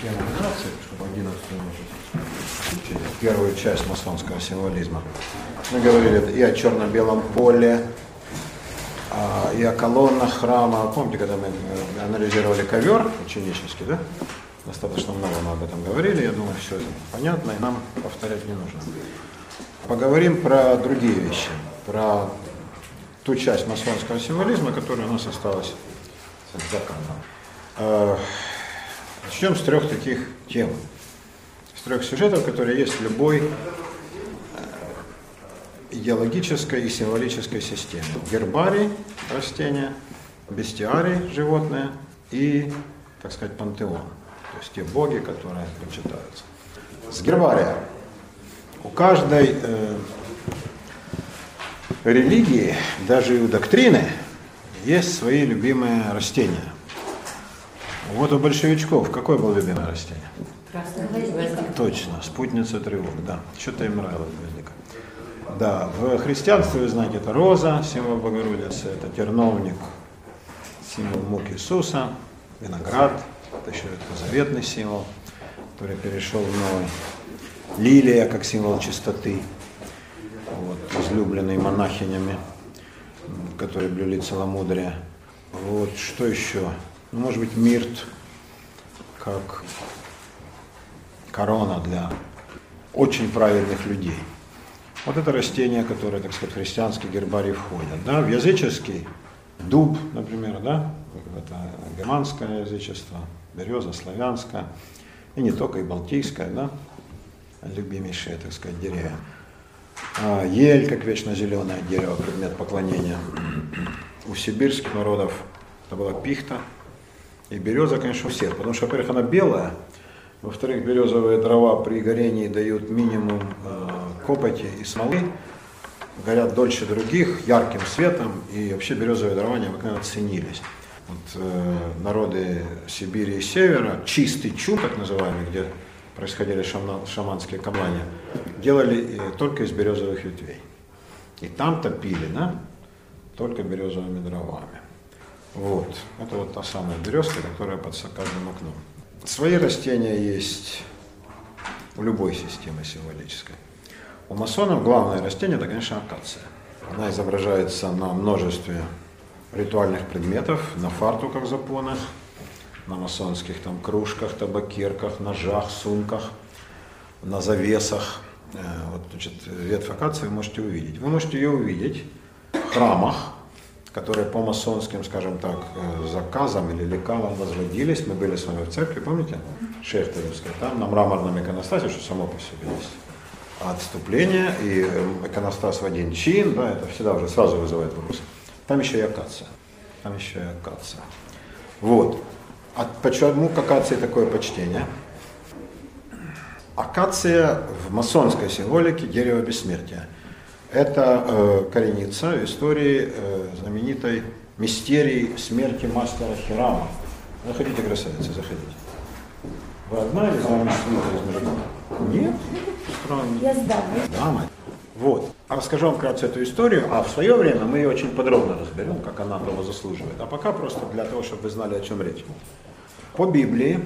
тему 12, чтобы 11 может первую часть масонского символизма. Мы говорили и о черно-белом поле, а, и о колоннах храма. Помните, когда мы э, анализировали ковер ученический, да? Достаточно много мы об этом говорили, я думаю, все это понятно, и нам повторять не нужно. Поговорим про другие вещи, про ту часть масонского символизма, которая у нас осталась за кадром. Начнем с трех таких тем, с трех сюжетов, которые есть в любой э, идеологической и символической системе. Гербарий – растения, бестиарий – животное и, так сказать, пантеон, то есть те боги, которые почитаются. С гербария. У каждой э, религии, даже и у доктрины, есть свои любимые растения. Вот у большевичков какое было любимое растение? Красная гвоздика. Точно, спутница тревог, да. Что-то им нравилось гвоздика. Да, в христианстве, вы знаете, это роза, символ Богородицы, это терновник, символ мук Иисуса, виноград, это еще это заветный символ, который перешел в новый. Лилия, как символ чистоты, вот, излюбленный монахинями, которые блюли целомудрие. Вот, что еще? Ну, может быть, мирт, как корона для очень праведных людей. Вот это растение, которое, так сказать, в христианский гербарий входит. Да? В языческий дуб, например, да? это германское язычество, береза славянская, и не только, и балтийская, да? любимейшие, так сказать, деревья. А, ель, как вечно зеленое дерево, предмет поклонения. У сибирских народов это была пихта, и береза, конечно, у всех, потому что, во-первых, она белая, во-вторых, березовые дрова при горении дают минимум э, копоти и смолы, горят дольше других, ярким светом, и вообще березовые дрова необыкновенно ценились. Вот, э, народы Сибири и Севера, чистый чу, так называемый, где происходили шаман, шаманские камлания, делали э, только из березовых ветвей. И там топили, да, только березовыми дровами. Вот, это вот та самая березка, которая под каждым окном. Свои растения есть у любой системы символической. У масонов главное растение это, конечно, акация. Она изображается на множестве ритуальных предметов, на фартуках запонах, на масонских там кружках, табакерках, ножах, сумках, на завесах. Э, вот, значит, ветвь акации вы можете увидеть. Вы можете ее увидеть в храмах, которые по масонским, скажем так, э, заказам или лекалам возводились. Мы были с вами в церкви, помните? Шехтеревская. Там на мраморном иконостасе, что само по себе есть отступление и э, иконостас в один чин, да, это всегда уже сразу вызывает вопрос. Там еще и акация. Там еще и акация. Вот. А почему к акации такое почтение? Акация в масонской символике дерево бессмертия – это э, коренится в истории э, знаменитой мистерии смерти мастера Хирама. Заходите, красавица, заходите. Вы одна или за вами Нет? Странно. Я с дамой. Дама. Вот. А расскажу вам вкратце эту историю, а в свое время мы ее очень подробно разберем, как она того заслуживает. А пока просто для того, чтобы вы знали, о чем речь. По Библии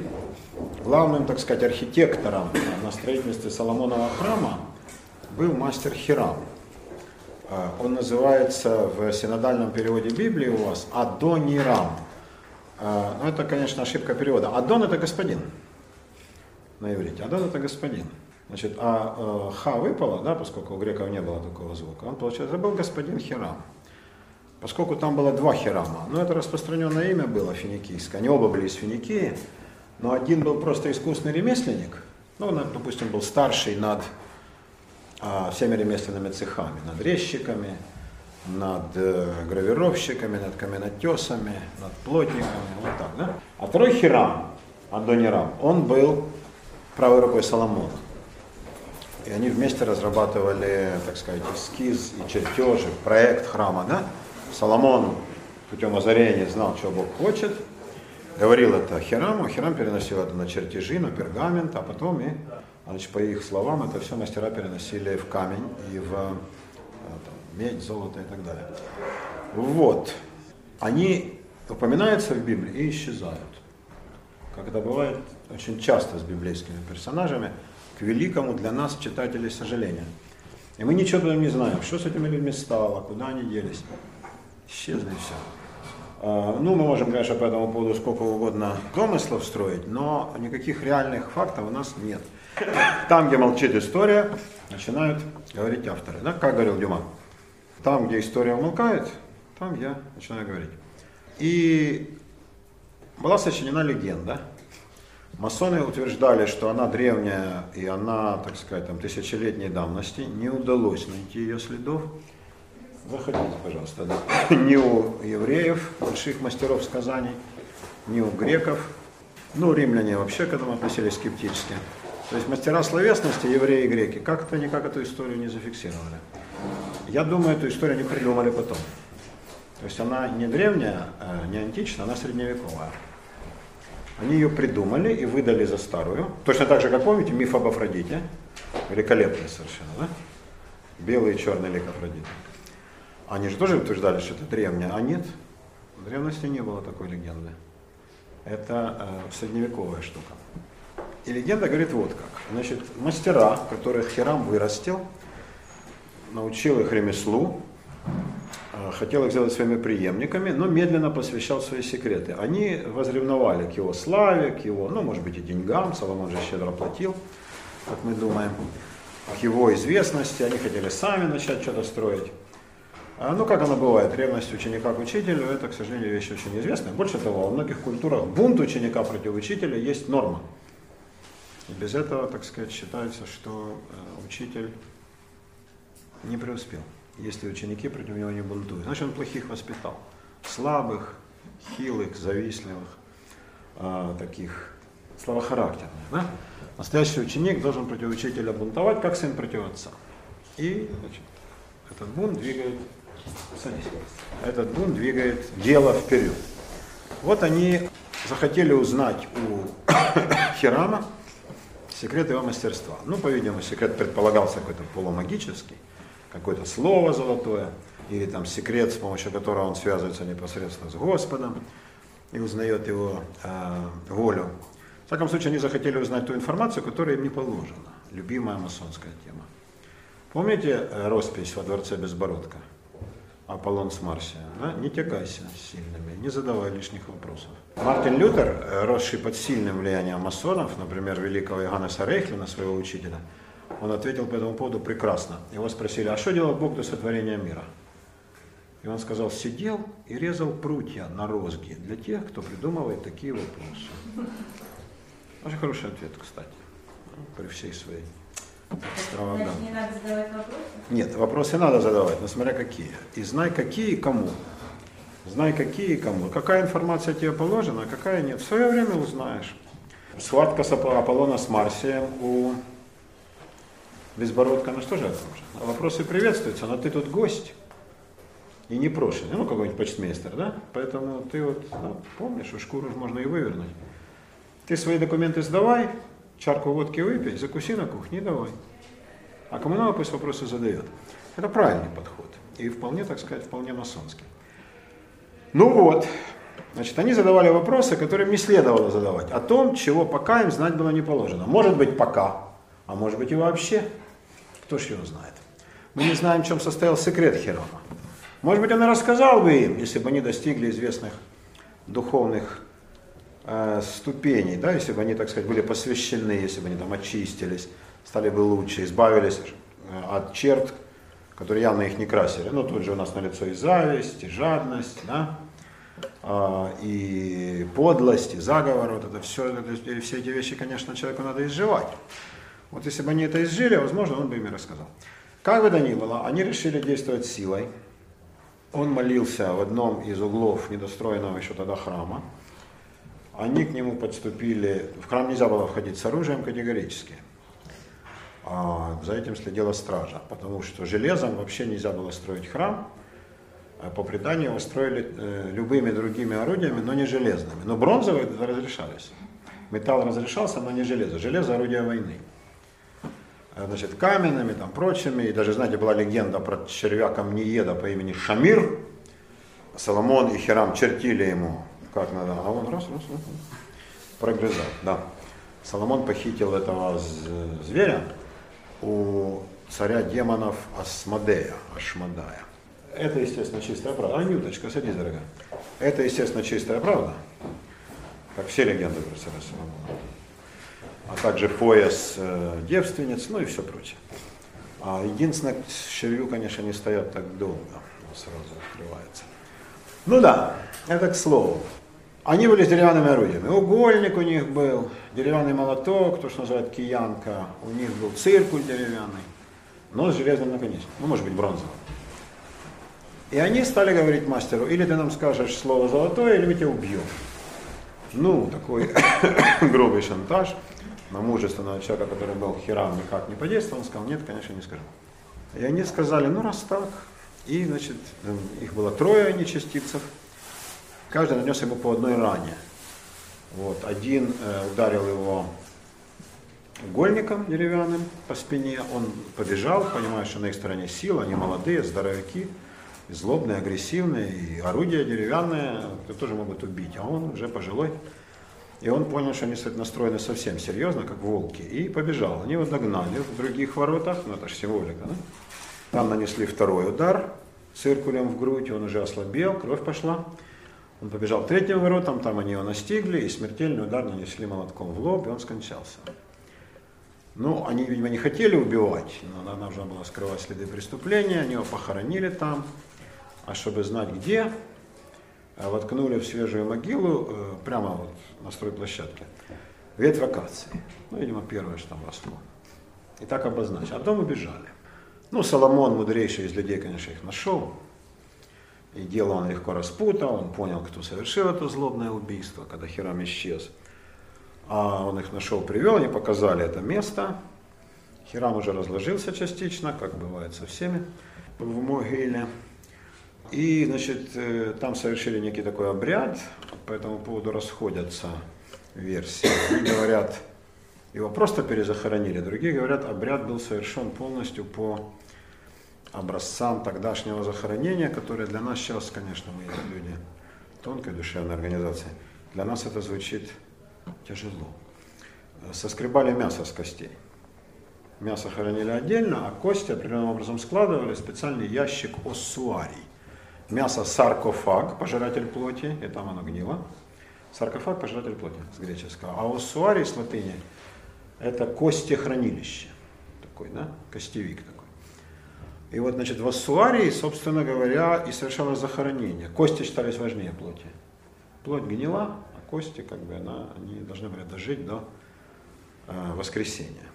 главным, так сказать, архитектором на строительстве Соломонова храма был мастер Хирам. А, он называется в синодальном переводе Библии у вас Адонирам. А, ну, это, конечно, ошибка перевода. Адон это господин на иврите. Адон это господин. Значит, а э, ха выпало, да, поскольку у греков не было такого звука, он, получается, был господин Хирам. Поскольку там было два Хирама, ну, это распространенное имя было финикийское, они оба были из Финикии, но один был просто искусный ремесленник, ну, допустим, был старший над всеми ремесленными цехами, над резчиками, над э, гравировщиками, над каменотесами, над плотниками, вот так, да? А второй Хирам, Адонирам, он был правой рукой Соломона. И они вместе разрабатывали, так сказать, эскиз и чертежи, проект храма, да? Соломон путем озарения знал, что Бог хочет, говорил это Хираму, Хирам переносил это на чертежи, на пергамент, а потом и Значит, по их словам, это все мастера переносили в камень и в э, там, медь, золото и так далее. Вот. Они упоминаются в Библии и исчезают. как это бывает очень часто с библейскими персонажами, к великому для нас, читателей, сожалению. И мы ничего об не знаем, что с этими людьми стало, куда они делись. Исчезли все. А, ну, мы можем, конечно, по этому поводу сколько угодно домыслов строить, но никаких реальных фактов у нас нет. Там, где молчит история, начинают говорить авторы. Да? Как говорил Дюма? Там, где история умолкает, там я начинаю говорить. И была сочинена легенда. Масоны утверждали, что она древняя и она, так сказать, там, тысячелетней давности. Не удалось найти ее следов. Заходите, пожалуйста. Да. Ни у евреев, больших мастеров сказаний, ни у греков. Ну, римляне вообще к этому относились скептически. То есть мастера словесности, евреи и греки, как-то никак эту историю не зафиксировали. Я думаю, эту историю они придумали потом. То есть она не древняя, а не античная, она средневековая. Они ее придумали и выдали за старую. Точно так же, как помните, миф об Афродите. Великолепный совершенно, да? Белый и черный лик Афродиты. Они же тоже утверждали, что это древняя, а нет. В древности не было такой легенды. Это э, средневековая штука. И легенда говорит вот как. Значит, мастера, которых Хирам вырастил, научил их ремеслу, э, хотел их сделать своими преемниками, но медленно посвящал свои секреты. Они возревновали к его славе, к его, ну, может быть, и деньгам, Соломон же щедро платил, как мы думаем, к его известности, они хотели сами начать что-то строить. А, ну, как оно бывает, ревность ученика к учителю, это, к сожалению, вещь очень известная. Больше того, во многих культурах бунт ученика против учителя есть норма. И без этого, так сказать, считается, что э, учитель не преуспел, если ученики против него не бунтуют. Значит, он плохих воспитал. Слабых, хилых, завистливых, э, таких слабохарактерных. Да? Настоящий ученик должен против учителя бунтовать, как сын против отца. И значит, этот бунт двигает Садись. Этот бунт двигает дело вперед. Вот они захотели узнать у Хирама секрет его мастерства. Ну, по-видимому, секрет предполагался какой-то полумагический, какое-то слово золотое, или там секрет, с помощью которого он связывается непосредственно с Господом и узнает его э, волю. В всяком случае, они захотели узнать ту информацию, которая им не положена. Любимая масонская тема. Помните э, роспись во дворце Безбородка? Аполлон с Марсием, да? не тягайся сильными, не задавай лишних вопросов. Мартин Лютер, э, росший под сильным влиянием масонов, например, великого Иоганнеса Рейхлина, своего учителя, он ответил по этому поводу прекрасно. Его спросили, а что делал Бог до сотворения мира? И он сказал, сидел и резал прутья на розги для тех, кто придумывает такие вопросы. Очень хороший ответ, кстати, при всей своей Значит, не надо задавать вопросы? Нет, вопросы надо задавать, но смотря какие. И знай какие и кому. Знай какие и кому. Какая информация тебе положена, а какая нет. В свое время узнаешь. Схватка с Аполлона с Марсием у Безбородка, ну что же это уже? Вопросы приветствуются, но ты тут гость и не прошенный, ну какой-нибудь почтмейстер, да? Поэтому ты вот ну, помнишь, шкуру можно и вывернуть. Ты свои документы сдавай, чарку водки выпей, закуси на кухне давай. А кому надо, пусть вопросы задает. Это правильный подход. И вполне, так сказать, вполне масонский. Ну вот, значит, они задавали вопросы, которые не следовало задавать. О том, чего пока им знать было не положено. Может быть, пока, а может быть и вообще. Кто ж его знает. Мы не знаем, в чем состоял секрет Херома. Может быть, он и рассказал бы им, если бы они достигли известных духовных ступеней, да, если бы они, так сказать, были посвящены, если бы они там очистились, стали бы лучше, избавились э, от черт, которые явно их не красили. Ну, тут же у нас на лицо и зависть, и жадность, да, а, и подлость, и заговор, вот это все, все эти вещи, конечно, человеку надо изживать. Вот если бы они это изжили, возможно, он бы им и рассказал. Как бы то ни было, они решили действовать силой. Он молился в одном из углов недостроенного еще тогда храма. Они к нему подступили, в храм нельзя было входить с оружием категорически. А за этим следила стража, потому что железом вообще нельзя было строить храм. А по преданию его строили э, любыми другими орудиями, но не железными. Но бронзовые разрешались. Металл разрешался, но не железо. Железо – орудие войны. А, значит, каменными, там, прочими. И даже, знаете, была легенда про червя камнееда по имени Шамир. Соломон и Хирам чертили ему, как надо. А он раз, раз, раз. прогрызал, да. Соломон похитил этого зверя у царя демонов Асмодея, Ашмадая. Это, естественно, чистая правда. Анюточка, садись, дорогая. Это, естественно, чистая правда, как все легенды про царя Соломона. А также пояс э, девственниц, ну и все прочее. А единственное, шерью, конечно, не стоят так долго, сразу открывается. Ну да, это к слову. Они были с деревянными орудиями. Угольник у них был, деревянный молоток, то, что называют киянка. У них был циркуль деревянный, но с железным наконечником, ну, может быть, бронзовым. И они стали говорить мастеру, или ты нам скажешь слово золотое, или мы тебя убьем. Ну, такой грубый шантаж на мужественного человека, который был Хирам, никак не подействовал, он сказал, нет, конечно, не скажу. И они сказали, ну раз так, и, значит, их было трое нечастицев, каждый нанес ему по одной ране. Вот, один э, ударил его угольником деревянным по спине, он побежал, понимая, что на их стороне сила, они молодые, здоровяки, злобные, агрессивные, и орудия деревянные, которые тоже могут убить, а он уже пожилой. И он понял, что они настроены совсем серьезно, как волки, и побежал. Они его догнали в других воротах, ну это же символика, да? Там нанесли второй удар циркулем в грудь, он уже ослабел, кровь пошла. Он побежал к третьим воротам, там они его настигли, и смертельный удар нанесли молотком в лоб, и он скончался. Ну, они, видимо, не хотели убивать, но она нужно было скрывать следы преступления, они его похоронили там, а чтобы знать где, а воткнули в свежую могилу, э, прямо вот на стройплощадке, ветвь акации. Ну, видимо, первое, что там росло. И так обозначили. А потом убежали. Ну, Соломон, мудрейший из людей, конечно, их нашел. И дело он легко распутал, он понял, кто совершил это злобное убийство, когда Хирам исчез. А он их нашел, привел, они показали это место. Хирам уже разложился частично, как бывает со всеми в могиле. И, значит, э, там совершили некий такой обряд, по этому поводу расходятся версии. Одни говорят, его просто перезахоронили, другие говорят, обряд был совершен полностью по образцам тогдашнего захоронения, которое для нас сейчас, конечно, мы люди тонкой душевной организации, для нас это звучит тяжело. Соскребали мясо с костей. Мясо хоронили отдельно, а кости определенным образом складывали в специальный ящик оссуарий мясо саркофаг, пожиратель плоти, и там оно гнило. Саркофаг, пожиратель плоти с греческого. А оссуарий с латыни это костехранилище. Такой, да, костевик такой. И вот, значит, в оссуарии, собственно говоря, и совершалось захоронение. Кости считались важнее плоти. Плоть гнила, а кости, как бы, она, они должны были дожить до э, воскресения.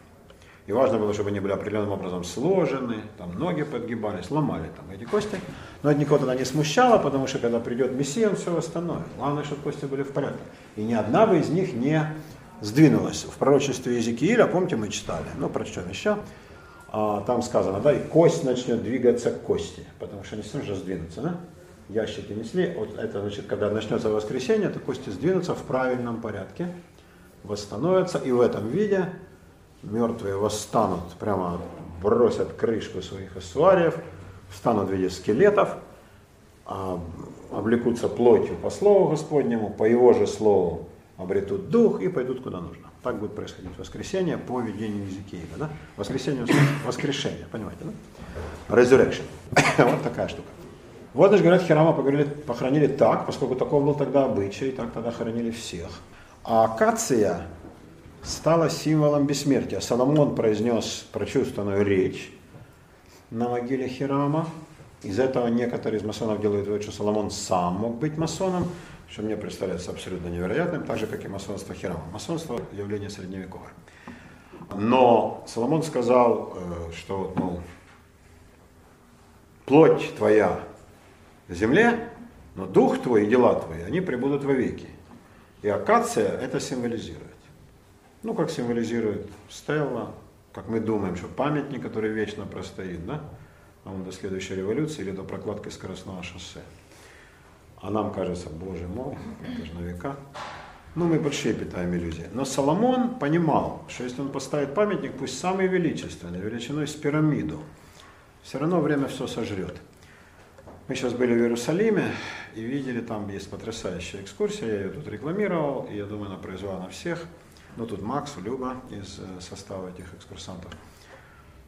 И важно было, чтобы они были определенным образом сложены, там ноги подгибались, ломали там эти кости. Но это никого тогда не смущало, потому что когда придет Мессия, он все восстановит. Главное, чтобы кости были в порядке. И ни одна бы из них не сдвинулась. В пророчестве Езекииля, помните, мы читали, ну, прочтем еще, там сказано, да, и кость начнет двигаться к кости, потому что они все же сдвинутся, да? Ящики несли, вот это значит, когда начнется воскресенье, то кости сдвинутся в правильном порядке, восстановятся, и в этом виде мертвые восстанут, прямо бросят крышку своих эссуариев, встанут в виде скелетов, а, облекутся плотью по слову Господнему, по его же слову обретут дух и пойдут куда нужно. Так будет происходить воскресенье по видению Езекииля. Да? Воскресенье, воскрешение, понимаете, да? Resurrection. вот такая штука. Вот, значит, говорят, Хирама погорели, похоронили так, поскольку таков был тогда обычай, так тогда хоронили всех. А акация стала символом бессмертия. Соломон произнес прочувственную речь на могиле Хирама. Из этого некоторые из масонов делают вывод, что Соломон сам мог быть масоном, что мне представляется абсолютно невероятным, так же, как и масонство Хирама. Масонство – явление средневековое. Но Соломон сказал, э, что ну, плоть твоя в земле, но дух твой и дела твои, они прибудут вовеки. И акация это символизирует. Ну, как символизирует Стелла, как мы думаем, что памятник, который вечно простоит, да, а он до следующей революции или до прокладки скоростного шоссе. А нам кажется, боже мой, это же на века. Ну, мы большие питаем иллюзии. Но Соломон понимал, что если он поставит памятник, пусть самый величественный, величиной с пирамиду, все равно время все сожрет. Мы сейчас были в Иерусалиме и видели, там есть потрясающая экскурсия, я ее тут рекламировал, и я думаю, она произвела на всех. Ну, тут Макс, Люба из э, состава этих экскурсантов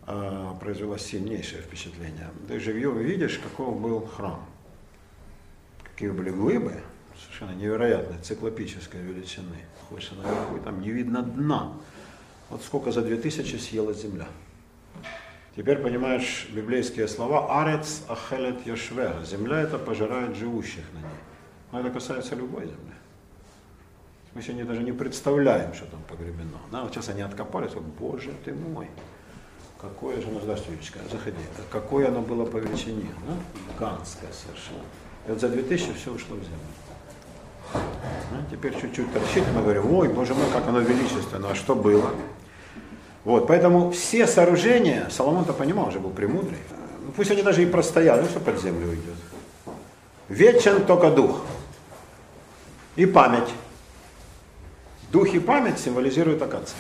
э, произвела сильнейшее впечатление. Ты живьем видишь, каков был храм. Глыбы, совершенно невероятной, циклопической величины. Хочешь наверху, и там не видно дна. Вот сколько за 2000 съела земля. Теперь понимаешь библейские слова «Арец ахелет йошвега» – земля это пожирает живущих на ней. Но это касается любой земли. Мы сегодня даже не представляем, что там погребено. Да, вот сейчас они откопались, вот, боже ты мой, какое же здравствуй, Юрочка, заходи, какое оно было по величине, да? гигантское совершенно. И вот за 2000 все ушло в землю. Да? Теперь чуть-чуть торчит, мы говорим, ой, боже мой, как оно величественно, а что было? Вот, поэтому все сооружения, Соломон-то понимал, уже был премудрый, ну, пусть они даже и простояли, ну что под землю уйдет. Вечен только дух и память. Дух и память символизируют акация.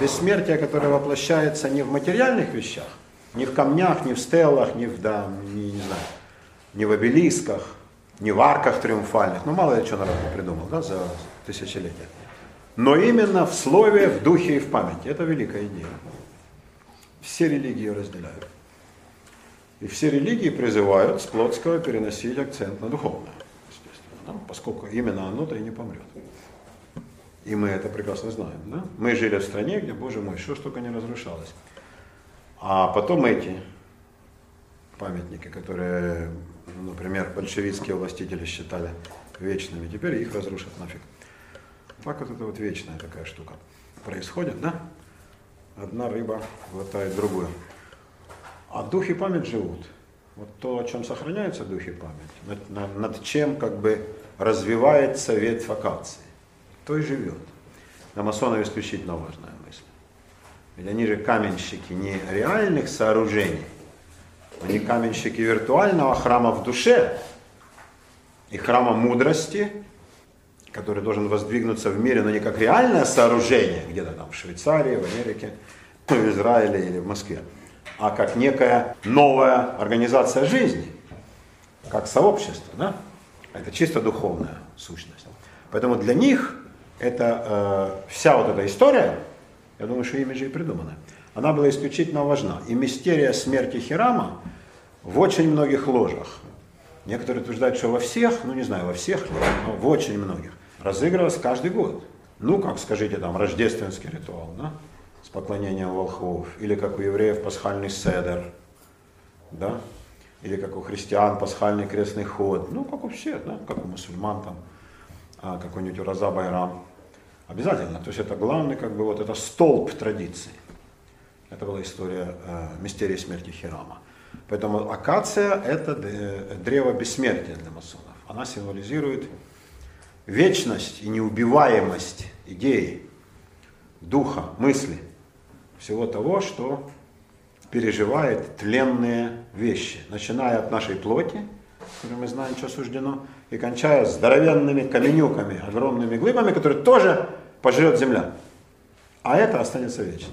Бессмертие, которое воплощается не в материальных вещах, не в камнях, не в стеллах, не в, да, не, не знаю, не в обелисках, не в арках триумфальных. Ну, мало ли что народ придумал, да, за тысячелетия но именно в слове, в духе и в памяти. Это великая идея. Все религии разделяют. И все религии призывают с плотского переносить акцент на духовное, естественно, да? поскольку именно оно-то и не помрет. И мы это прекрасно знаем. Да? Мы жили в стране, где, боже мой, что ж только не разрушалось. А потом эти памятники, которые, например, большевистские властители считали вечными, теперь их разрушат нафиг. Так вот это вот вечная такая штука происходит, да? Одна рыба глотает другую. А дух и память живут. Вот то, о чем сохраняется дух и память, над, над, над чем как бы развивается ветвь акации, то и живет. Для масонов исключительно важная мысль. Ведь они же каменщики не реальных сооружений, они каменщики виртуального храма в душе и храма мудрости, который должен воздвигнуться в мире, но не как реальное сооружение, где-то там в Швейцарии, в Америке, в Израиле или в Москве, а как некая новая организация жизни, как сообщество. Да? Это чисто духовная сущность. Поэтому для них это э, вся вот эта история, я думаю, что ими же и придумана, она была исключительно важна. И мистерия смерти Хирама в очень многих ложах. Некоторые утверждают, что во всех, ну не знаю, во всех, но в очень многих разыгрывалась каждый год. Ну, как скажите, там, рождественский ритуал, да, с поклонением волхвов, или как у евреев пасхальный седер, да, или как у христиан пасхальный крестный ход, ну, как у всех, да, как у мусульман там, а, какой-нибудь Ураза Байрам. Обязательно, то есть это главный, как бы, вот это столб традиции. Это была история э, мистерии смерти Хирама. Поэтому акация – это древо бессмертия для масонов. Она символизирует вечность и неубиваемость идеи, духа, мысли, всего того, что переживает тленные вещи, начиная от нашей плоти, которую мы знаем, что суждено, и кончая здоровенными каменюками, огромными глыбами, которые тоже пожрет земля. А это останется вечно.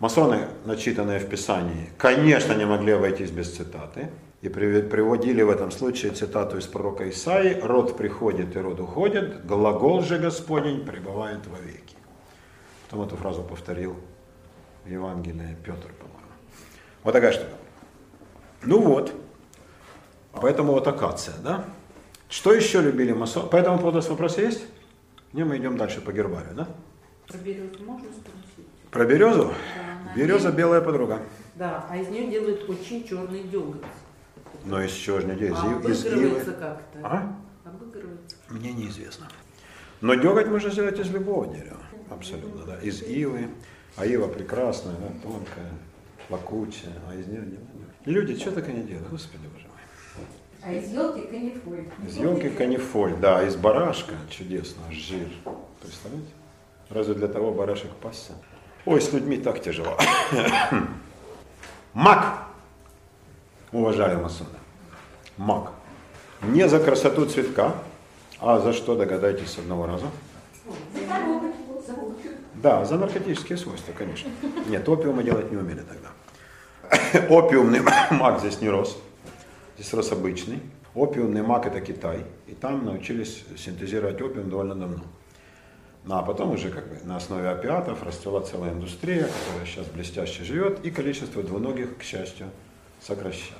Масоны, начитанные в Писании, конечно, не могли обойтись без цитаты. И приводили в этом случае цитату из пророка Исаи, «Род приходит и род уходит, глагол же Господень пребывает вовеки». Потом эту фразу повторил в Евангелии Петр, по-моему. Вот такая штука. Ну вот, поэтому вот акация, да? Что еще любили масоны? По этому поводу вопрос есть? Не, мы идем дальше по гербарию, да? Про можно спросить? Про березу? Да, Береза белая подруга. Да, а из нее делают очень черный деготь. Но из чего же не делать? А ивы. как-то? А? Обыгрывается. Мне неизвестно. Но деготь можно сделать из любого дерева. Абсолютно, да. Из ивы. А ива прекрасная, да, тонкая, плакучая, а из нее не Люди что так они делают, господи боже мой. А из елки канифоль. Из елки канифоль, да, из барашка, чудесно, жир. Представляете? Разве для того барашек пасся? Ой, с людьми так тяжело. Мак уважаемые масоны. Маг. Не за красоту цветка, а за что, догадайтесь с одного раза? Да, за наркотические свойства, конечно. Нет, опиума делать не умели тогда. опиумный мак здесь не рос, здесь рос обычный. Опиумный мак это Китай, и там научились синтезировать опиум довольно давно. Ну а потом уже как бы на основе опиатов расцвела целая индустрия, которая сейчас блестяще живет, и количество двуногих, к счастью, сокращается.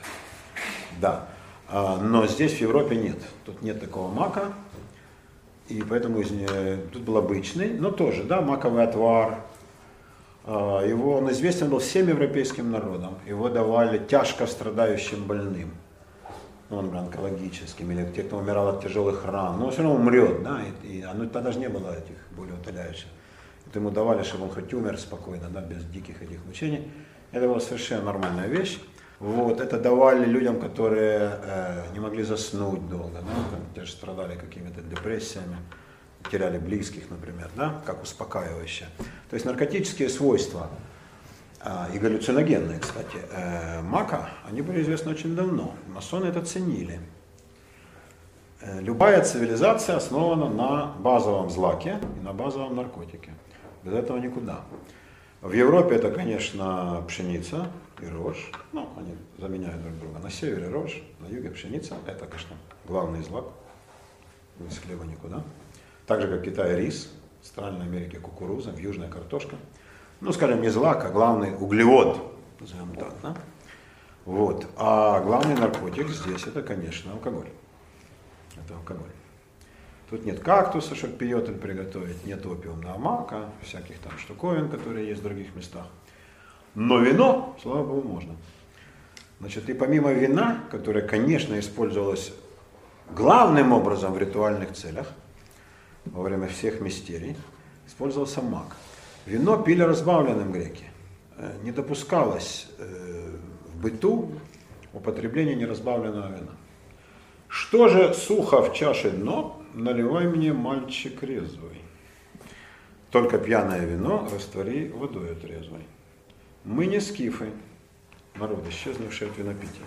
Да, а, но здесь в Европе нет, тут нет такого мака, и поэтому из нее, тут был обычный, но тоже, да, маковый отвар. А, его, он известен был всем европейским народам. Его давали тяжко страдающим больным. Ну, он онкологическим, или те, кто умирал от тяжелых ран. Но он все равно умрет, да, и, и оно, тогда же не было этих более утоляющих. Это ему давали, чтобы он хоть умер спокойно, да, без диких этих мучений. Это была совершенно нормальная вещь. Вот, это давали людям, которые э, не могли заснуть долго, да, там, те же страдали какими-то депрессиями, теряли близких, например, да, как успокаивающее. То есть наркотические свойства и галлюциногенные, кстати, э, мака, они были известны очень давно. Масоны это ценили. Э, любая цивилизация основана на базовом злаке и на базовом наркотике. Без этого никуда. В Европе это, конечно, пшеница, и рожь. Ну, они заменяют друг друга. На севере рожь, на юге пшеница. Это, конечно, главный злак. Без хлеба никуда. Так же, как в Китае рис, в Центральной Америке кукуруза, в Южной картошка. Ну, скажем, не злак, а главный углевод, назовем так, да? Вот. А главный наркотик здесь это, конечно, алкоголь. Это алкоголь. Тут нет кактуса, чтобы пиотель приготовить, нет опиумного мака, всяких там штуковин, которые есть в других местах. Но вино, слава богу, можно. Значит, и помимо вина, которое, конечно, использовалось главным образом в ритуальных целях, во время всех мистерий, использовался мак. Вино пили разбавленным греки. Э, не допускалось э, в быту употребление неразбавленного вина. Что же сухо в чаше дно, наливай мне, мальчик резвый. Только пьяное вино раствори водой трезвой. Мы не скифы, народ, исчезнувший от винопития.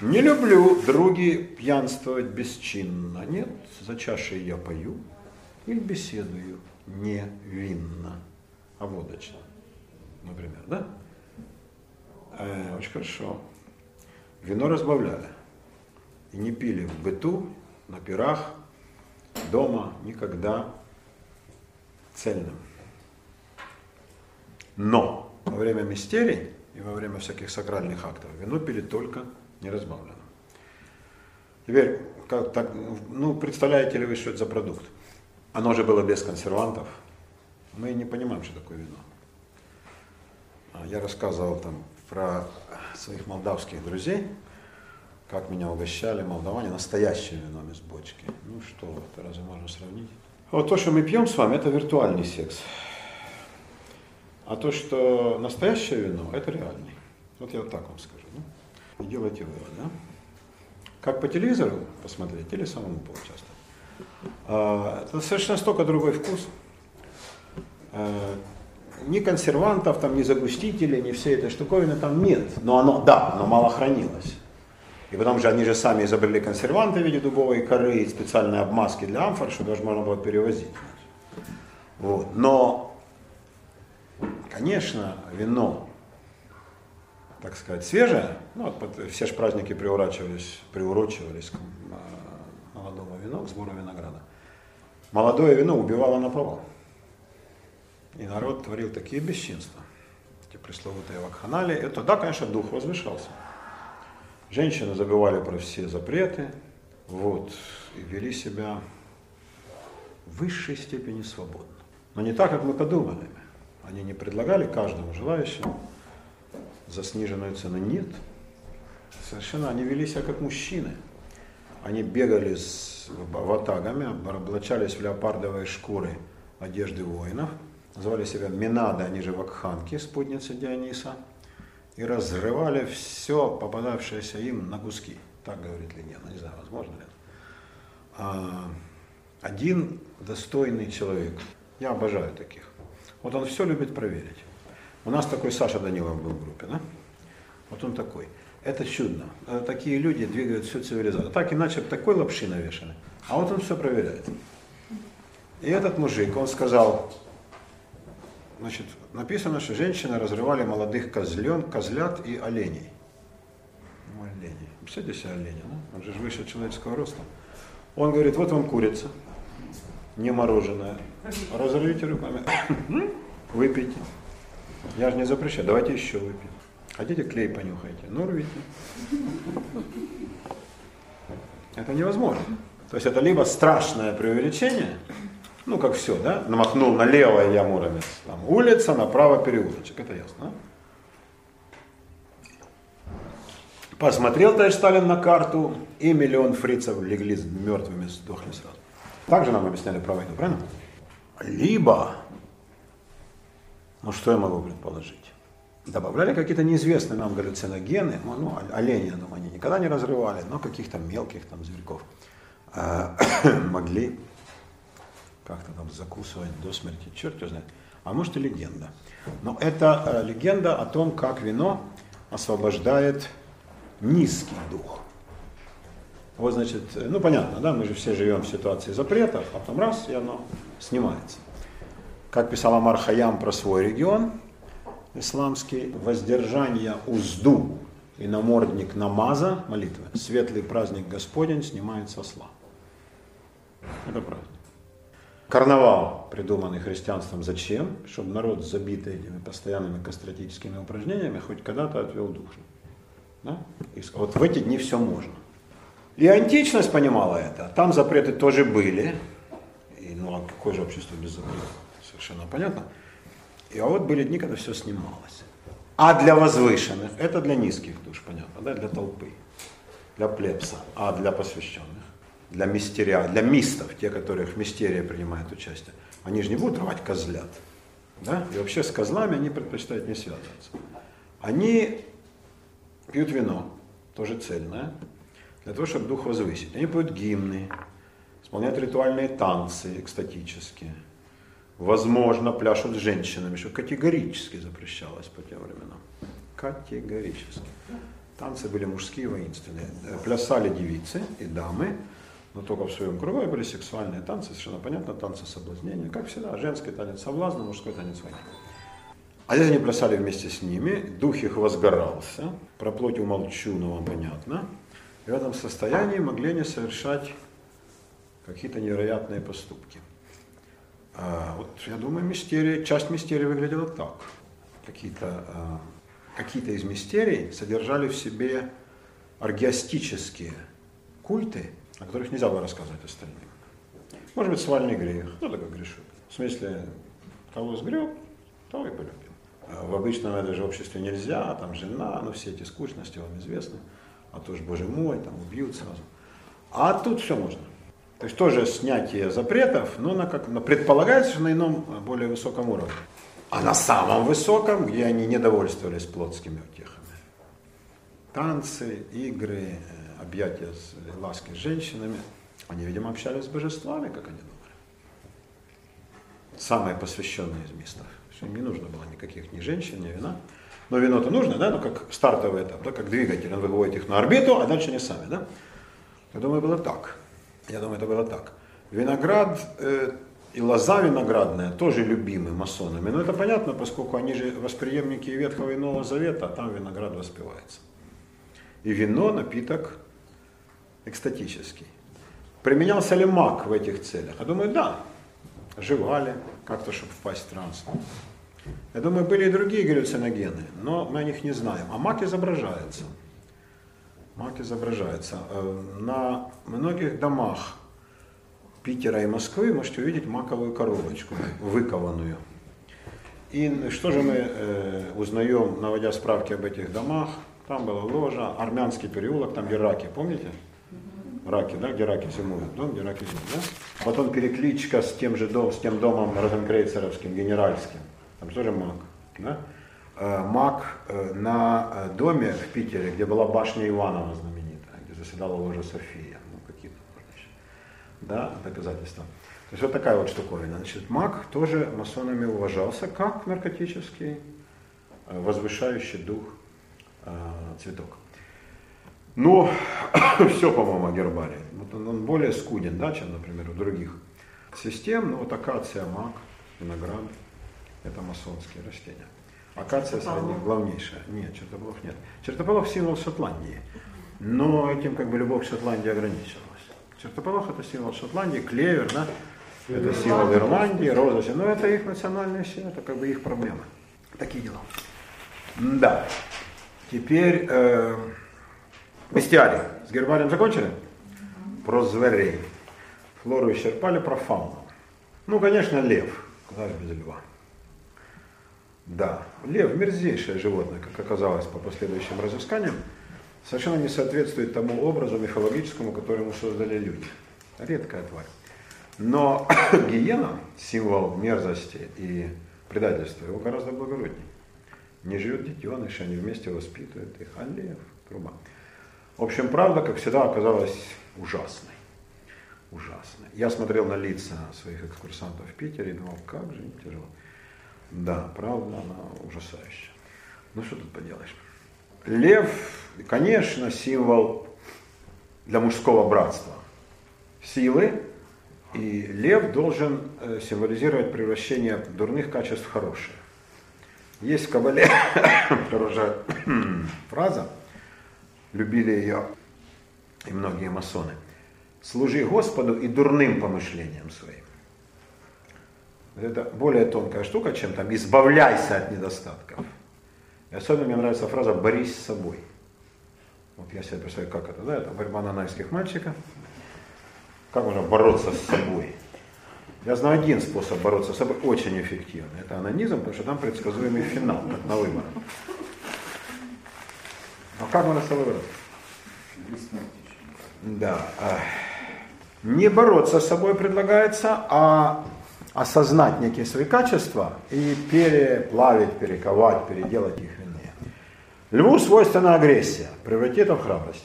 Не люблю, други, пьянствовать бесчинно. Нет, за чашей я пою или беседую не а водочно. Например, да? Э, очень хорошо. Вино разбавляли. И не пили в быту, на пирах, дома, никогда цельным. Но во время мистерий и во время всяких сакральных актов вино пили только неразбавленным. Теперь, как, так, ну, представляете ли вы, что это за продукт? Оно же было без консервантов. Мы не понимаем, что такое вино. А, я рассказывал там про своих молдавских друзей, как меня угощали молдаване настоящим вином из бочки. Ну что, это разве можно сравнить? Вот то, что мы пьем с вами, это виртуальный секс. А то, что настоящее вино, это реальный. Вот я вот так вам скажу. Ну, делайте вывод, да? Как по телевизору посмотреть или самому поучаствовать. А, это совершенно столько другой вкус. А, ни консервантов, там, ни загустителей, ни всей этой штуковины там нет. Но оно, да, оно мало хранилось. И потом же они же сами изобрели консерванты в виде дубовой коры и специальные обмазки для амфор, чтобы даже можно было перевозить. Вот. Но Конечно, вино, так сказать, свежее, ну, все же праздники приурачивались, приурочивались к а, молодому вину, к сбору винограда. Молодое вино убивало на повал. И народ творил такие бесчинства, эти пресловутые вакханалии. Это, да, конечно, дух возвышался. Женщины забывали про все запреты, вот, и вели себя в высшей степени свободно. Но не так, как мы подумали. Они не предлагали каждому желающему за сниженную цену. Нет. Совершенно они вели себя как мужчины. Они бегали с ватагами, облачались в леопардовые шкуры одежды воинов, называли себя Минады, они же вакханки, спутницы Диониса, и разрывали все, попадавшееся им на куски. Так говорит ну, не знаю, возможно ли. А, один достойный человек, я обожаю таких, вот он все любит проверить. У нас такой Саша Данилов был в группе, да? Вот он такой. Это чудно. Э, такие люди двигают всю цивилизацию. Так иначе такой лапши навешаны. А вот он все проверяет. И этот мужик, он сказал, значит, написано, что женщины разрывали молодых козлен, козлят и оленей. Ну, оленей. Представьте себе оленя, да? он же выше человеческого роста. Он говорит, вот вам курица, не мороженое, разорвите руками, выпейте. Я же не запрещаю, давайте еще выпьем. Хотите клей понюхайте? Ну, рвите. Это невозможно. То есть это либо страшное преувеличение, ну как все, да, намахнул налево я Муромец, там улица, направо переулочек, это ясно. Да? Посмотрел товарищ Сталин на карту, и миллион фрицев легли мертвыми, сдохли сразу. Так же нам объясняли про войну, правильно? Либо, ну что я могу предположить? Добавляли какие-то неизвестные нам галлюциногены, ну, ну я думаю, они никогда не разрывали, но каких-то мелких там зверьков э, могли как-то там закусывать до смерти, черт его знает. А может и легенда. Но это э, легенда о том, как вино освобождает низкий дух. Вот, значит, ну понятно, да, мы же все живем в ситуации запретов, а потом раз, и оно снимается. Как писал Амар Хаям про свой регион, исламский, воздержание узду и намордник намаза, молитвы, светлый праздник Господень снимает со сла. Это правда. Карнавал, придуманный христианством, зачем? Чтобы народ, забитый этими постоянными кастратическими упражнениями, хоть когда-то отвел душу. Да? И вот в эти дни все можно. И античность понимала это. Там запреты тоже были. И, ну а какое же общество без запретов? Совершенно понятно. И а вот были дни, когда все снималось. А для возвышенных, это для низких душ, понятно, да, для толпы, для плебса, а для посвященных, для мистерия, для мистов, те, которые в мистерии принимают участие, они же не будут рвать козлят. Да? И вообще с козлами они предпочитают не связываться. Они пьют вино, тоже цельное, для того, чтобы дух возвысить. Они поют гимны, исполняют ритуальные танцы экстатические. Возможно, пляшут с женщинами, что категорически запрещалось по тем временам. Категорически. Танцы были мужские, воинственные. Э, плясали девицы и дамы, но только в своем кругу были сексуальные танцы, совершенно понятно, танцы соблазнения. Как всегда, женский танец соблазна, мужской танец войны. А здесь они плясали вместе с ними, дух их возгорался, про плоть умолчу, но вам понятно. И в этом состоянии могли они совершать какие-то невероятные поступки. А, вот я думаю, мистерия, часть мистерии выглядела так. Какие-то а, какие из мистерий содержали в себе аргиастические культы, о которых нельзя было рассказывать остальным. Может быть, свальный грех, ну такой грешок. В смысле, кого сгреб, того и полюбил. А в обычном это же обществе нельзя, там жена, ну все эти скучности вам известны. А то ж, боже мой, там убьют сразу. А тут все можно. То есть тоже снятие запретов, но на как, на, предполагается, что на ином, более высоком уровне. А на самом высоком, где они не довольствовались плотскими утехами. Танцы, игры, э, объятия с лаской с женщинами. Они, видимо, общались с божествами, как они думали. Самые посвященные из мистов им не нужно было никаких ни женщин, ни вина. Но вино-то нужно, да, ну как стартовый этап, да, как двигатель, он выводит их на орбиту, а дальше они сами, да. Я думаю, было так. Я думаю, это было так. Виноград э, и лоза виноградная тоже любимы масонами. Но это понятно, поскольку они же восприемники Ветхого и Нового Завета, а там виноград воспевается. И вино напиток экстатический. Применялся ли маг в этих целях? Я думаю, да. Жевали как-то, чтобы впасть в транс. Я думаю, были и другие галлюциногены, но мы о них не знаем. А мак изображается. Мак изображается. Э, на многих домах Питера и Москвы можете увидеть маковую коробочку, выкованную. И что же мы э, узнаем, наводя справки об этих домах? Там была ложа, армянский переулок, там где раки, помните? Раки, да, где раки зимуют, дом, где раки зимуют, да? Потом перекличка с тем же дом, с тем домом розенкрейцеровским, генеральским там тоже маг. Да? Э, маг э, на э, доме в Питере, где была башня Иванова знаменитая, где заседала ложа София. Ну, какие-то да, доказательства. То есть вот такая вот штуковина. Значит, маг тоже масонами уважался как наркотический, возвышающий дух цветок. Но все, по-моему, о гербарии. Вот он, он более скуден, да, чем, например, у других систем. Ну, вот акация, маг, виноград Это масонские растения. Акация среди них главнейшая. Нет, чертополох нет. Чертополох символ Шотландии. Но этим как бы любовь к Шотландии ограничивалась. Чертополох это символ Шотландии, клевер, да? Это символ Ирландии, роза. Но это их национальная сила, это как бы их проблема. Такие дела. Да. Теперь э, бестиарий. С гербарием закончили? Про зверей. Флору исчерпали, про фауну. Ну, конечно, лев. Куда же без льва? Да, лев мерзейшее животное, как оказалось по последующим разысканиям, совершенно не соответствует тому образу мифологическому, который мы создали люди. Редкая тварь. Но гиена, символ мерзости и предательства, его гораздо благороднее. Не живет детеныш, они вместе воспитывают их, а лев, труба. В общем, правда, как всегда, оказалась ужасной. Ужасной. Я смотрел на лица своих экскурсантов в Питере и думал, как же им тяжело. Да, правда, она ужасающая. Ну что тут поделаешь? Лев, конечно, символ для мужского братства. Силы, и лев должен э, символизировать превращение дурных качеств в хорошие. Есть в Кабале хорошая фраза, любили ее и многие масоны. Служи Господу и дурным помышлениям своим. Это более тонкая штука, чем там избавляйся от недостатков. И особенно мне нравится фраза «борись с собой». Вот я себе представляю, как это, да, это борьба нанайских мальчиков. Как можно бороться с собой? Я знаю один способ бороться с собой, очень эффективный. Это анонизм, потому что там предсказуемый финал, как на выборах. А как можно с собой бороться? Да. Не бороться с собой предлагается, а осознать некие свои качества и переплавить, перековать, переделать их иные. Льву свойственна агрессия, превратит это в храбрость.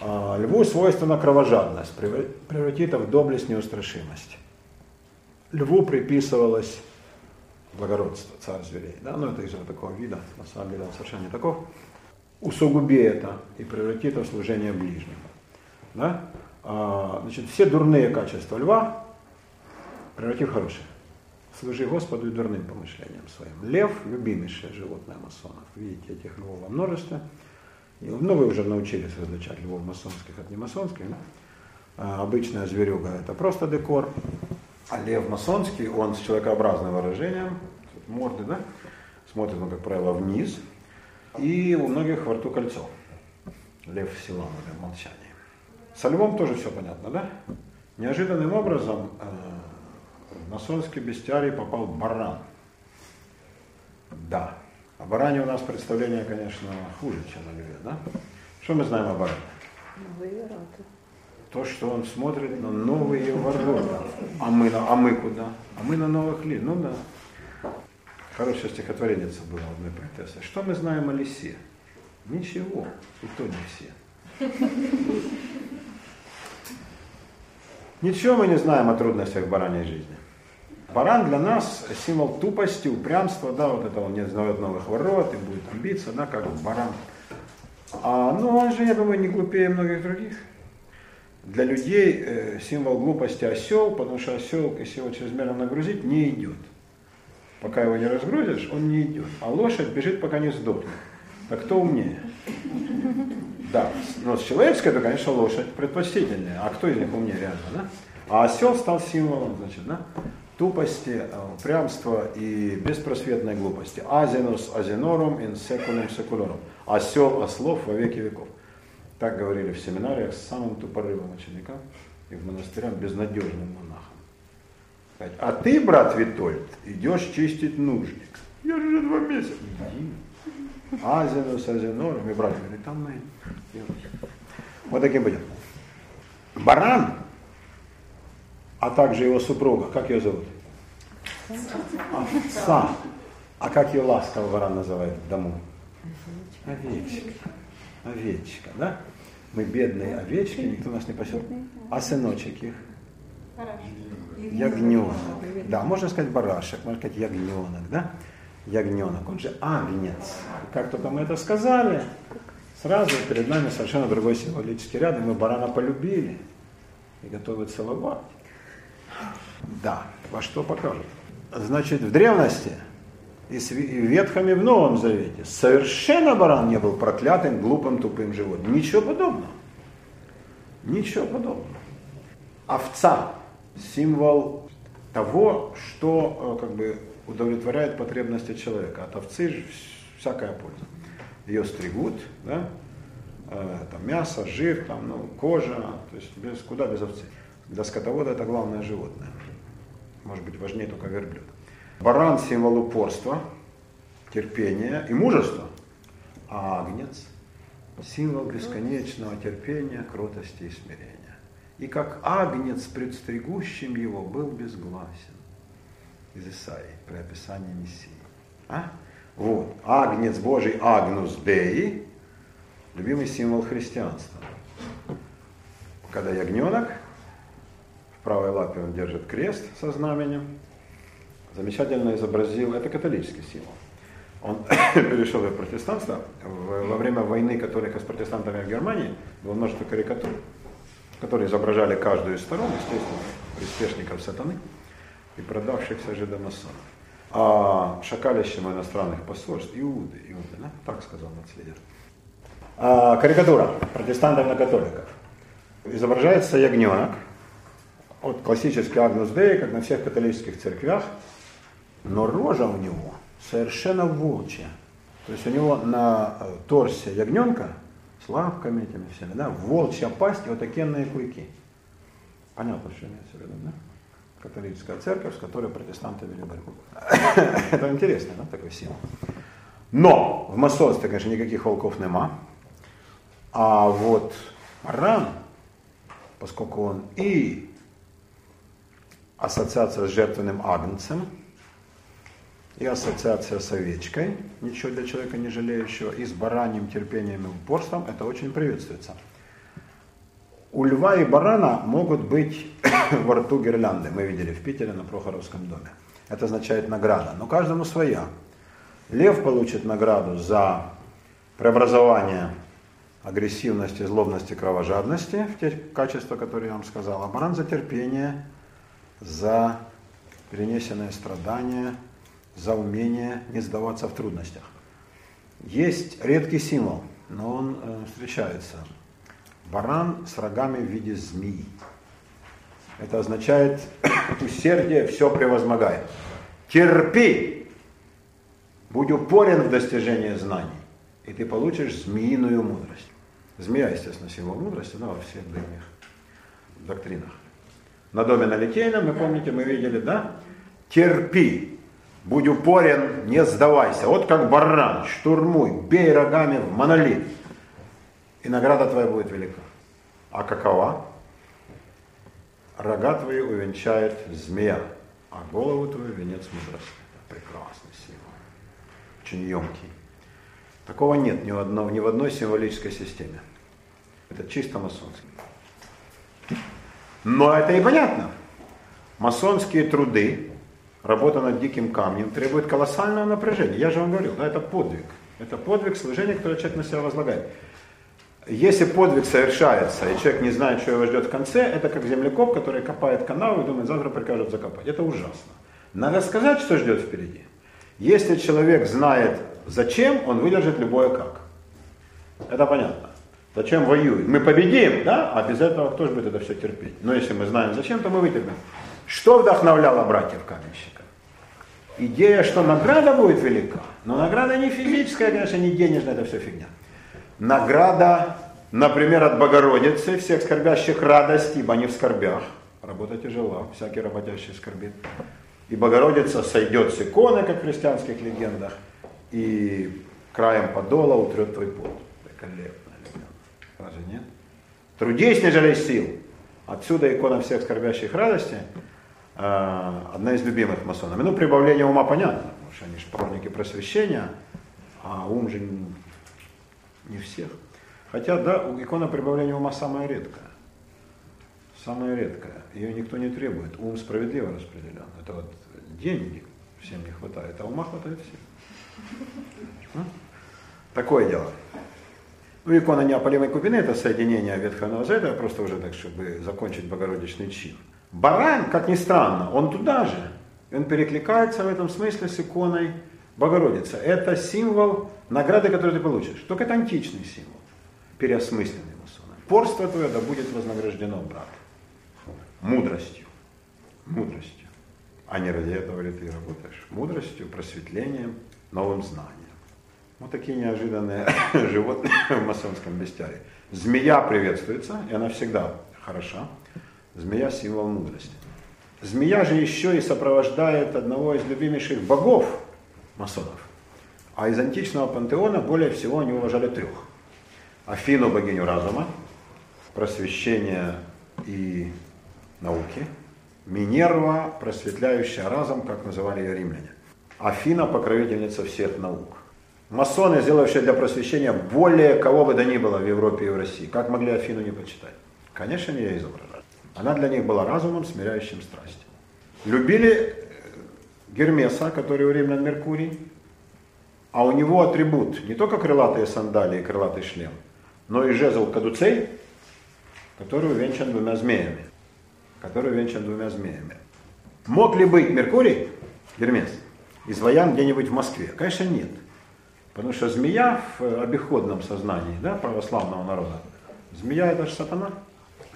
А льву свойственна кровожадность, превратит это в доблесть, неустрашимость. Льву приписывалось благородство, царь зверей. Да? Ну, это из-за такого вида, на самом деле он совершенно не таков. Усугуби это и преврати это в служение ближнему. Да? А, значит, все дурные качества льва преврати в хорошее. Служи Господу и дурным помышлениям своим. Лев – любимейшее животное масонов. Видите, этих львов во множестве. Ну, вы уже научились различать львов масонских от немасонских. Да? А, обычная зверюга – это просто декор. А лев масонский, он с человекообразным выражением, морды, да? Смотрит он, как правило, вниз. И у многих во рту кольцо. Лев силам или молчание. Со львом тоже все понятно, да? Неожиданным образом э, в масонский бестиарий попал баран. Да. О баране у нас представление, конечно, хуже, чем о льве, да? Что мы знаем о баране? Новые ворота. То, что он смотрит на новые ворота. А мы, на, а мы куда? А мы на новых ли? Ну да. Хорошее стихотворение было одной поэтессы. Что мы знаем о лисе? Ничего, и то не все. Ничего мы не знаем о трудностях бараньей жизни. Баран для нас символ тупости, упрямства, да, вот это он не знает новых ворот и будет там биться, да, как баран. А, ну, он же, я думаю, не глупее многих других. Для людей э, символ глупости осел, потому что осел, если его чрезмерно нагрузить, не идет. Пока его не разгрузишь, он не идет. А лошадь бежит, пока не сдохнет. Так кто умнее? Да, но с человеческой, то, конечно, лошадь предпочтительнее. А кто из них умнее реально, да? А осел стал символом, значит, да? тупости, э, упрямства и беспросветной глупости. Азинус азинорум ин секулем секулорум. Осел ослов во веки веков. Так говорили в семинариях с самым тупорылым ученикам и в монастырях безнадежным монахам. А ты, брат Витольд, идешь чистить нужник. Я же два месяца. Иди. Азинус азинорум. И брат говорит, там мы. Вот таким будет. Баран а также его супруга, как ее зовут? Овца. А как ее ласково ворон называет в дому? Овечка. Овечка, да? Мы бедные овечки, никто нас не пасет. А сыночек их? Ягненок. Да, можно сказать барашек, можно сказать ягненок, да? Ягненок, он же агнец. Как только мы это сказали, сразу перед нами совершенно другой символический ряд, и мы барана полюбили и готовы целовать. Да, во что покажут. Значит, в древности И в Ветхом и в Новом Завете совершенно баран не был проклятым, глупым, тупым животным. Ничего подобного. Ничего подобного. Овца – символ того, что э, как бы удовлетворяет потребности человека. От овцы всякая польза. Ее стригут, да? э, там мясо, жир, там, ну, кожа, то есть без, куда без овцы. Для скотовода это главное животное. Может быть важнее только верблюд. Баран – символ упорства, терпения и мужества. А агнец – символ бесконечного терпения, кротости и смирения. И как агнец пред стригущим его был безгласен. Из Исаии, при описании Мессии. А? Вот, агнец Божий, агнус Деи, любимый символ христианства. Когда ягненок, в правой лапе он держит крест со знаменем, замечательно изобразил, это католический символ. Он перешел в протестанство. Во время войны католиков с протестантами в Германии было множество карикатур, которые изображали каждую из сторон, естественно, приспешников сатаны и продавшихся жидомасонов. А шакалищем иностранных посольств, Иуды, Иуды, да? так сказал нацлидер. А, карикатура протестантов на католиков. Изображается ягненок, вот классический Агнус Дей, как на всех католических церквях, но рожа у него совершенно волчья. То есть у него на э, торсе ягненка с лапками этими всеми, да, волчья пасть и вот такие клыки. Понятно, что имеется в виду, да? Католическая церковь, с которой протестанты вели борьбу. Это интересно, да, такой символ. Но в масонстве, конечно, никаких волков нема. А вот Маран, поскольку он и ассоциация с жертвенным агнцем, и ассоциация с овечкой, ничего для человека не жалеющего, и с бараньим терпением и упорством, это очень приветствуется. У льва и барана могут быть во рту гирлянды, мы видели в Питере на Прохоровском доме. Это означает награда, но каждому своя. Лев получит награду за преобразование агрессивности, злобности, кровожадности в те качества, которые я вам сказал, а баран за терпение, за перенесенное страдание, за умение не сдаваться в трудностях. Есть редкий символ, но он э, встречается. Баран с рогами в виде змеи. Это означает усердие все превозмогает. Терпи, будь упорен в достижении знаний, и ты получишь змеиную мудрость. Змея, естественно, символ мудрости, да, во всех древних доктринах. На доме на Литейном, вы помните, мы видели, да? Терпи, Будь упорен, не сдавайся. Вот как баран, штурмуй, бей рогами в монолит. И награда твоя будет велика. А какова? Рога твои увенчает змея, а голову твою венец мудрости. Прекрасный символ. Очень емкий. Такого нет ни в, одно, ни в одной символической системе. Это чисто масонский. Но это и понятно. Масонские труды работа над диким камнем требует колоссального напряжения. Я же вам говорил, да, это подвиг. Это подвиг служения, которое человек на себя возлагает. Если подвиг совершается, и человек не знает, что его ждет в конце, это как землекоп, который копает канаву и думает, завтра прикажут закопать. Это ужасно. Надо сказать, что ждет впереди. Если человек знает, зачем, он выдержит любое как. Это понятно. Зачем воюет? Мы победим, да? А без этого кто же будет это все терпеть? Но если мы знаем зачем, то мы вытерпим. Что вдохновляло братьев каменщиков? Идея, что награда будет велика. Но награда не физическая, конечно, не денежная, это все фигня. Награда, например, от Богородицы, всех скорбящих радость, ибо они в скорбях. Работа тяжела, всякий работящий скорбит. И Богородица сойдет с иконы, как в христианских легендах, и краем подола утрет твой пот. Великолепно, разве нет? Трудись, не жалей сил. Отсюда икона всех скорбящих радости – одна из любимых масонами. Ну, прибавление ума понятно, потому что они же поклонники просвещения, а ум же не всех. Хотя, да, икона прибавления ума самая редкая. Самая редкая. Ее никто не требует. Ум справедливо распределен. Это вот денег всем не хватает, а ума хватает всем. Такое дело. Ну, икона неопалимой купины это соединение Ветхого Нового Завета, просто уже так, чтобы закончить Богородичный чин. Баран, как ни странно, он туда же. Он перекликается в этом смысле с иконой Богородица – это символ награды, которую ты получишь. Только это античный символ, переосмысленный масоном. Порство твое да будет вознаграждено, брат. Мудростью. Мудростью. А не ради этого ли ты работаешь? Мудростью, просветлением, новым знанием. Вот такие неожиданные животные в масонском бестиарии. Змея приветствуется, и она всегда хороша. Змея – символ мудрости. Змея же еще и сопровождает одного из любимейших богов масонов. А из античного пантеона более всего они уважали трех. Афину, богиню разума, просвещения и науки. Минерва, просветляющая разум, как называли ее римляне. Афина, покровительница всех наук. Масоны, сделавшие для просвещения более кого бы то ни было в Европе и в России. Как могли Афину не почитать? Конечно, не ее изображали. Она для них была разумом, смиряющим страсти. Любили э, Гермеса, который римлян Меркурий, а у него атрибут не только крылатые сандалии и крылатый шлем, но и жезл кадуцей, который увенчан двумя змеями. Который увенчан двумя змеями. Мог ли быть Меркурий, Гермес, изваян где-нибудь в Москве? Конечно, нет. Потому что змея в обиходном сознании да, православного народа, змея это же сатана.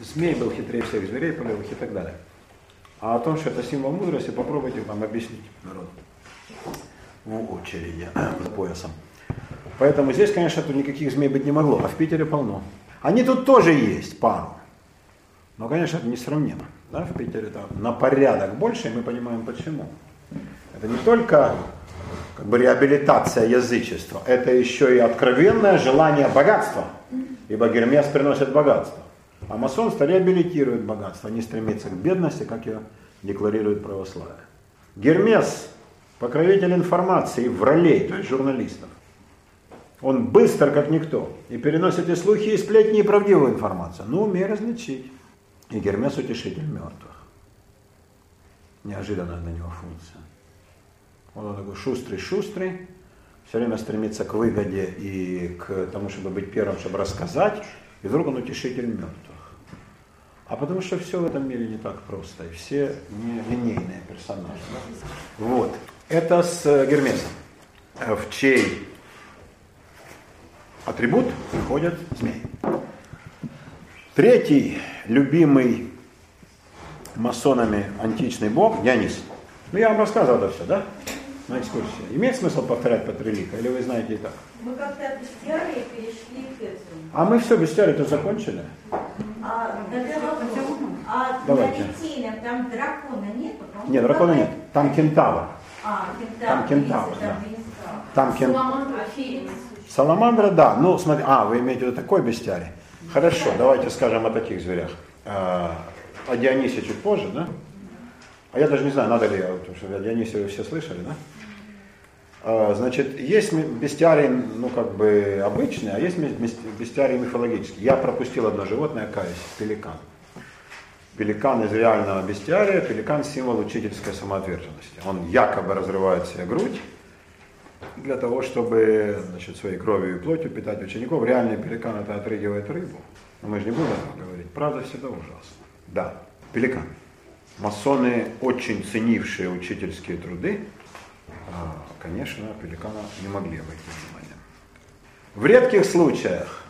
Змей был хитрее всех зверей, полевых и так далее. А о том, что это символ мудрости, попробуйте вам объяснить народу в очереди за поясом. Поэтому здесь, конечно, тут никаких змей быть не могло, а в Питере полно. Они тут тоже есть, пару. Но, конечно, это несравнимо. Да, в Питере там на порядок больше, и мы понимаем почему. Это не только как бы реабилитация язычества, это еще и откровенное желание богатства. Ибо Гермес приносит богатство. А масонство реабилитирует богатство, не стремится к бедности, как ее декларирует православие. Гермес – покровитель информации, вралей, то есть журналистов. Он быстр, как никто, и переносит и слухи, и сплетни, и правдивую информацию. Но умеет различить. И Гермес – утешитель мертвых. Неожиданная для него функция. Он такой шустрый-шустрый, все время стремится к выгоде и к тому, чтобы быть первым, чтобы рассказать, и вдруг он утешитель мертвых. А потому что все в этом мире не так просто, и все не линейные персонажи. Вот. Это с э, Гермесом, э, в чей атрибут входят змеи. Третий любимый масонами античный бог Дионис. Ну, я вам рассказывал это все, да? На экскурсии. Имеет смысл повторять Патрилика, или вы знаете и так? Мы как-то от бестиарии перешли к этому. А мы все, бестиарий-то закончили. А, а Давайте. на Литейном там дракона нет? по-моему, Нет, дракона какая- нет. Там кентавр. А, кентавр. Там кентавр, да. там кентавр. Саламандра да. Ну, смотри, а, вы имеете в виду такой бестиарий? Хорошо, давайте скажем о таких зверях. А, О Дионисе чуть позже, да? А я даже не знаю, надо ли, я, потому что о Дионисе вы все слышали, да? А, Значит, есть бестиарий, ну, как бы обычный, а есть бестиарий мифологический. Я пропустил одно животное, каюсь, пеликан. Пеликан из реального бестиария, пеликан – символ учительской самоотверженности. Он якобы разрывает себе грудь для того, чтобы значит, своей кровью и плотью питать учеников. Реальный пеликан – это отрыгивает рыбу. Но мы же не будем этого говорить. Правда всегда ужасно. Да, пеликан. Масоны, очень ценившие учительские труды, а, конечно, пеликана не могли обойти вниманием. В редких случаях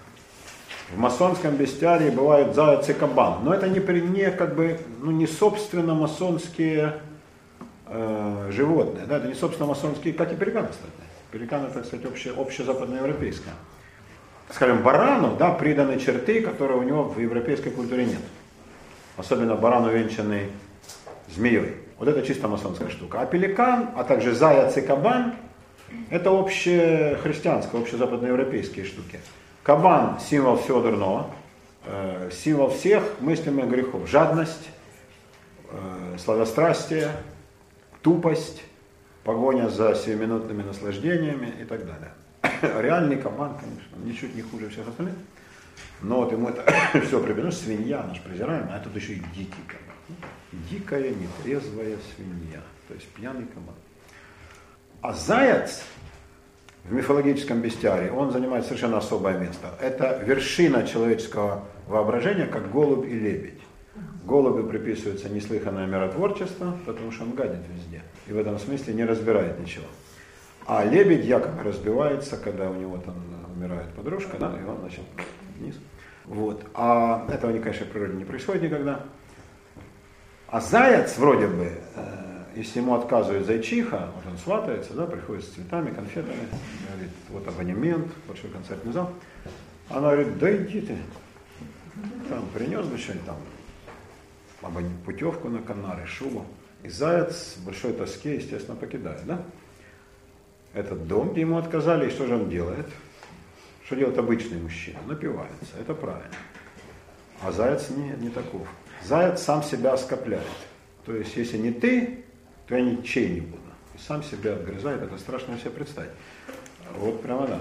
в масонском бестиарии бывают заяц и кабан, но это не, не как бы, ну, не собственно масонские э, животные, да, это не собственно масонские, как и пеликаны, кстати. Пеликаны, так сказать, обще, общезападноевропейское. Скажем, барану, да, приданы черты, которые у него в европейской культуре нет. Особенно баран, увенчанный змеей. Вот это чисто масонская штука. А пеликан, а также заяц и кабан, это общехристианские, общезападноевропейские штуки. Кабан – символ всего дурного, э, символ всех мыслимых грехов. Жадность, э, сладострастие, тупость, погоня за сиюминутными наслаждениями и так далее. Реальный кабан, конечно, ничуть не хуже всех остальных. Но вот ему это все приписано, свинья, наш презираемый, а тут еще и дикий кабан. Дикая, нетрезвая свинья, то есть пьяный кабан. А заяц в мифологическом бестиарии, он занимает совершенно особое место. Это вершина человеческого воображения, как голубь и лебедь. Голубю приписывается неслыханное миротворчество, потому что он гадит везде. И в этом смысле не разбирает ничего. А лебедь якобы разбивается, когда у него там умирает подружка, да, и он, значит, вниз. Вот. А этого, конечно, в природе не происходит никогда. А заяц вроде бы, э, если ему отказывает зайчиха, вот он сватается, да, приходит с цветами, конфетами, говорит, вот абонемент, большой концертный зал. Она говорит, да иди ты, там принес бы что-нибудь там, путевку на Канары, шубу. И заяц в большой тоске, естественно, покидает, да? Этот дом, где ему отказали, и что же он делает? Что делает обычный мужчина? Напивается, это правильно. А заяц не, не таков. Заяц сам себя скопляет. То есть, если не ты, то я ничей не буду. И сам себя отгрызает, это страшно себе представить. Вот прямо да.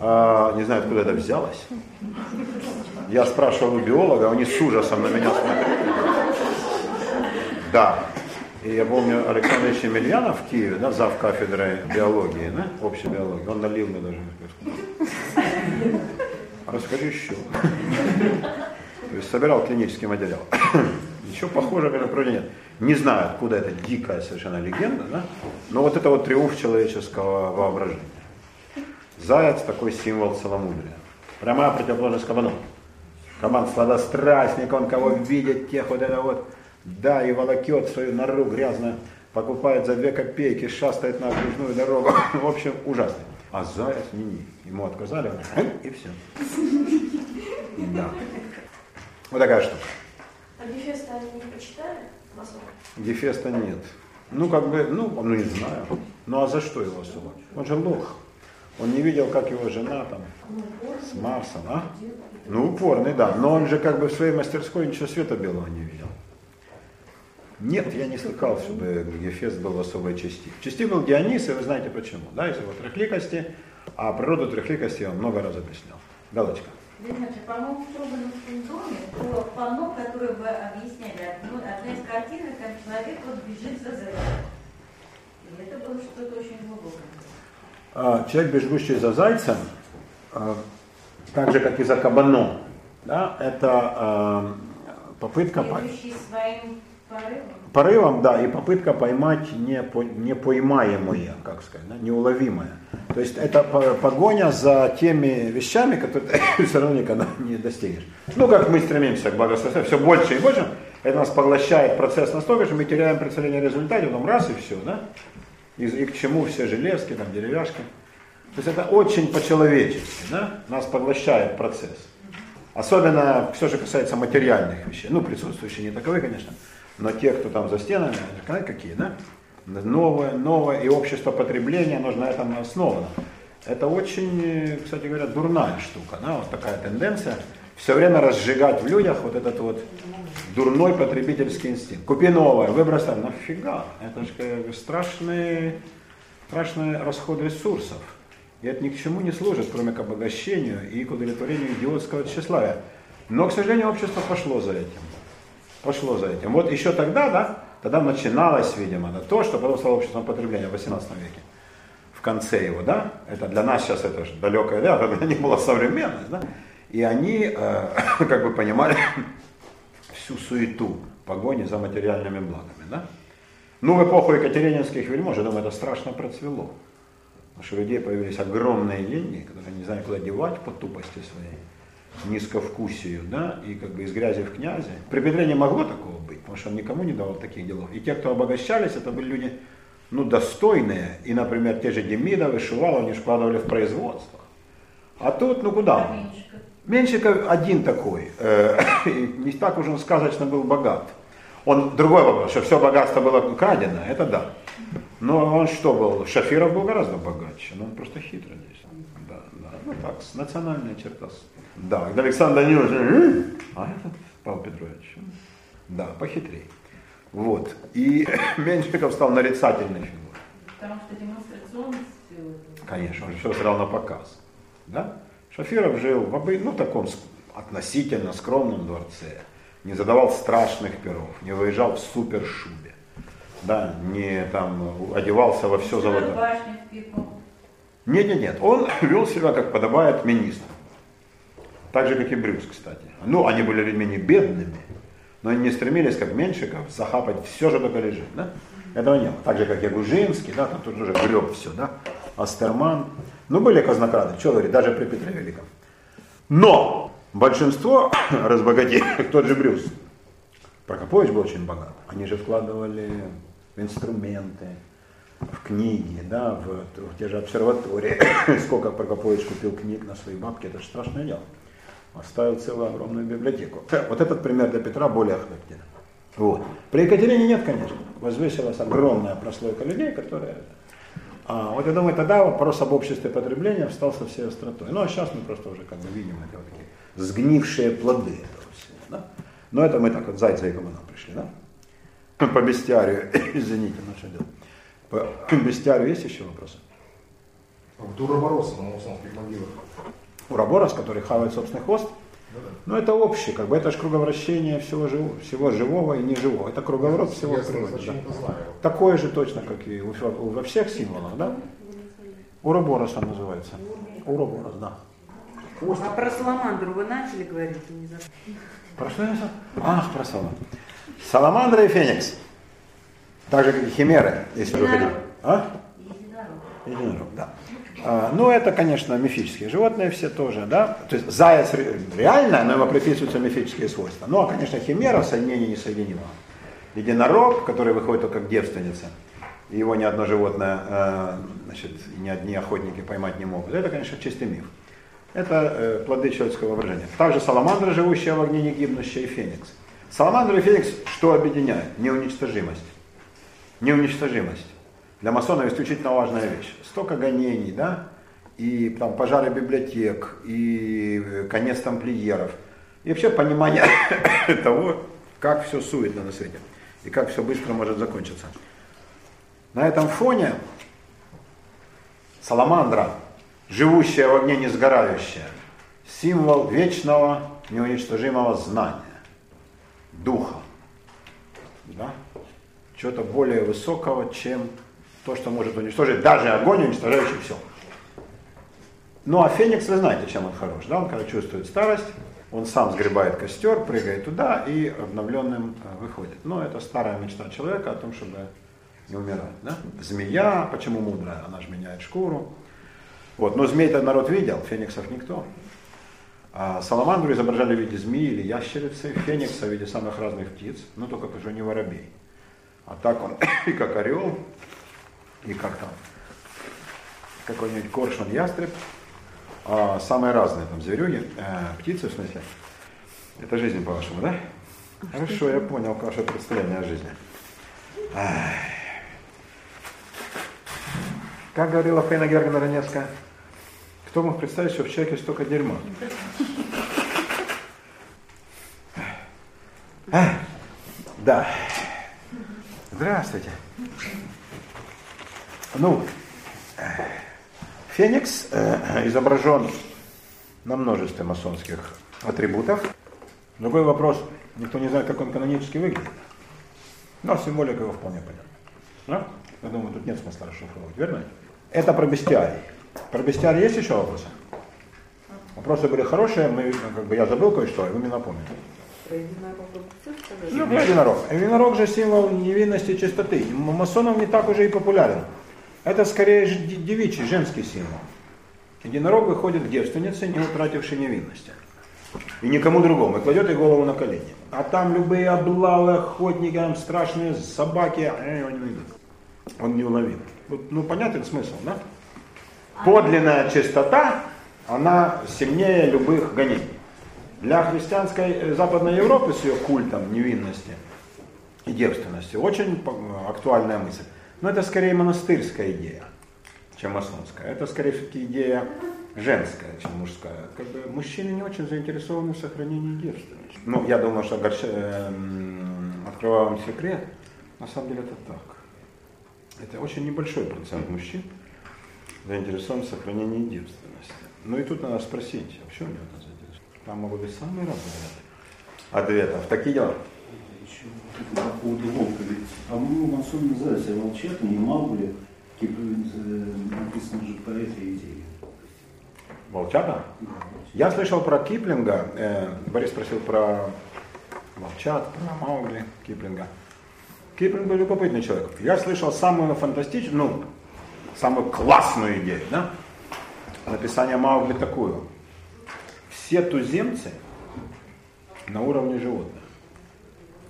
А, не знаю, откуда это взялось. Я спрашивал у биолога, они с ужасом на меня смотрели. Да. И я помню, Александр Ильич Емельянов в Киеве, да, зав кафедрой биологии, да, общей биологии, он налил мне даже. Расскажи еще. Собирал клинический материал. Ничего похожего, вроде нет. Не знаю, откуда эта дикая совершенно легенда, да? но вот это вот триумф человеческого воображения. Заяц такой символ целомудрия. Прямая противоположность кабану. Кабан сладострастник, он кого видит, тех вот это вот, да, и волокет свою нору грязно, покупает за две копейки, шастает на окружную дорогу. В общем, ужасный. А заяц не, не. Ему отказали, и все. Да. Вот такая штука. А Гефеста они не почитали? Гефеста нет. Ну, как бы, ну, ну, не знаю. Ну, а за что его осуждать? Он же лох. Он не видел, как его жена там с Марсом, а? Ну, упорный, да. Но он же как бы в своей мастерской ничего света белого не видел. Нет, я не слыхал, чтобы Гефест был в особой части. В части был Дионис, и вы знаете почему. Да, из его трехликости, а природу трехликости я вам много раз объяснял. Галочка. Значит, по-моему, в Трубановском доме было панно, которое вы объясняли. Одно, одна из картин, как человек вот бежит за зайцем. И это было что-то очень глубокое. А, человек, бегущий за зайцем, а, так же, как и за кабаном, да, это а, попытка... Бегущий своим порывом? Порывом, да, и попытка поймать не, по, не поймаемое, как сказать, да, неуловимое. То есть это погоня за теми вещами, которые ты все равно никогда не достигнешь. Ну, как мы стремимся к благосостоянию, все больше и больше, это нас поглощает процесс настолько, что мы теряем представление о результате, потом раз и все, да? И, и к чему все железки, там, деревяшки. То есть это очень по-человечески, да? Нас поглощает процесс. Особенно все, что касается материальных вещей. Ну, присутствующие не таковы, конечно, но те, кто там за стенами, какие, да? Новое, новое, и общество потребления, оно же на этом основано. Это очень, кстати говоря, дурная штука, да? вот такая тенденция все время разжигать в людях вот этот вот дурной потребительский инстинкт. Купи новое, выбросай, нафига? Это же страшные, страшные расходы ресурсов. И это ни к чему не служит, кроме к обогащению и к удовлетворению идиотского тщеславия. Но, к сожалению, общество пошло за этим. Пошло за этим. Вот еще тогда, да, тогда начиналось, видимо, да, то, что потом стало обществом потребления в 18 веке. В конце его, да, это для нас сейчас это же далекое, да, тогда не было современность, да, и они э, как бы понимали всю суету погони за материальными благами. Да? Ну, в эпоху Екатерининских вельмож, я думаю, это страшно процвело. Потому что у людей появились огромные деньги, которые не знают, куда девать по тупости своей, низковкусию, да, и как бы из грязи в князи. При Петре не могло такого быть, потому что он никому не давал таких делов. И те, кто обогащались, это были люди, ну, достойные. И, например, те же Демидовы, Шувалов, они вкладывали в производство. А тут, ну куда? Меньшиков один такой, э, не так уж он сказочно был богат. Он другой вопрос, что все богатство было крадено, это да. Но он что был? Шафиров был гораздо богаче, но он просто хитрый здесь. Да, да. Ну так, национальная черта. Да, когда Александр Данилович, а этот Павел Петрович, да, похитрее. Вот. И Меньшиков стал нарицательной фигурой. Потому что демонстрационность... Конечно, он все сыграл на показ. Да? Шафиров жил в обы... ну, таком относительно скромном дворце, не задавал страшных перов, не выезжал в супершубе, да, не там одевался во все золото. Нет, нет, нет, он вел себя, как подобает министру. Так же, как и Брюс, кстати. Ну, они были людьми бедными, но они не стремились, как Меньшиков, захапать все, что только лежит. Да? Этого не было. Так же, как и Гужинский, да, там тоже греб все, да, Астерман. Ну, были казнокрады, что говорить, даже при Петре Великом. Но большинство разбогатели, тот же Брюс, Прокопович был очень богат. Они же вкладывали в инструменты, в книги, да, в, в те же обсерватории. Сколько Прокопович купил книг на свои бабки, это же страшное дело. Оставил целую огромную библиотеку. Вот этот пример для Петра более характерен. Вот. При Екатерине нет, конечно. Возвысилась огромная прослойка людей, которые... А, вот я думаю, тогда вопрос об обществе потребления встал со всей остротой. Ну а сейчас мы просто уже как бы видим эти вот такие сгнившие плоды этого всего. Да? Но это мы так вот зайца и кабана пришли, да? По бестиарию, извините, наше дело. По бестиарию есть еще вопросы? А вот Уробороса на Мусонских могилах. Ураборос, который хавает собственный хвост, ну это общее, как бы это же круговращение всего, живого, всего живого и неживого. Это круговорот всего природы. да. Такое же точно, как и во всех символах, да? Уроборос он называется. Уроборос, да. А про саламандру вы начали говорить? не за- Про что я? Ах, про саламандру. Саламандра и феникс. Так же, как и химеры, если вы хотите. А? Единорог. Единорог, да. А, ну, это, конечно, мифические животные все тоже, да. То есть заяц ре- реально, но ему приписываются мифические свойства. Ну, а, конечно, химера соединение несоединимого. Единорог, который выходит только как девственница, его ни одно животное, э, значит, ни одни охотники поймать не могут. Это, конечно, чистый миф. Это э, плоды человеческого воображения. Также саламандра, живущая в огне, не гибнущая, и феникс. Саламандра и феникс что объединяет? Неуничтожимость. Неуничтожимость. Для масонов исключительно важная вещь. Столько гонений, да, и там пожары библиотек, и э, конец тамплиеров. И вообще понимание того, как все суетно на свете, и как все быстро может закончиться. На этом фоне саламандра, живущая в огне не сгорающая, символ вечного, неуничтожимого знания, духа. Да? Чего-то более высокого, чем то, что может уничтожить даже огонь, уничтожающий все. Ну а Феникс, вы знаете, чем он хорош. Да? Он когда чувствует старость, он сам сгребает костер, прыгает туда и обновленным э, выходит. Но это старая мечта человека о том, чтобы не умирать. Да? Змея, почему мудрая? Она же меняет шкуру. Вот. Но змей-то народ видел, фениксов никто. А саламандру изображали в виде змеи или ящерицы, феникса в виде самых разных птиц, но только уже не воробей. А так он и как орел, и как там какой-нибудь коршун ястреб, а самые разные там зверюги, э, птицы в смысле. Это жизнь по-вашему, да? Хорошо, я понял ваше представление о жизни. Ай. Как говорила Фейна Гергана Раневская, кто мог представить, что в человеке столько дерьма? А, да. Здравствуйте. Ну, Феникс э, изображен на множестве масонских атрибутов. Другой вопрос, никто не знает, как он канонически выглядит. Но символика его вполне понятна. Да? Я думаю, тут нет смысла расшифровывать, верно? Это про бестиарий. Про бестиарий есть еще вопросы? Вопросы были хорошие, мы, как бы я забыл кое-что, и вы мне напомнили. Про сказали? Ну, про единорог. Единорог же символ невинности и чистоты. Масонов не так уже и популярен. Это скорее девичий, женский символ. Единорог выходит к девственнице, не утратившей невинности. И никому другому. И кладет ей голову на колени. А там любые облавы, охотники, там страшные собаки, а не. Он неуловим. Вот, Ну, понятен смысл, да? Подлинная чистота, она сильнее любых гонений. Для христианской э, Западной Европы с ее культом невинности и девственности очень по- актуальная мысль. Но это скорее монастырская идея, чем масонская. Это скорее все-таки идея женская, чем мужская. Как бы мужчины не очень заинтересованы в сохранении девственности. Ну, я думаю, что огорча- эм, открываю вам секрет, на самом деле это так. Это очень небольшой процент мужчин заинтересован в сохранении девственности. Ну и тут надо спросить, а почему они это заинтересованы? Там могут быть самые разные ответов. Такие дела. По поводу волка. Ведь, по-моему, масоны называются волчата, не Маугли. Киплинг, э, написано же по этой идее. Волчата? Да. Я слышал про Киплинга, э, Борис спросил про волчат, про Маугли Киплинга. Киплинг был любопытный человек. Я слышал самую фантастичную, ну, самую классную идею, да? Написание Маугли такую. Все туземцы на уровне животных.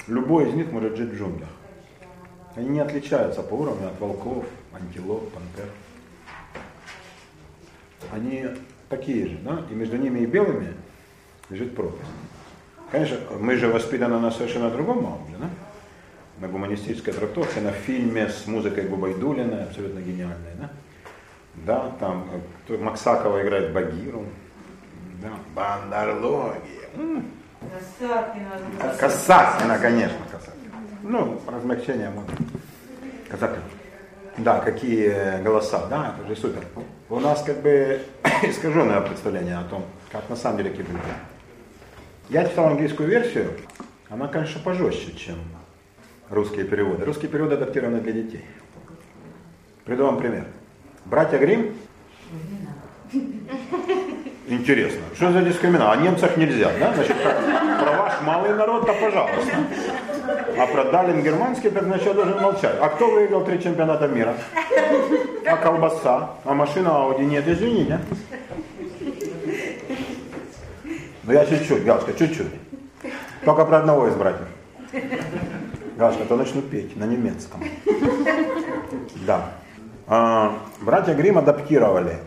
Любой из них жить в джунглях. Они не отличаются по уровню от волков, антилоп, пантер. Они такие же, да? И между ними и белыми лежит пропасть. Конечно, мы же воспитаны на совершенно другом Маугли, да? На гуманистической трактовке, на фильме с музыкой Губайдулиной, абсолютно гениальной, да? Да, там э, Максакова играет Багиру, да, Бандарлоги. Касаткина. Касаткина, конечно, Касаткина. Ну, размягчение можно. Касаткина. Да, какие голоса, да, это же супер. У нас как бы искаженное представление о том, как на самом деле Киплинг. Я читал английскую версию, она, конечно, пожестче, чем русские переводы. Русские переводы адаптированы для детей. Приду вам пример. Братья Грим. Интересно, что за дискриминация? О немцах нельзя, да? Значит, про, про ваш малый народ, то пожалуйста. А про Далин германский, так значит, я должен молчать. А кто выиграл три чемпионата мира? А колбаса? А машина Ауди? Нет, извините. Ну я чуть-чуть, Галочка, чуть-чуть. Только про одного из братьев. Галочка, то начну петь на немецком. Да. А, братья Грим адаптировали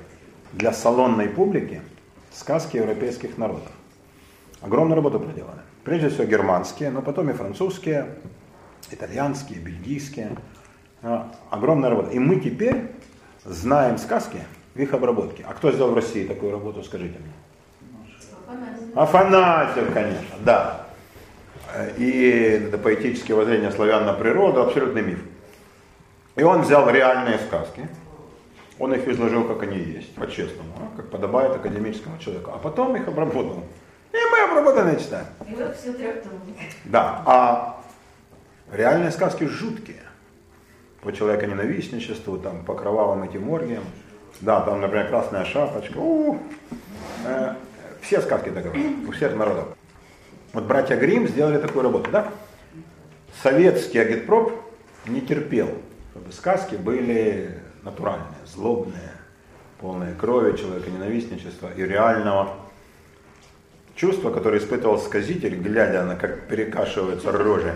для салонной публики сказки европейских народов. Огромную работу проделали. Прежде всего германские, но потом и французские, итальянские, бельгийские. А, Огромная работа. И мы теперь знаем сказки в их обработке. А кто сделал в России такую работу, скажите мне? Афанасьев, конечно, да. И это поэтическое воззрение славян на природу, абсолютный миф. И он взял реальные сказки, он их изложил, как они есть, по-честному, а, как подобает академическому человеку, а потом их обработал. И мы обработанные читаем. И вот все трактовано. Да, а реальные сказки жуткие. По человеконенавистничеству, там, по кровавым этим оргиям. Да, там, например, красная шапочка. У, э, все сказки таковы, у всех народов. Вот братья Грим сделали такую работу, да? Советский агитпроп не терпел, чтобы сказки были натуральные, злобные, полные крови, человеконенавистничества и реального чувства, которое испытывал сказитель, глядя на как перекашиваются рожи.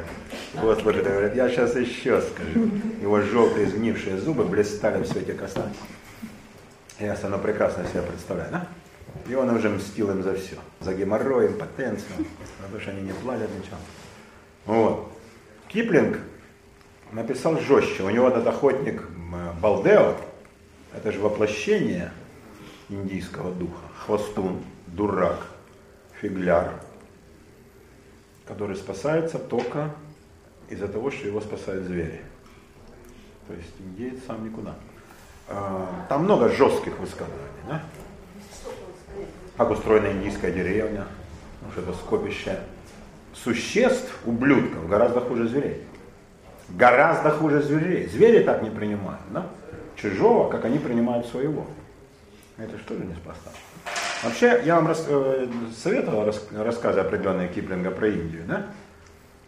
Это говорит, я сейчас еще скажу. Его желтые сгнившие зубы блистали в свете коста. Я оно прекрасно себе представляю, да? И он уже мстил им за все. За геморрой, импотенцию, то, что они не платят ничего. Вот. Киплинг написал жестче. У него этот охотник Балдео, это же воплощение индийского духа. Хвостун, дурак, фигляр, который спасается только из-за того, что его спасают звери. То есть индеец сам никуда. А, Там много жестких высказываний. Да? Как устроена индийская деревня, потому что это скопище существ, ублюдков, гораздо хуже зверей. Гораздо хуже зверей. Звери так не принимают, да? Чужого, как они принимают своего. Это что же неспроста. Вообще, я вам рас, э, советовал рас, рассказы определенные Киплинга про Индию, да?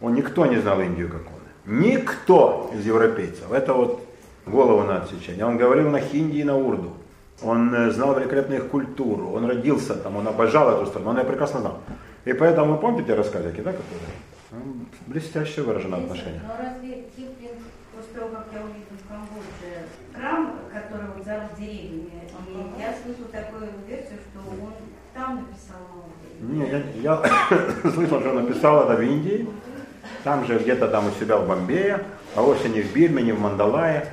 Он никто не знал Индию как он. Никто из европейцев. Это вот голову на отсечение. Он говорил на хинди и на урду. Он э, знал великолепную их культуру. Он родился там, он обожал эту страну. Он ее прекрасно знал. И поэтому, вы помните те рассказики, да, которые? Ну, Блестяще выражено отношение. Но разве Киплинг, после того, как я увидел в Камбодже храм, который вот зарос деревьями, и я слышу такую версию, что он там написал Маугли. Не, я, я слышал, что он написал это в Индии, там же где-то там у себя в Бомбее, а вовсе не в Бирме, не в Мандалае.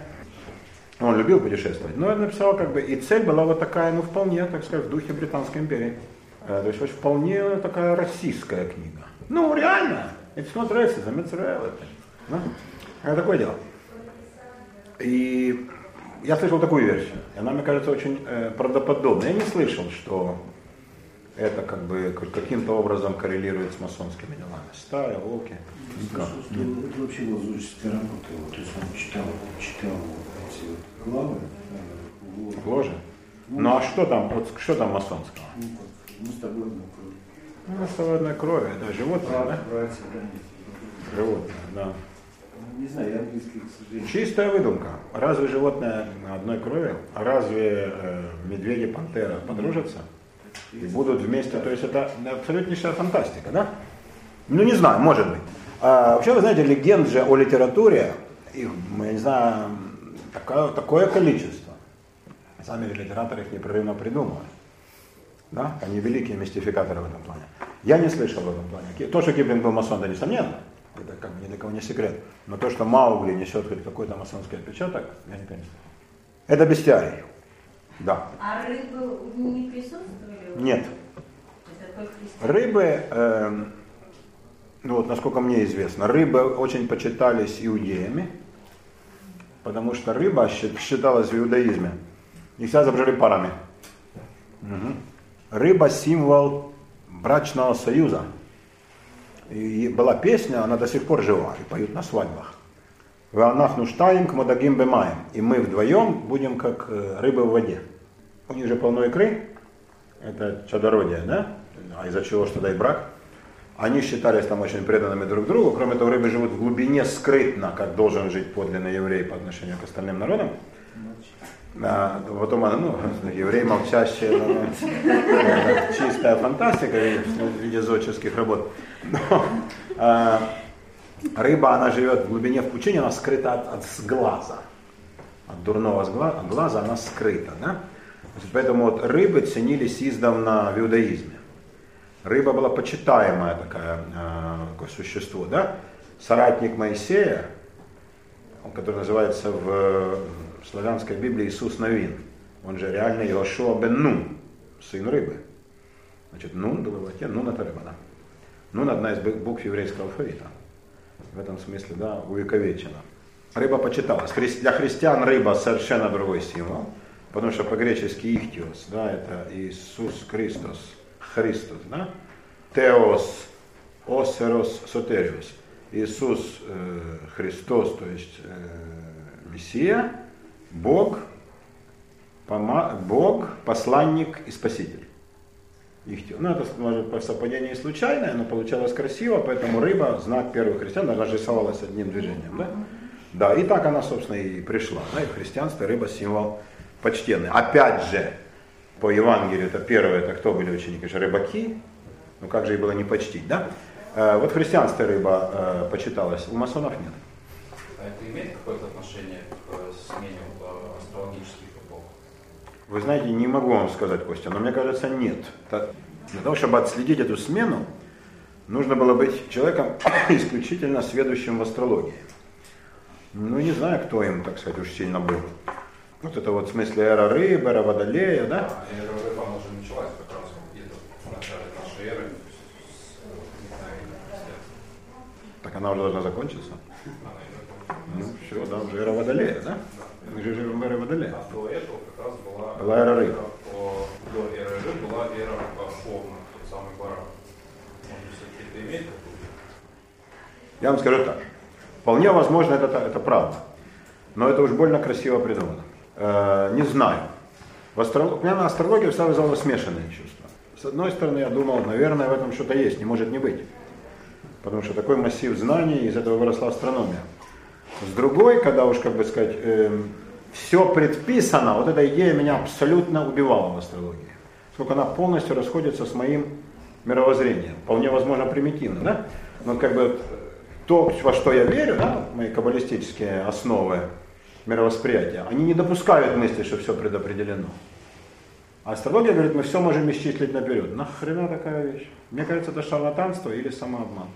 Он любил путешествовать. Но он написал как бы, и цель была вот такая, ну вполне, так сказать, в духе Британской империи. Э, То есть вполне такая российская книга. Ну реально, it's not racism, it's reality. Да? Это такое дело. И я слышал такую версию, и она, мне кажется, очень э, правдоподобной. Я не слышал, что это как бы как- каким-то образом коррелирует с масонскими делами. Стая, волки. Что это вообще лазурическая работа. Вот, то есть он читал, читал эти вот главы. э. В ложе. Ну а что там, вот что там масонского? Ну, как, мы с тобой. Ну, с одной крови, это животное, да? Братья, да. Животное, да. Не знаю, я английский, к сожалению. Чистая выдумка. Разве животное одной крови? А разве э, медведи, пантера подружатся? И будут вместе, то есть это абсолютнейшая фантастика, да? Ну не знаю, может быть. А, вообще, вы знаете, легенд же о литературе, их, я не знаю, такое, такое количество. Сами литераторы их непрерывно придумывают. Да? Они великие мистификаторы в этом плане. Я не слышал в этом плане. То, что Киплинг был масон, да несомненно. Это как бы ни для кого не секрет. Но то, что Маугли несет хоть какой-то масонский отпечаток, я не понимаю. Это бестиарий. Да. А рыбы не присутствовали? Нет. Рыбы, э, ну вот насколько мне известно, рыбы очень почитались иудеями, потому что рыба счит- считалась в иудаизме. Их всегда изображали парами. Мгм. Рыба символ брачного союза. И была песня, она до сих пор жива, и поют на свадьбах. Ванах нуштаем к модагим бемаем. И мы вдвоем будем как э, рыбы в воде. У них же полно икры, это чадородие, да? А из-за чего что да и брак? Они считались там очень преданными друг другу. Кроме того, рыбы живут в глубине скрытно, как должен жить подлинный еврей по отношению к остальным народам. А, потом, она, ну, еврей молчащий, ну, это чистая фантастика в виде зодческих работ. Но, а, рыба, она живет в глубине в пучине, она скрыта от, от сглаза. От дурного сгла- от глаза она скрыта. Да? Поэтому вот рыбы ценились издавна в иудаизме. Рыба была почитаемое такое, э, такое существо. Да? Соратник Моисея, который называется в славянской Библии Иисус Новин. Он же реально Иошуа бен Нун, сын рыбы. Значит, Нун, добавляйте, Нун это рыба, да. Нун одна из букв еврейского алфавита. В этом смысле, да, увековечена. Рыба почиталась. Для христиан рыба совершенно другой символ, потому что по-гречески ихтиос, да, это Иисус Христос, Христос, да. Теос, осерос, сотериос. Иисус э, Христос, то есть э, Мессия, Бог, пома- Бог, посланник и спаситель. Ихтио. Ну, это может по совпадению и случайное, но получалось красиво, поэтому рыба, знак первых христиан, она рисовалась одним движением. Да? да, и так она, собственно, и пришла. Да, и в христианстве рыба символ почтенный. Опять же, по Евангелию, это первое, это кто были ученики? Же рыбаки. Ну как же их было не почтить, да? Э, вот в христианстве рыба э, почиталась, у масонов нет. А это имеет какое-то отношение к э, смене? Вы знаете, не могу вам сказать, Костя, но мне кажется, нет. Для того, чтобы отследить эту смену, нужно было быть человеком исключительно сведущим в астрологии. Ну, не знаю, кто им, так сказать, уж сильно был. Вот это вот в смысле эра рыбы, эра водолея, да? А эра рыбы, она уже началась как раз где-то в начале нашей эры. Так она уже должна закончиться. Ну, все, да, уже эра водолея, да? В эре водолея. А до этого как раз была, Была эра рыб. До эры рыб была эра Овна, тот самый баран. Может все-таки это имеет? Я вам скажу так. Вполне возможно, это, это правда. Но это уж больно красиво придумано. Э, не знаю. В астролог... У меня на астрологии всегда вызывало смешанные чувства. С одной стороны, я думал, наверное, в этом что-то есть, не может не быть. Потому что такой массив знаний, из этого выросла астрономия. С другой, когда уж, как бы сказать, все предписано, вот эта идея меня абсолютно убивала в астрологии. Сколько она полностью расходится с моим мировоззрением. Вполне возможно примитивно, да? Но как бы то, во что я верю, да, мои каббалистические основы мировосприятия, они не допускают мысли, что все предопределено. А астрология говорит, мы все можем исчислить наперед. Нахрена такая вещь? Мне кажется, это шарлатанство или самообман.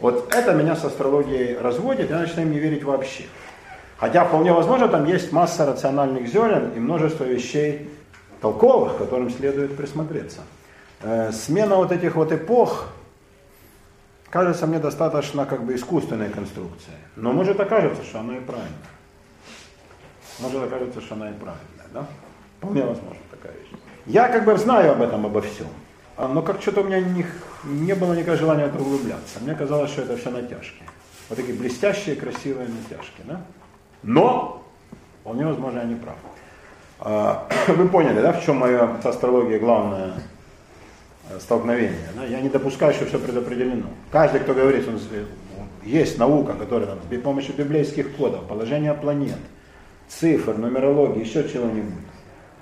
Вот это меня с астрологией разводит, я начинаю не верить вообще. Хотя вполне возможно, там есть масса рациональных зерен и множество вещей толковых, к которым следует присмотреться. Э, смена вот этих вот эпох кажется мне достаточно как бы искусственной конструкцией. Но может окажется, что она и правильная. Может окажется, что она и правильная, да? Вполне возможно такая вещь. Я как бы знаю об этом, обо всем. А, Но как что-то у меня не, не было никакого желания это углубляться. Мне казалось, что это все натяжки. Вот такие блестящие, красивые натяжки. Да? Но, вполне возможно, я не прав. А, Вы поняли, да, в чем мое с астрологией главное э, столкновение? Да? Я не допускаю, что все предопределено. Каждый, кто говорит, он есть наука, которая там, с помощью библейских кодов, положения планет, цифр, нумерологии, еще чего-нибудь,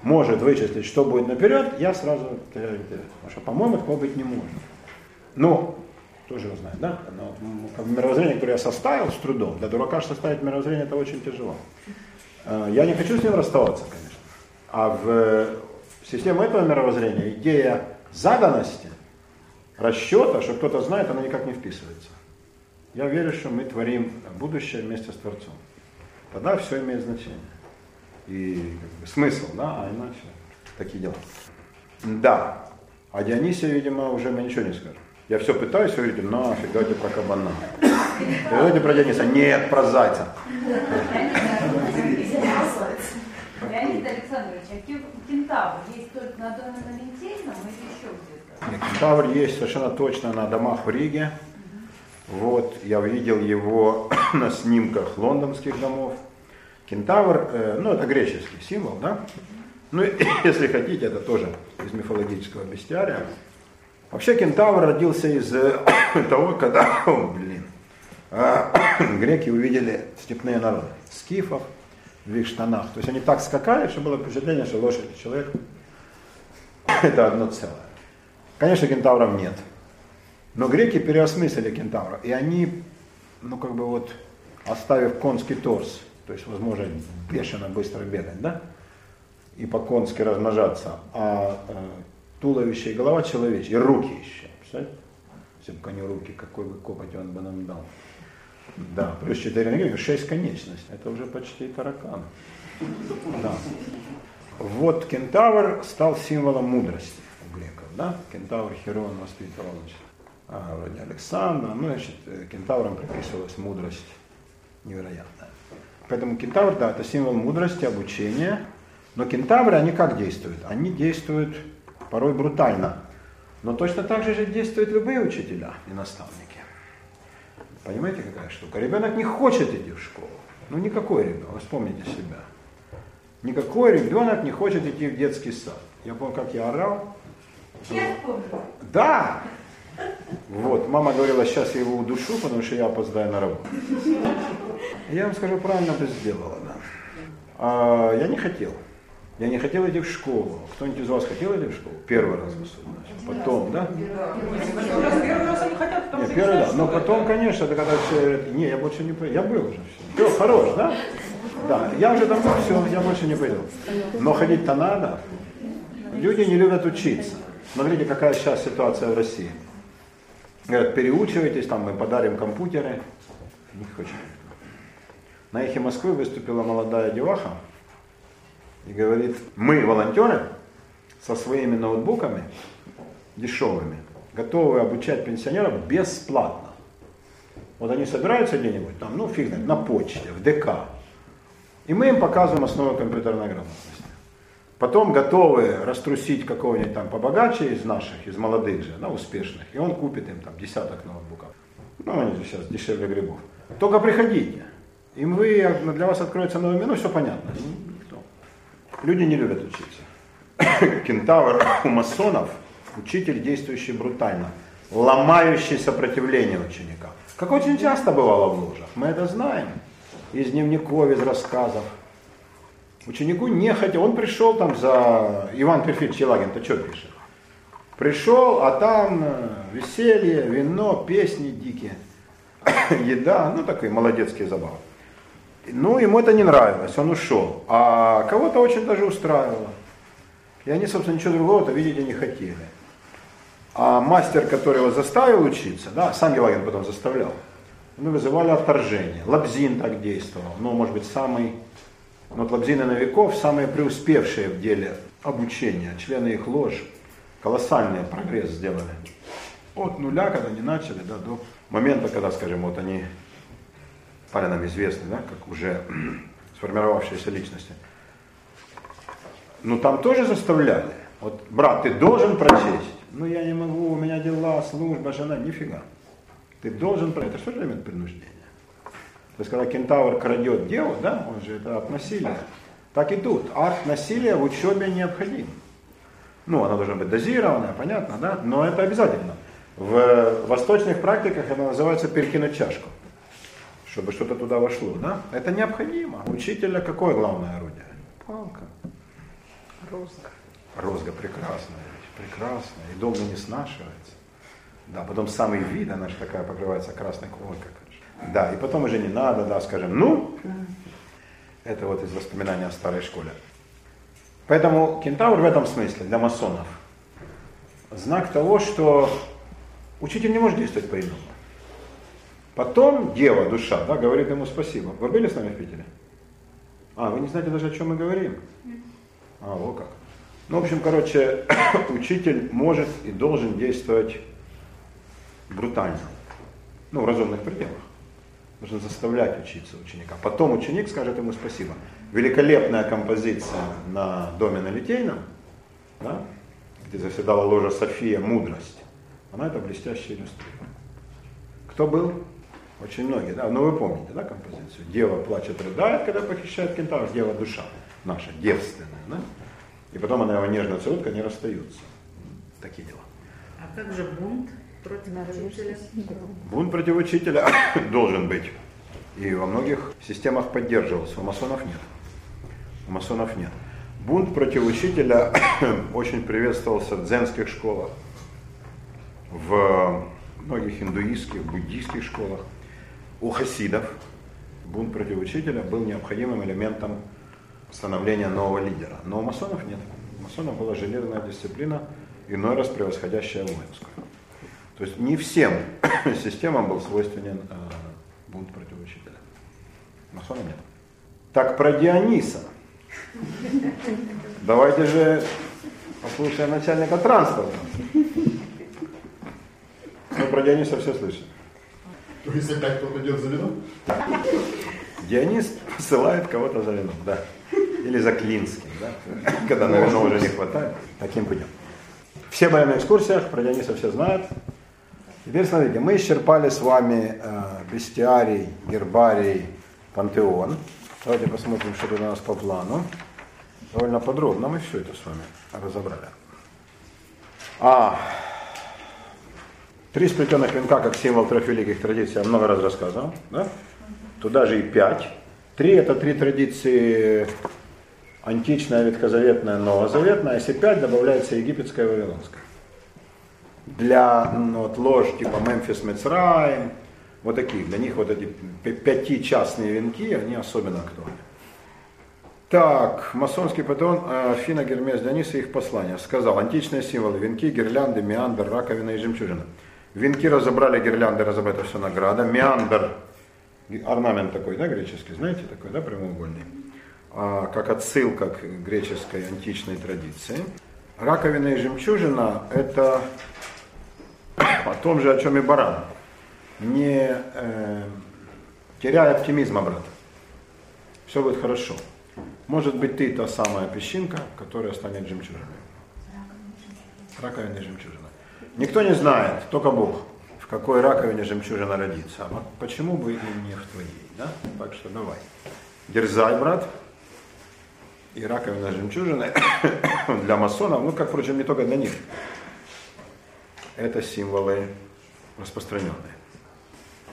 может вычислить, что будет наперед, я сразу. Потому что, по-моему, такого быть не может. Ну, тоже его знает, да? Но мировоззрение, которое я составил с трудом, для дурака составить мировоззрение это очень тяжело. Э, Я не хочу с ним расставаться, конечно. А в систему этого мировоззрения идея заданности, расчета, что кто-то знает, она никак не вписывается. Я верю, что мы творим будущее вместе с Творцом. Тогда все имеет значение. И как бы, смысл, да, а иначе такие дела. Да, а Дионисия, видимо, уже мне ничего не скажет. Я все пытаюсь, вы говорите, нафиг, давайте про кабана. Давайте про Диониса. Нет, про зайца. Леонид Александрович, а кен- кентавр есть только на доме на Лентейном или еще где-то? Нет, Кентавр есть совершенно точно на домах в Риге. Вот, я видел его на снимках лондонских домов. Кентавр, э, ну это греческий символ, да? Ну, если хотите, это тоже из мифологического бестиария. Вообще кентавр родился из э, того, когда, о, блин, а, греки увидели степные народы, скифов в их штанах. То есть они так скакали, что было впечатление, что лошадь и человек это одно целое. Конечно, кентавров нет. Но греки переосмыслили кентавра. И они, ну как бы вот, оставив конский торс, то есть возможность бешено быстро бегать, да, и по-конски размножаться, а э, туловище и голова человечья, и руки еще. Представляете? Если бы коню руки, какой бы копоть он бы нам дал. Да, плюс 4 ноги, 6 конечностей. Это уже почти таракан. Да. Вот кентавр стал символом мудрости у греков. Да? Кентавр Херон воспитывал значит, а, вроде Александра. Ну, значит, э, кентаврам приписывалась мудрость невероятная. Поэтому кентавр, да, это символ мудрости, обучения. Но кентавры, они как действуют? Они действуют порой брутально. Но точно так же действуют любые учителя и наставники. Понимаете, какая штука? Ребенок не хочет идти в школу. Ну, никакой ребенок, вспомните себя. Никакой ребенок не хочет идти в детский сад. Я помню, как я орал. Я помню. Да! Вот, мама говорила, сейчас я его удушу, потому что я опоздаю на работу. Я вам скажу, правильно бы сделала, да. А, я не хотел. Я не хотел идти в школу. Кто-нибудь из вас хотел идти в школу? Первый раз в. Потом, да? Первый раз они хотят, потому Нет, что первый, да. Но потом, конечно, это когда все говорят, не, я больше не пойду. Я был уже все. Все, хорош, да? Да, я уже давно все, я больше не пойду. Но ходить-то надо. Люди не любят учиться. Смотрите, какая сейчас ситуация в России. Говорят, переучивайтесь, там мы подарим компьютеры. Не хочу. На эхе Москвы выступила молодая деваха и говорит, мы, волонтеры, со своими ноутбуками дешевыми, готовы обучать пенсионеров бесплатно. Вот они собираются где-нибудь, там, ну фиг знает, на почте, в ДК. И мы им показываем основы компьютерной грамотности. Потом готовы раструсить какого-нибудь там побогаче из наших, из молодых же, да, успешных, и он купит им там десяток ноутбуков. Ну, они же сейчас дешевле грибов. Только приходите. И вы, для вас откроется новый мир, ну все понятно. Ну. Люди не любят учиться. Кентавр у масонов, учитель, действующий брутально, ломающий сопротивление ученика. Как очень часто бывало в ложах, мы это знаем. Из дневников, из рассказов. Ученику не хотел, он пришел там за Иван Перфильевич Елагин-то что пишет? Пришел, а там э, веселье, вино, песни дикие, еда, ну такие молодецкие забавы. Ну, ему это не нравилось, он ушел. А кого-то очень даже устраивало. И они, собственно, ничего другого-то видеть и не хотели. А мастер, который его заставил учиться, да, сам Елагин потом заставлял, ну, вызывали отторжение. Лабзин так действовал, ну, может быть, самый, вот Лабзин и Новиков самые преуспевшие в деле обучения, члены их лож, колоссальный прогресс сделали. От нуля, когда они начали, да, до момента, когда, скажем, вот они стали нам известны, да, как уже сформировавшиеся личности. Ну там тоже заставляли. Вот, брат, ты должен прочесть. Ну я не могу, у меня дела, служба, жена, нифига. Ты должен прочесть. Это же элемент принуждения? То есть когда кентавр крадет деву, да, он же это от насилия. Так и тут. Акт насилия в учебе необходим. Ну, она должна быть дозированная, понятно, да, но это обязательно. В восточных практиках это называется перекинуть чашку. чтобы что-то туда вошло, да? Это необходимо. Учителя какое главное орудие? Палка. Розга. Розга прекрасная вещь, прекрасная, и долго не снашивается. Да, потом самый вид, она же такая покрывается красной коркой. Да, и потом уже не надо, да, скажем, ну, это вот из воспоминания о старой школе. Поэтому кентавр в этом смысле для масонов знак того, что учитель не может действовать по-иному. Потом дева, душа, да, говорит ему спасибо. Вы были с нами в Питере? А, вы не знаете даже, о чем мы говорим? А, вот как. Ну, в общем, короче, учитель может и должен действовать брутально. Ну, в разумных пределах. Нужно заставлять учиться ученика. Потом ученик скажет ему спасибо. Великолепная композиция на доме на Литейном, да, где заседала ложа София «Мудрость». Она это блестяще иллюстрирует. Кто был? Очень многие, да. Но вы помните, да, композицию? Дева плачет, рыдает, когда похищает кентавр, дева душа наша, девственная, да? И потом она его нежно целует, они расстаются. Такие дела. А как же бунт против учителя? Бунт против учителя должен быть. И во многих системах поддерживался. У масонов нет. У масонов нет. Бунт против учителя очень приветствовался в дзенских школах, в многих индуистских, буддийских школах. У хасидов бунт против учителя был необходимым элементом становления нового лидера. Но у масонов нет. У масонов была железная дисциплина, иной раз превосходящая воинскую. То есть не всем системам был свойственен э, бунт против учителя. Масонам нет. Так про Диониса. Давайте же послушаем начальника транспорта. Мы про Диониса все слышали. То есть опять кто-то идет за вином? Дионис посылает кого-то за вином, да. Или за Клинским, да. Когда на вино уже не хватает. Таким путем. Все были на экскурсиях, про Диониса все знают. Теперь смотрите, мы исчерпали с вами э, бестиарий, гербарий, пантеон. Давайте посмотрим, что тут у нас по плану. Довольно подробно мы все это с вами разобрали. А, три сплетенных венка как символ трех великих традиций я много раз рассказывал. Да? Туда же и пять. Три это три традиции античная, ветхозаветная, новозаветная. А если пять, добавляется египетская и вавилонская для ну, вот, лож типа Мемфис Мецраем, вот таких, для них вот эти пятичастные венки, они особенно актуальны. Так, масонский патron э, Фина Гермес Диониса их послание сказал, античные символы, венки, гирлянды, меандр, раковина и жемчужина. Венки разобрали, гирлянды разобрали, все награда. Меандр, орнамент такой, да, греческий, знаете, такой, да, прямоугольный, а, как отсылка к греческой античной традиции. Раковина и жемчужина – это о том же, о чем и баран. Не э, теряй оптимизма, брат. Все будет хорошо. Может быть, ты та самая песчинка, которая станет жемчужиной. Раковина жемчужина. Никто не знает, только Бог, в какой раковине жемчужина родится. А почему бы и не в твоей, да? Так что давай. Дерзай, брат. И раковина жемчужины для масонов, ну, как, впрочем, не только для них это символы распространенные.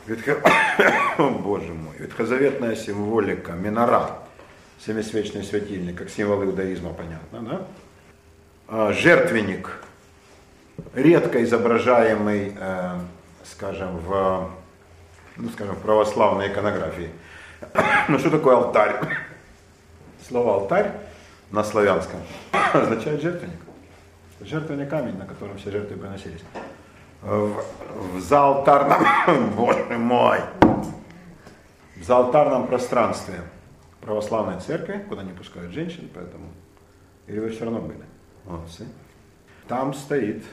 Ветхо... О, боже мой, ветхозаветная символика, минора, семисвечный светильник, как символ иудаизма, понятно, да? А, жертвенник, редко изображаемый, э, скажем, в, ну, скажем, в православной иконографии. Ну что такое алтарь? Слово алтарь на славянском означает жертвенник. Жертвенный камень, на котором все жертвы приносились. В, в заалтарном, боже мой, в заалтарном пространстве православной церкви, куда не пускают женщин, поэтому, или вы все равно были, молодцы, там стоит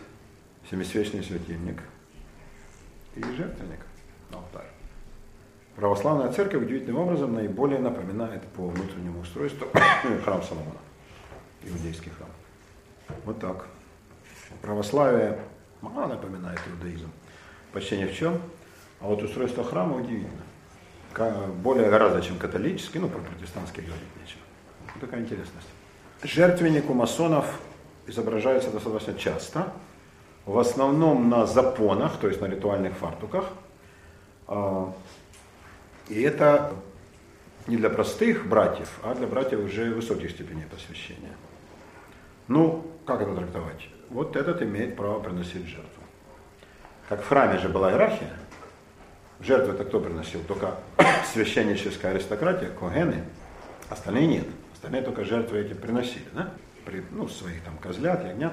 семисвечный светильник и жертвенник на алтарь. Православная церковь удивительным образом наиболее напоминает по внутреннему устройству храм Соломона, иудейский храм. Вот так. Православие мало напоминает иудаизм. Почти ни в чем. А вот устройство храма удивительно. Более гораздо, чем католический, ну, про протестантский говорить нечего. Вот такая интересность. Жертвенник у масонов изображается достаточно часто. В основном на запонах, то есть на ритуальных фартуках. А, И это не для простых братьев, а для братьев уже высоких степеней посвящения. Ну, как это трактовать? Вот этот имеет право приносить жертву. Как в храме же была иерархия, жертвы это кто приносил? Только священническая аристократия, когены, остальные нет. Остальные только жертвы эти приносили, да? При, ну, своих там козлят, ягнят.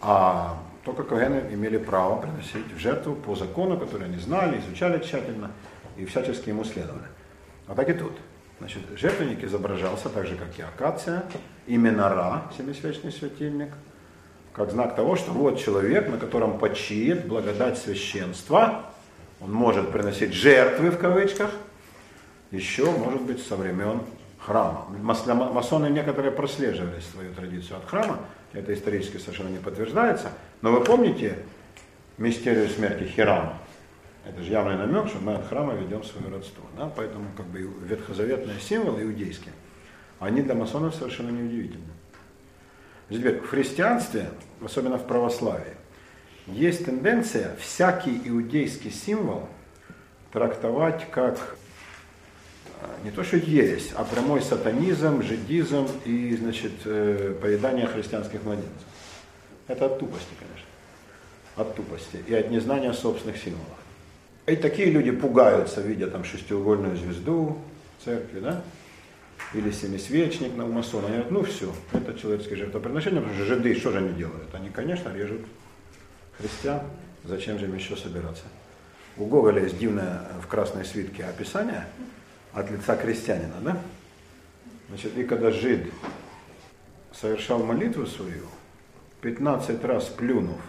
А только когены имели право приносить жертву по закону, который они знали, изучали тщательно и всячески ему следовали. А так и тут. Значит, жертвенник изображался так же, как и акация, и минора, семисвечный светильник, как знак того, что вот человек, на котором почиет благодать священства, он может приносить жертвы в кавычках, еще, может быть, со времен храма. Масоны некоторые прослеживали свою традицию от храма, это исторически совершенно не подтверждается, но вы помните мистерию смерти Хирама? Это же явный намек, что мы от храма ведем свое родство. Да? Поэтому как бы ветхозаветные символы иудейские, они для масонов совершенно неудивительны. Теперь, в христианстве, особенно в православии, есть тенденция всякий иудейский символ трактовать как а, не то что ересь, а прямой сатанизм, жидизм и значит, э, поедание христианских младенцев. Это от тупости, конечно. От тупости и от незнания собственных символов. И такие люди пугаются, видя там шестиугольную звезду в церкви, да? Или семисвечник на масона. Они говорят, ну все, это человеческое жертвоприношение, потому что жиды что же они делают? Они, конечно, режут христиан. Зачем же им еще собираться? У Гоголя есть дивное в красной свитке описание от лица крестьянина, да? Значит, и когда жид совершал молитву свою, 15 раз плюнув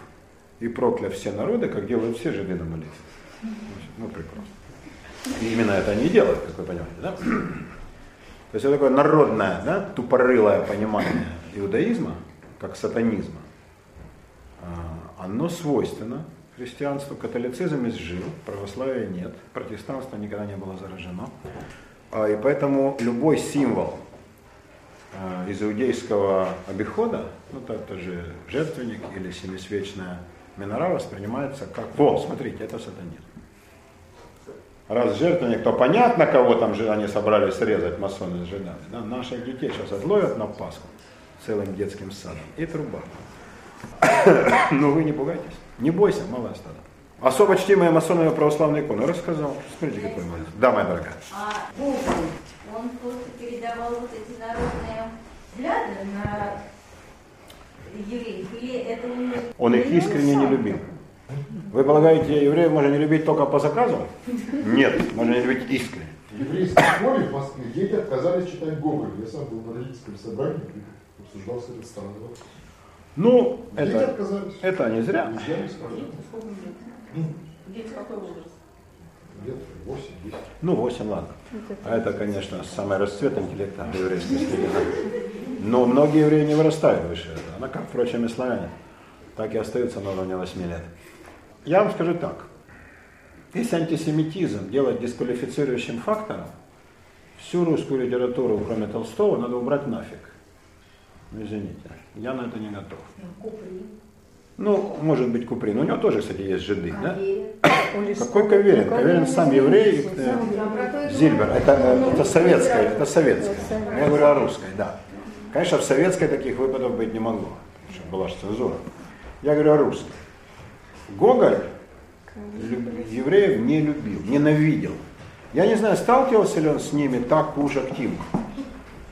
и прокляв все народы, как делают все жиды на молитве. Ну, прекрасно. И именно это они делают, как вы понимаете, да? То есть это такое народное, да, тупорылое понимание иудаизма, как сатанизма, а, оно свойственно христианству, католицизм изжил, православия нет, протестанство никогда не было заражено. А, и поэтому любой символ а, из иудейского обихода, ну это же жертвенник или семисвечная минора воспринимается как, вот, смотрите, это сатанизм раз жертвенник, то понятно, кого там же они собрались срезать масоны с жидами. Да? Наших детей сейчас отловят на Пасху целым детским садом. И труба. Но вы не пугайтесь. Не бойся, малая стада. Особо чтимые масоновые православные иконы. Рассказал. Смотрите, какой молитв. Да, моя дорогая. А Бог, он просто передавал вот эти народные взгляды на евреев? Или это он... Он их искренне не любил. Вы полагаете, евреев можно не любить только по заказу? Нет, можно не любить искренне. В еврейской школе в Москве дети отказались читать Гоголь. Я сам был на родительском собрании и обсуждал с этой стороны. Ну, Дети это, отказались. это не зря. Я не скажу. Дети какой возраст? Лет 8-10. Ну, 8, ладно. А это, конечно, самый расцвет интеллекта в еврейской среде. Но многие евреи не вырастают выше этого. Она, как, впрочем, и славяне, так и остаются на уровне 8 лет. Я вам скажу так. Если антисемитизм делать дисквалифицирующим фактором, всю русскую литературу, кроме Толстого, надо убрать нафиг. Ну, извините, я на это не готов. Ну, может быть, Куприн. У него тоже, кстати, есть жиды, да? Какой Каверин? Каверин сам еврей, э, Зильбер. Это, э, это советское, это советское. Я говорю о русской, да. Конечно, в советской таких выпадов быть не могло, была же цензура. Я говорю о русской. Гоголь евреев не любил, ненавидел. Я не знаю, сталкивался ли он с ними так уж активно.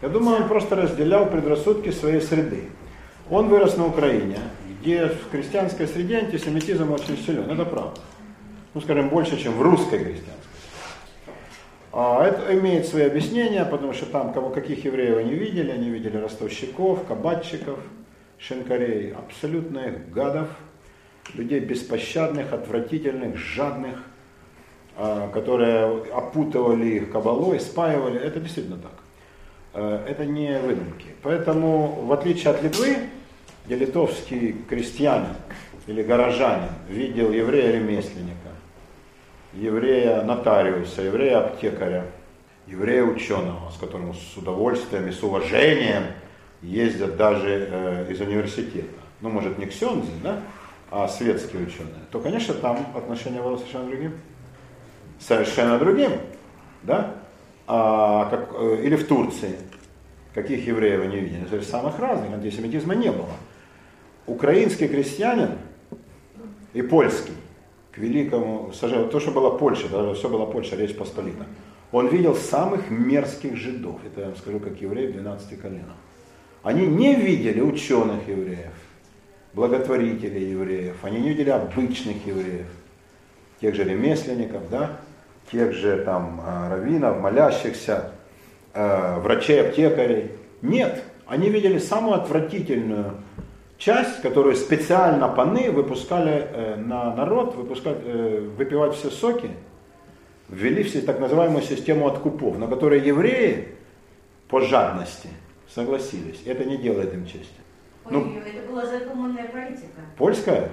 Я думаю, он просто разделял предрассудки своей среды. Он вырос на Украине, где в крестьянской среде антисемитизм очень силен. Это правда. Ну, скажем, больше, чем в русской крестьянской. А это имеет свои объяснения, потому что там кого, каких евреев они видели, они видели ростовщиков, кабатчиков, шинкарей, абсолютных гадов, людей беспощадных, отвратительных, жадных, а, которые опутывали их кабалой, спаивали. Это действительно так. Э, это не выдумки. Поэтому, в отличие от Литвы, где литовский крестьянин или горожанин видел еврея-ремесленника, еврея-нотариуса, еврея-аптекаря, еврея-ученого, с которым с удовольствием и с уважением ездят даже э, из университета. Ну, может, не Ксензи, да? А светские ученые, то, конечно, там отношение было совершенно другим. Совершенно другим. да? А, как, э, или в Турции. Каких евреев они видели? То есть самых разных, антисемитизма не было. Украинский крестьянин и польский, к великому сожалению, то, что было Польша, даже все было Польша, Речь Посполита, он видел самых мерзких жидов, это я вам скажу, как еврей в 12 коленах. Они не видели ученых евреев, благотворителей евреев, они не видели обычных евреев, тех же ремесленников, да, тех же там а, раввинов, молящихся, э, врачей-аптекарей. Нет, они видели самую отвратительную часть, которую специально паны выпускали э, на народ, выпускать, э, выпивать все соки, ввели все так называемую систему откупов, на которой евреи по жадности согласились. Это не делает им чести. Ну, это была задуманная политика. Польская?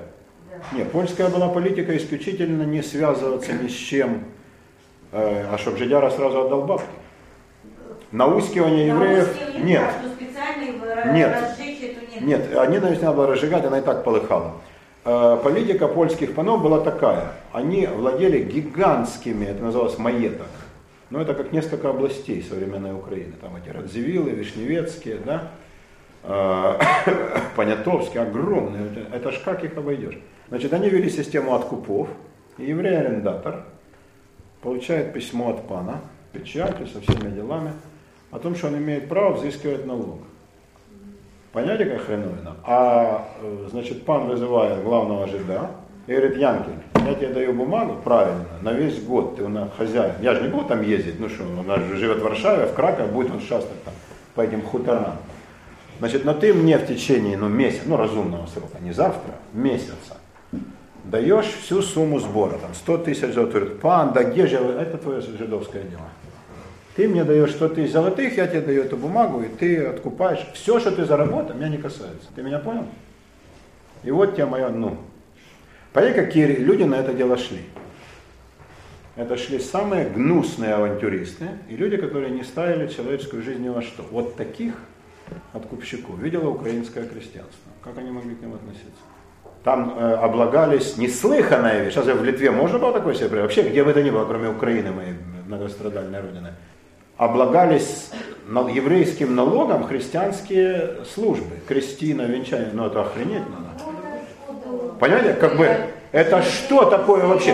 Да. Нет, польская была политика исключительно не связываться ни с чем, э, а чтобы жидяра сразу отдал бабки. Наускивание евреев Наускивание, нет. Нет. нет. Нет, а ненависть надо было разжигать, она и так полыхала. Э, Политика польских панов была такая. Они владели гигантскими, это называлось маеток. Но это как несколько областей современной Украины. Там эти Радзивиллы, Вишневецкие, да, э, Понятовские, огромные. Это- ж как их обойдешь? Значит, они вели систему откупов, и еврей-арендатор получает письмо от пана, печати со всеми делами, о том, что он имеет право взыскивать налог. Понимаете, как хреновина? А, э, значит, пан вызывает главного жида и говорит, Янкель, я тебе даю бумагу правильно, на весь год ты у нас хозяин. Я же не буду там ездить, ну что, у нас живет в Варшаве, в Кракове, будет он шастать там по этим хуторам. Значит, но ты мне в течение, ну, месяца, ну, разумного срока, не завтра, месяца, даешь всю сумму сбора, там, 100 тысяч золотых. Пан, да где же, вы?» это твое жидовское дело. Ты мне даешь 100 тысяч золотых, я тебе даю эту бумагу, и ты откупаешь. Все, что ты заработал, меня не касается. Ты меня понял? И вот тебе мое «ну». Понимаете, какие люди на это дело шли? Это шли самые гнусные авантюристы и люди, которые не ставили человеческую жизнь ни во что. Вот таких откупщиков видело украинское крестьянство. Как они могли к ним относиться? Там э, облагались неслыханная вещь. Сейчас в Литве можно было такое себе? Вообще, где бы это ни было, кроме Украины, моей многострадальной родины. Облагались еврейским налогом христианские службы. Крестина, венчание. Ну это охренеть надо. Понимаете, как бы, это что такое вообще?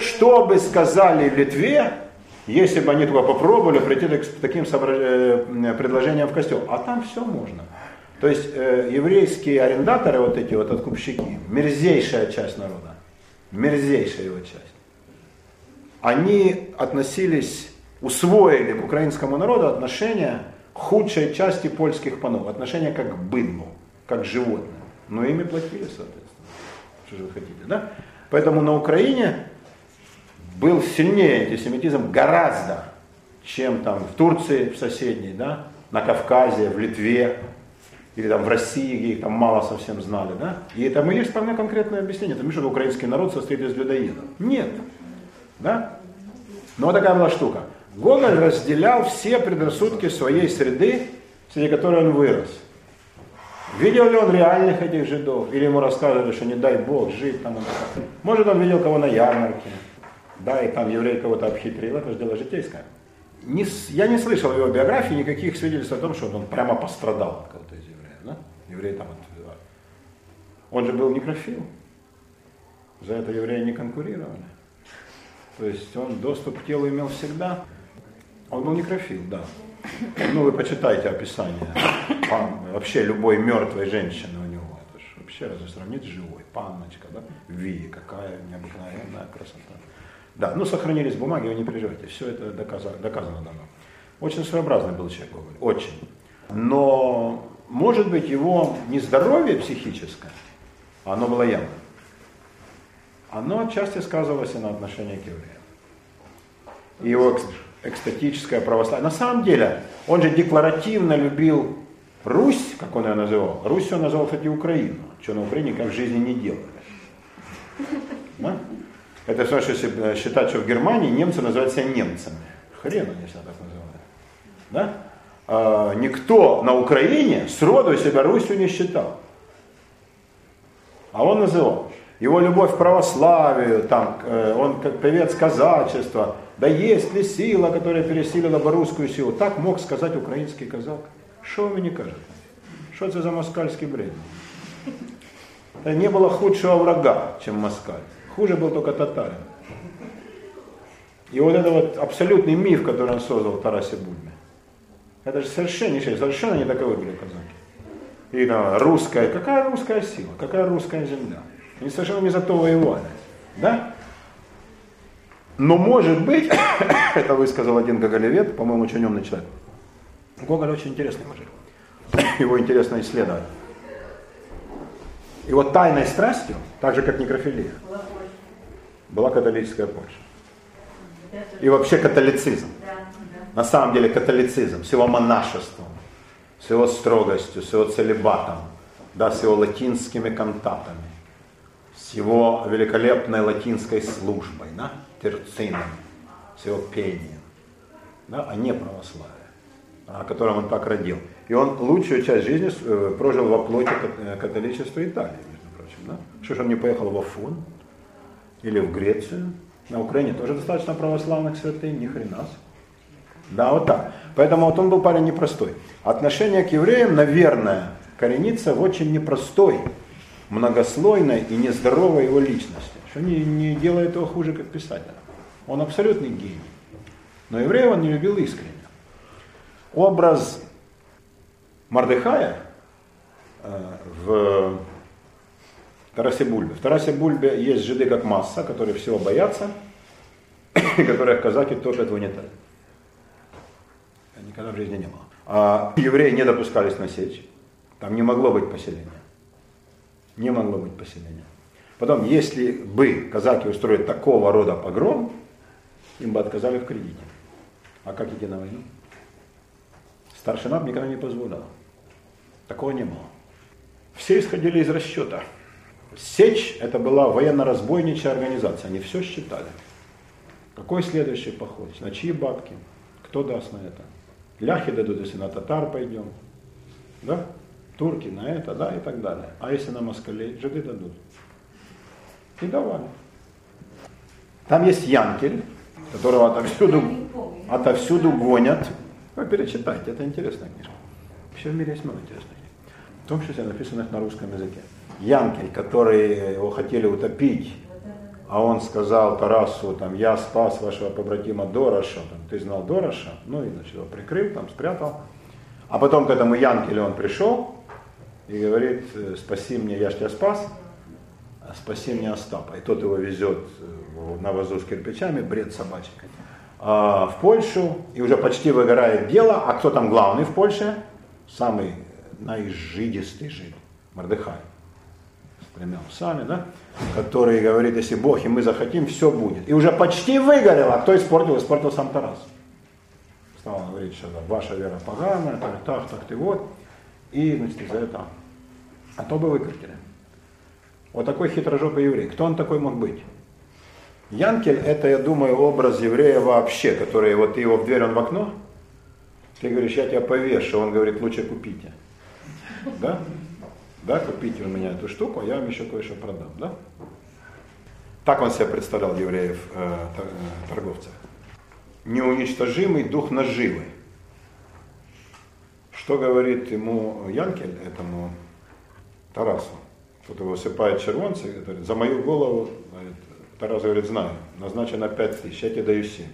Что бы сказали Литве, если бы они только попробовали прийти к таким э, предложениям в костел? А там все можно. То есть э, еврейские арендаторы, вот эти вот откупщики, мерзейшая часть народа, мерзейшая его часть, они относились, усвоили к украинскому народу отношение худшей части польских панов, отношение как к быдлу, как к животным. Но ими платили, соответственно. Что же вы хотите, да? Поэтому на Украине был сильнее антисемитизм гораздо, чем там в Турции, в соседней, да, на Кавказе, в Литве, или там в России, где их там мало совсем знали, да? И там есть вполне конкретное объяснение. Это не что украинский народ состоит из людоедов. Нет. Да? Но вот такая была штука. Гоголь разделял все предрассудки своей среды, среди которой он вырос. Видел ли он реальных этих жидов? Или ему рассказывали, что не дай Бог жить там. Может он видел кого на ярмарке, да, и там еврей кого-то обхитрил, это же дело житейское. Не я не слышал в его биографии никаких свидетельств о том, что он прямо пострадал от кого-то из евреев. Да? Евреи там от- Он же был некрофил. За это евреи не конкурировали. То есть он доступ к телу имел всегда. Он был некрофил, да. Ну, вы почитайте описание. Пан, вообще любой мертвой женщины у него. Это ж вообще разве сравнить с живой. Панночка, да? Ви, какая необыкновенная красота. Да, ну сохранились бумаги, вы не переживайте. Все это доказано, доказано давно. Очень своеобразный был человек, Гоголь. Очень. Но, может быть, его нездоровье психическое, оно было явно, оно отчасти сказывалось и на отношении к евреям. И его экс- экстатическое православие. На самом деле, он же декларативно любил Русь, как он ее называл. Русь он назвал, кстати, Украину, что на Украине как в жизни не делали. Это все, что если считать, что в Германии немцы называют себя немцами. Хрен они себя так называют. Да? А, никто на Украине сроду себя Русью не считал. А он называл. Его любовь к православию, там, э, он как певец казачества, Да есть ли сила, которая пересилила бы русскую силу? Так мог сказать украинский казак. Что вы мне кажете? Что это за москальский бред? Не было худшего врага, чем москаль. Хуже был только татарин. И вот это вот абсолютный миф, который он создал в Тарасе Бульме, это же совершеннейшее, совершенно не таковы были казаки. И там, русская, какая русская сила, какая русская земля. Они совершенно не за то воевали. Да? Но может быть, это высказал один гоголевед, по-моему, очень умный человек. Гоголь очень интересный мужик. Его интересно исследовать. И вот тайной страстью, так же как некрофилия, была католическая Польша. И вообще католицизм. На самом деле католицизм с его монашеством, с его строгостью, с его целебатом, да, с его латинскими кантатами, с его великолепной латинской службой, да, терцином, с его пением, да, а не православие, о котором он так родил. И он лучшую часть жизни э, прожил во плоти э, католичества Италии, между прочим. Да? Что ж он не поехал в Афон или в Грецию? На Украине тоже достаточно православных святынь, ни хрена. Да, вот так. Поэтому вот он был парень непростой. Отношение к евреям, наверное, коренится в очень непростой, многослойной и нездоровой его личности. Что не, не делает его хуже, как писателя. Он абсолютный гений. Но евреев он не любил искренне. Образ Мардыхая э, в Тарасе Бульбе. В Тарасе Бульбе есть жиды как масса, которые всего боятся, и которых казаки топят в унитаз. Никогда в жизни не было. А евреи не допускались на сечь. Там не могло быть поселения. Не могло быть поселения. Потом, если бы казаки устроили такого рода погром, им бы отказали в кредите. А как идти на войну? Старшина бы никогда не позволял. Такого не было. Все исходили из расчета. Сечь это была военно-разбойничья организация. Они все считали. Какой следующий поход? На чьи бабки? Кто даст на это? Ляхи дадут, если на татар пойдем. Да? Турки на это, да, и так далее. А если на москалей, жиды дадут. И давали. Там есть Янкель, которого отовсюду, отовсюду гонят. Вы перечитайте, это интересная книжка. Вообще в мире есть много интересных книг. В том числе написанных на русском языке. Янкель, который его хотели утопить, а он сказал Тарасу, там, я спас вашего побратима Дороша, там, ты знал Дороша, ну и значит, его прикрыл, там, спрятал. А потом к этому Янкелю он пришел и говорит, спаси мне, я ж тебя спас, а спаси мне Остапа. И тот его везет э, на вазу с кирпичами, бред собачий, а, в Польшу, и уже почти выгорает дело. А кто там главный в Польше? Самый наизжидистый жид, Мордыхай с тремя усами, да? который говорит, если Бог и мы захотим, все будет. И уже почти выгорел, а кто испортил? Испортил сам Тарас. Стал говорить, что ваша вера поганая, так, так, так, ты вот. И, значит, из-за этого. А то бы выкрутили. Вот такой хитрожопый еврей. Кто он такой мог быть? Янкель это, я думаю, образ еврея вообще, который вот ты его в дверь, он в окно, ты говоришь, я тебя повешу, он говорит, лучше купите. Да? Да, купите у меня эту штуку, а я вам еще кое-что продам. Да? Так он себя представлял евреев э, э торговцев. Неуничтожимый дух наживы. Что говорит ему Янкель, этому Тарасу? Кто-то высыпает червонцы, говорит, за мою голову, говорит, Тарас говорит, знаю, назначено 5 тысяч, я тебе даю 7.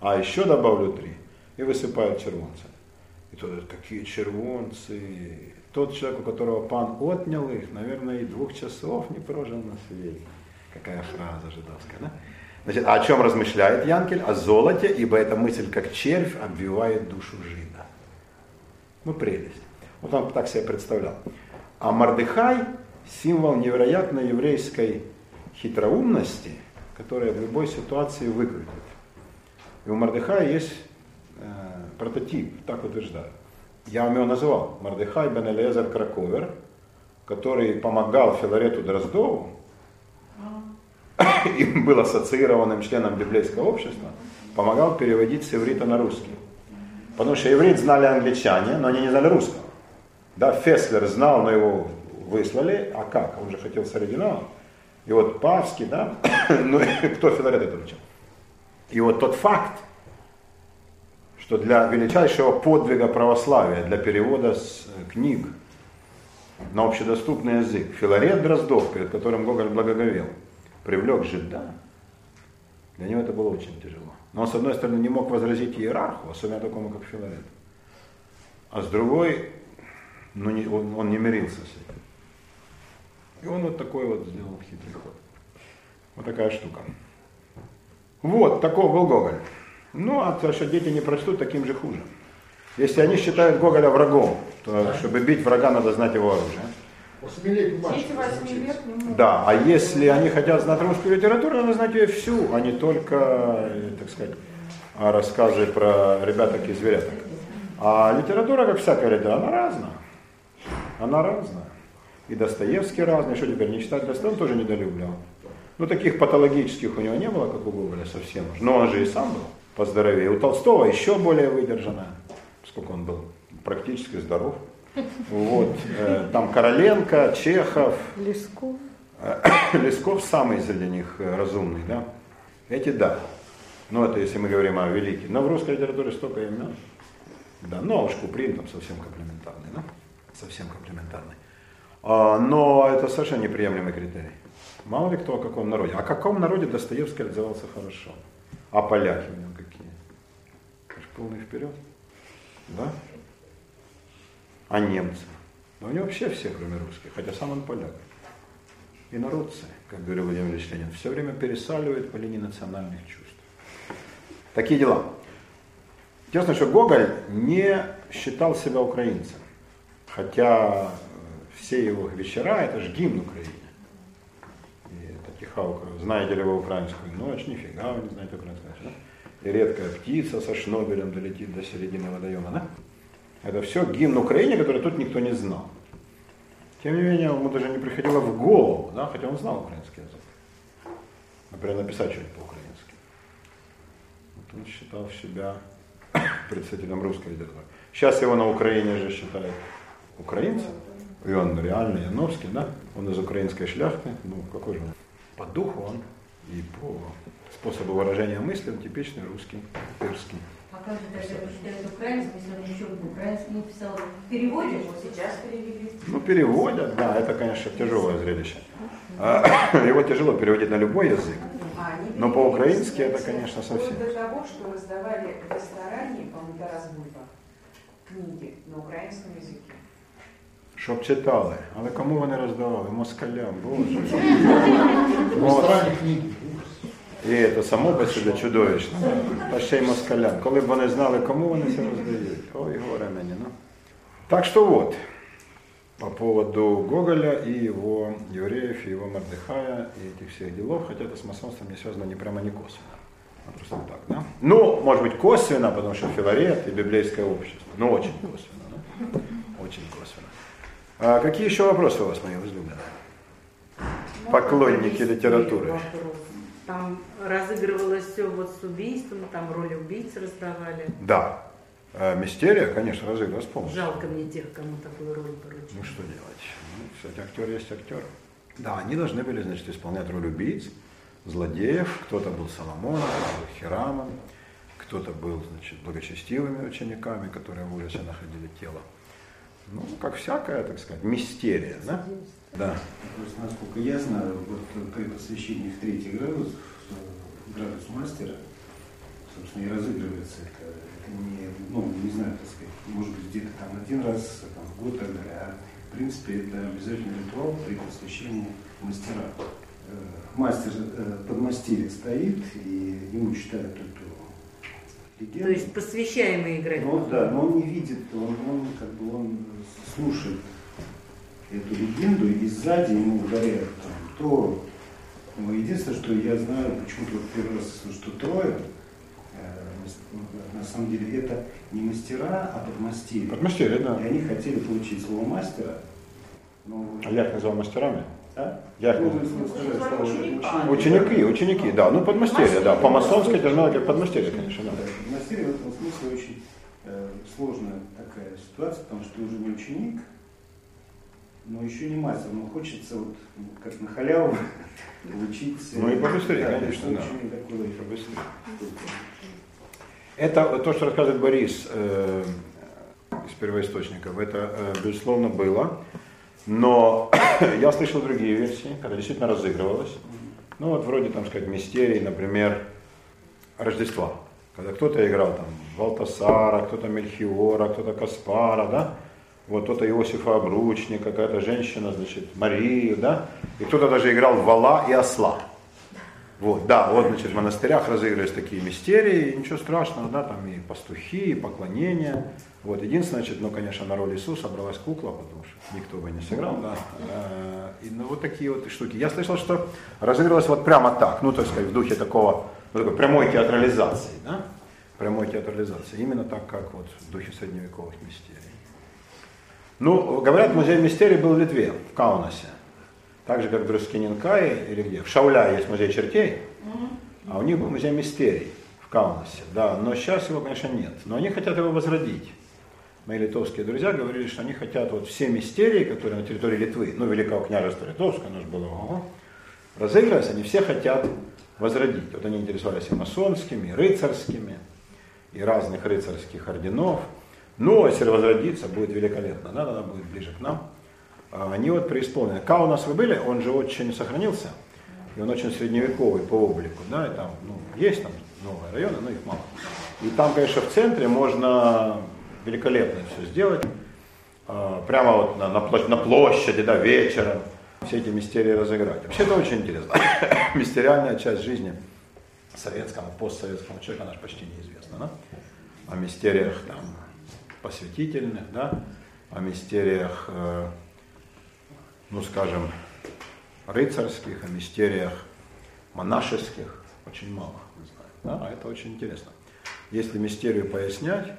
А еще добавлю 3. И высыпают червонцы. И тот говорит, какие червонцы. Тот человек, у которого пан отнял их, наверное, и двух часов не прожил на свете. Какая фраза жидовская, да? Значит, а о чем размышляет Янкель? О золоте, ибо эта мысль, как червь, обвивает душу жида. Ну, прелесть. Вот он так себе представлял. А Мардыхай – символ невероятной еврейской хитроумности, которая в любой ситуации выкрутит. И у Мардыхая есть э, прототип, так утверждают. Я вам его называл, Мардыхай бен Элиезер Краковер, который помогал Филарету Дроздову, и был ассоциированным членом библейского общества, помогал переводить с иврита на русский. Потому что иврит знали англичане, но они не знали русского. Да, Феслер знал, но его выслали, а как? Он же хотел с оригиналом. И вот Павский, да, ну кто Филарет это учил? И вот тот факт, что для величайшего подвига православия, для перевода с э, книг на общедоступный язык, Филарет Дроздов, перед которым Гоголь благоговел, привлек жида, для него это было очень тяжело. Но он, с одной стороны, не мог возразить иерарху, особенно такому, как Филарет. А с другой, ну, не, он, он не мирился с этим. И он вот такой вот сделал хитрый ход. Вот такая штука. Вот, такой был Гоголь. Ну, а то, что дети не прочтут, таким же хуже. Если они считают Гоголя врагом, то чтобы бить врага, надо знать его оружие. Могут. Да, а если они хотят знать русскую литературу, надо знать ее всю, а не только, э, так сказать, а рассказы про ребяток и зверяток. А литература, как всякая литература, она разная. Она разная. И Достоевский разный, что теперь не читать Достоевского, он тоже недолюблял. Ну, таких патологических у него не было, как у Гоголя, совсем. Но он же и сам был поздоровее. У Толстого еще более выдержанная, поскольку он был практически здоров. Вот. э, Там Короленко, Чехов, Лесков. Лесков самый среди них э, разумный, да? Эти да. Ну, это если мы говорим о великих. Но в русской литературе столько имен. Да, ну, а уж Куприн там совсем комплементарный, да? Совсем комплементарный. А, но это совершенно неприемлемый критерий. Мало ли кто о каком народе. О каком народе Достоевский отзывался хорошо. Него какие? Это ж полный вперед. Да? А немцы? Да у него вообще все, кроме русских, хотя сам он поляк. И народцы, как говорил Владимир Ильич Ленин, все время пересаливают по линии национальных чувств. Такие дела. Интересно, что Гоголь не считал себя украинцем. Хотя э, все его вечера это же гимн Украине. И это тиха Укра- Знаете ли вы украинскую ночь? Нифига вы не знаете украинскую ночь. Да? Редкая птица со шнобелем долетит до середины водоема. Да? Это все гимн Украине, который тут никто не знал. Тем не менее, ему даже не приходило в голову, да, хотя он знал украинский язык. Например, написать что-нибудь по-украински. Вот он считал себя представителем русской литературы. Сейчас его на Украине же считают украинцем. И он реально Яновский, да? Он из украинской шляхты. Ну, какой же он? По духу он и по способу выражения мысли он типичный русский, перский. А как же тогда его считают украинцем, если он еще в украинском не писал в переводе? Вот сейчас перевели. Ну, переводят, да, это, конечно, тяжелое зрелище. А, Его тяжело переводить на любой язык. А Но по-украински это, конечно, совсем. до того, что раздавали в ресторане, по-моему, Тарас Бульба, книги на украинском языке Щоб читали. Але кому вони роздавали? Москалям, боже. В ресторане книги. І це само по собі чудовищно. Та ще й москалям. Коли б вони знали, кому вони це роздають. Ой, горе мені. Ну. Так что вот, по поводу Гоголя и его евреев, и его Мордыхая, и этих всех делов, хотя это с масонством не связано ни прямо, ни косвенно. А просто так, да? Ну, может быть, косвенно, потому что Филарет и библейское общество. Ну, очень косвенно, да? Очень косвенно. А какие еще вопросы у вас, мои возлюбленные? Поклонники Есть литературы. вопрос. Там разыгрывалось все вот с убийством, там роли убийц раздавали. Да. А Мистерия, конечно, разыгралась полностью. Жалко мне тех, кому такую роль поручили. Ну что делать? Ну, кстати, актер есть актер. Да, они должны были, значит, исполнять роль убийц, злодеев. Кто-то был Соломоном, кто-то был Хирамом, кто-то был, значит, благочестивыми учениками, которые в ужасе находили тело. Ну, как всякая, так сказать, мистерия, да? Да. Просто, насколько я знаю, вот при посвящении в третий градус, э, градус мастера, собственно, и разыгрывается это. Это не, ну, не знаю, так сказать, может быть, где-то там один раз там, в год так далее. А в принципе, это обязательный ритуал при посвящении мастера. Э, Мастер э, подмастерье стоит, и ему читают эту легенду. То есть посвящаемые играют. Ну да, но он не видит, он, он как бы он слушает эту легенду, и сзади ему ударяют там Тору. Но единственное, что я знаю, почему-то вот первый раз слышу, что Троя, э, на самом деле это не мастера, а подмастерья. Подмастерье, да. И они хотели получить слово мастера, но... А я их назвал мастерами? А? Я. Ученики, ученики, да. Ну, подмастерье, да. По-масонски это надо как подмастерье, конечно, да. Подмастерье в этом смысле очень э, сложная такая ситуация, потому что ты уже не ученик, но еще не мастер, но хочется вот как на халяву получить. Ну и побыстрее, да, конечно, да. очень такой Побыстрее. Это то, что рассказывает Борис э, из первоисточников, это, э, безусловно, было. Но я слышал другие версии, когда действительно разыгрывалось. Ну вот вроде, там сказать, мистерий, например, Рождества. Когда кто-то играл там Валтасара, кто-то Мельхиора, кто-то Каспара, да? Вот кто-то Иосифа Обручник, какая-то женщина, значит, Марию, да? И кто-то даже играл вала и осла. Вот, да, вот, значит, в монастырях разыгрывались такие мистерии, ничего страшного, да, там и пастухи, и поклонения. Вот, единственное, значит, ну, конечно, на роль Иисуса бралась кукла, потому что никто бы не сыграл, да. Э, И, ну, вот такие вот штуки. Я слышал, что разыгрывалось вот прямо так, ну, так сказать, в духе такого, ну, такой прямой театрализации, да, прямой театрализации, именно так, как вот в духе средневековых мистерий. Ну, говорят, музей мистерий был в Литве, в Каунасе. Так же, как в Друскиненкае или где. В Шауля есть музей чертей, а у них был музей мистерий в Каунасе. Да, но сейчас его, конечно, нет. Но они хотят его возродить. Мои литовские друзья говорили, что они хотят вот все мистерии, которые на территории Литвы, ну, Великого княжества Литовского, оно же было, ого, разыгрывались, они все хотят возродить. Вот они интересовались и масонскими, и рыцарскими, и разных рыцарских орденов. Ну, а если возродиться, будет великолепно, да, тогда будет ближе к нам. А Они вот преисполнены. Каунас вы были, он же очень сохранился, и он очень средневековый по облику, да, и там, ну, есть там новые районы, но их мало. И там, конечно, в центре можно великолепно все сделать, А, прямо вот на, на площ- на площади, да, вечером, все эти мистерии разыграть. Вообще это очень интересно. Мистериальная часть жизни советскому, постсоветскому человеку, она же почти неизвестна, да? О мистериях там посвятительных, да, о мистериях, э, ну скажем, рыцарских, о мистериях монашеских очень мало мы знаем. Да? А это очень интересно. Если мистерию пояснять,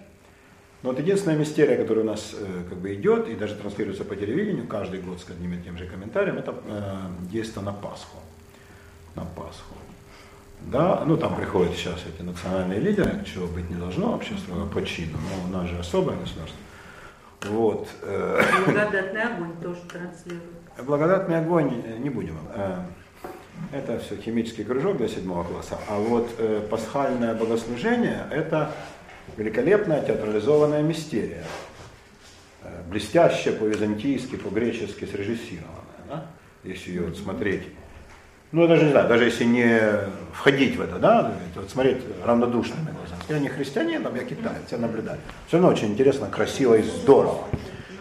но вот единственная мистерия, которая у нас э, как бы идет и даже транслируется по телевидению каждый год с одним и тем же комментарием, это э, действо на Пасху. На Пасху. Да, ну там приходят сейчас эти национальные лидеры, чего быть не должно вообще строго по чину, но у нас же особое государство. Вот. э, Благодатный огонь тоже транслирует. Благодатный огонь э, не будем. э, Это все химический кружок для седьмого класса. А вот пасхальное богослужение – это великолепная театрализованная мистерия. Э, Блестяще по-византийски, по-гречески срежиссированная. Да? Если ее вот смотреть. Ну, я даже не знаю, даже если не входить в это, да, вот смотреть равнодушными глазами. Я не христианин, я китаец, я наблюдаю. Все равно очень интересно, красиво и здорово.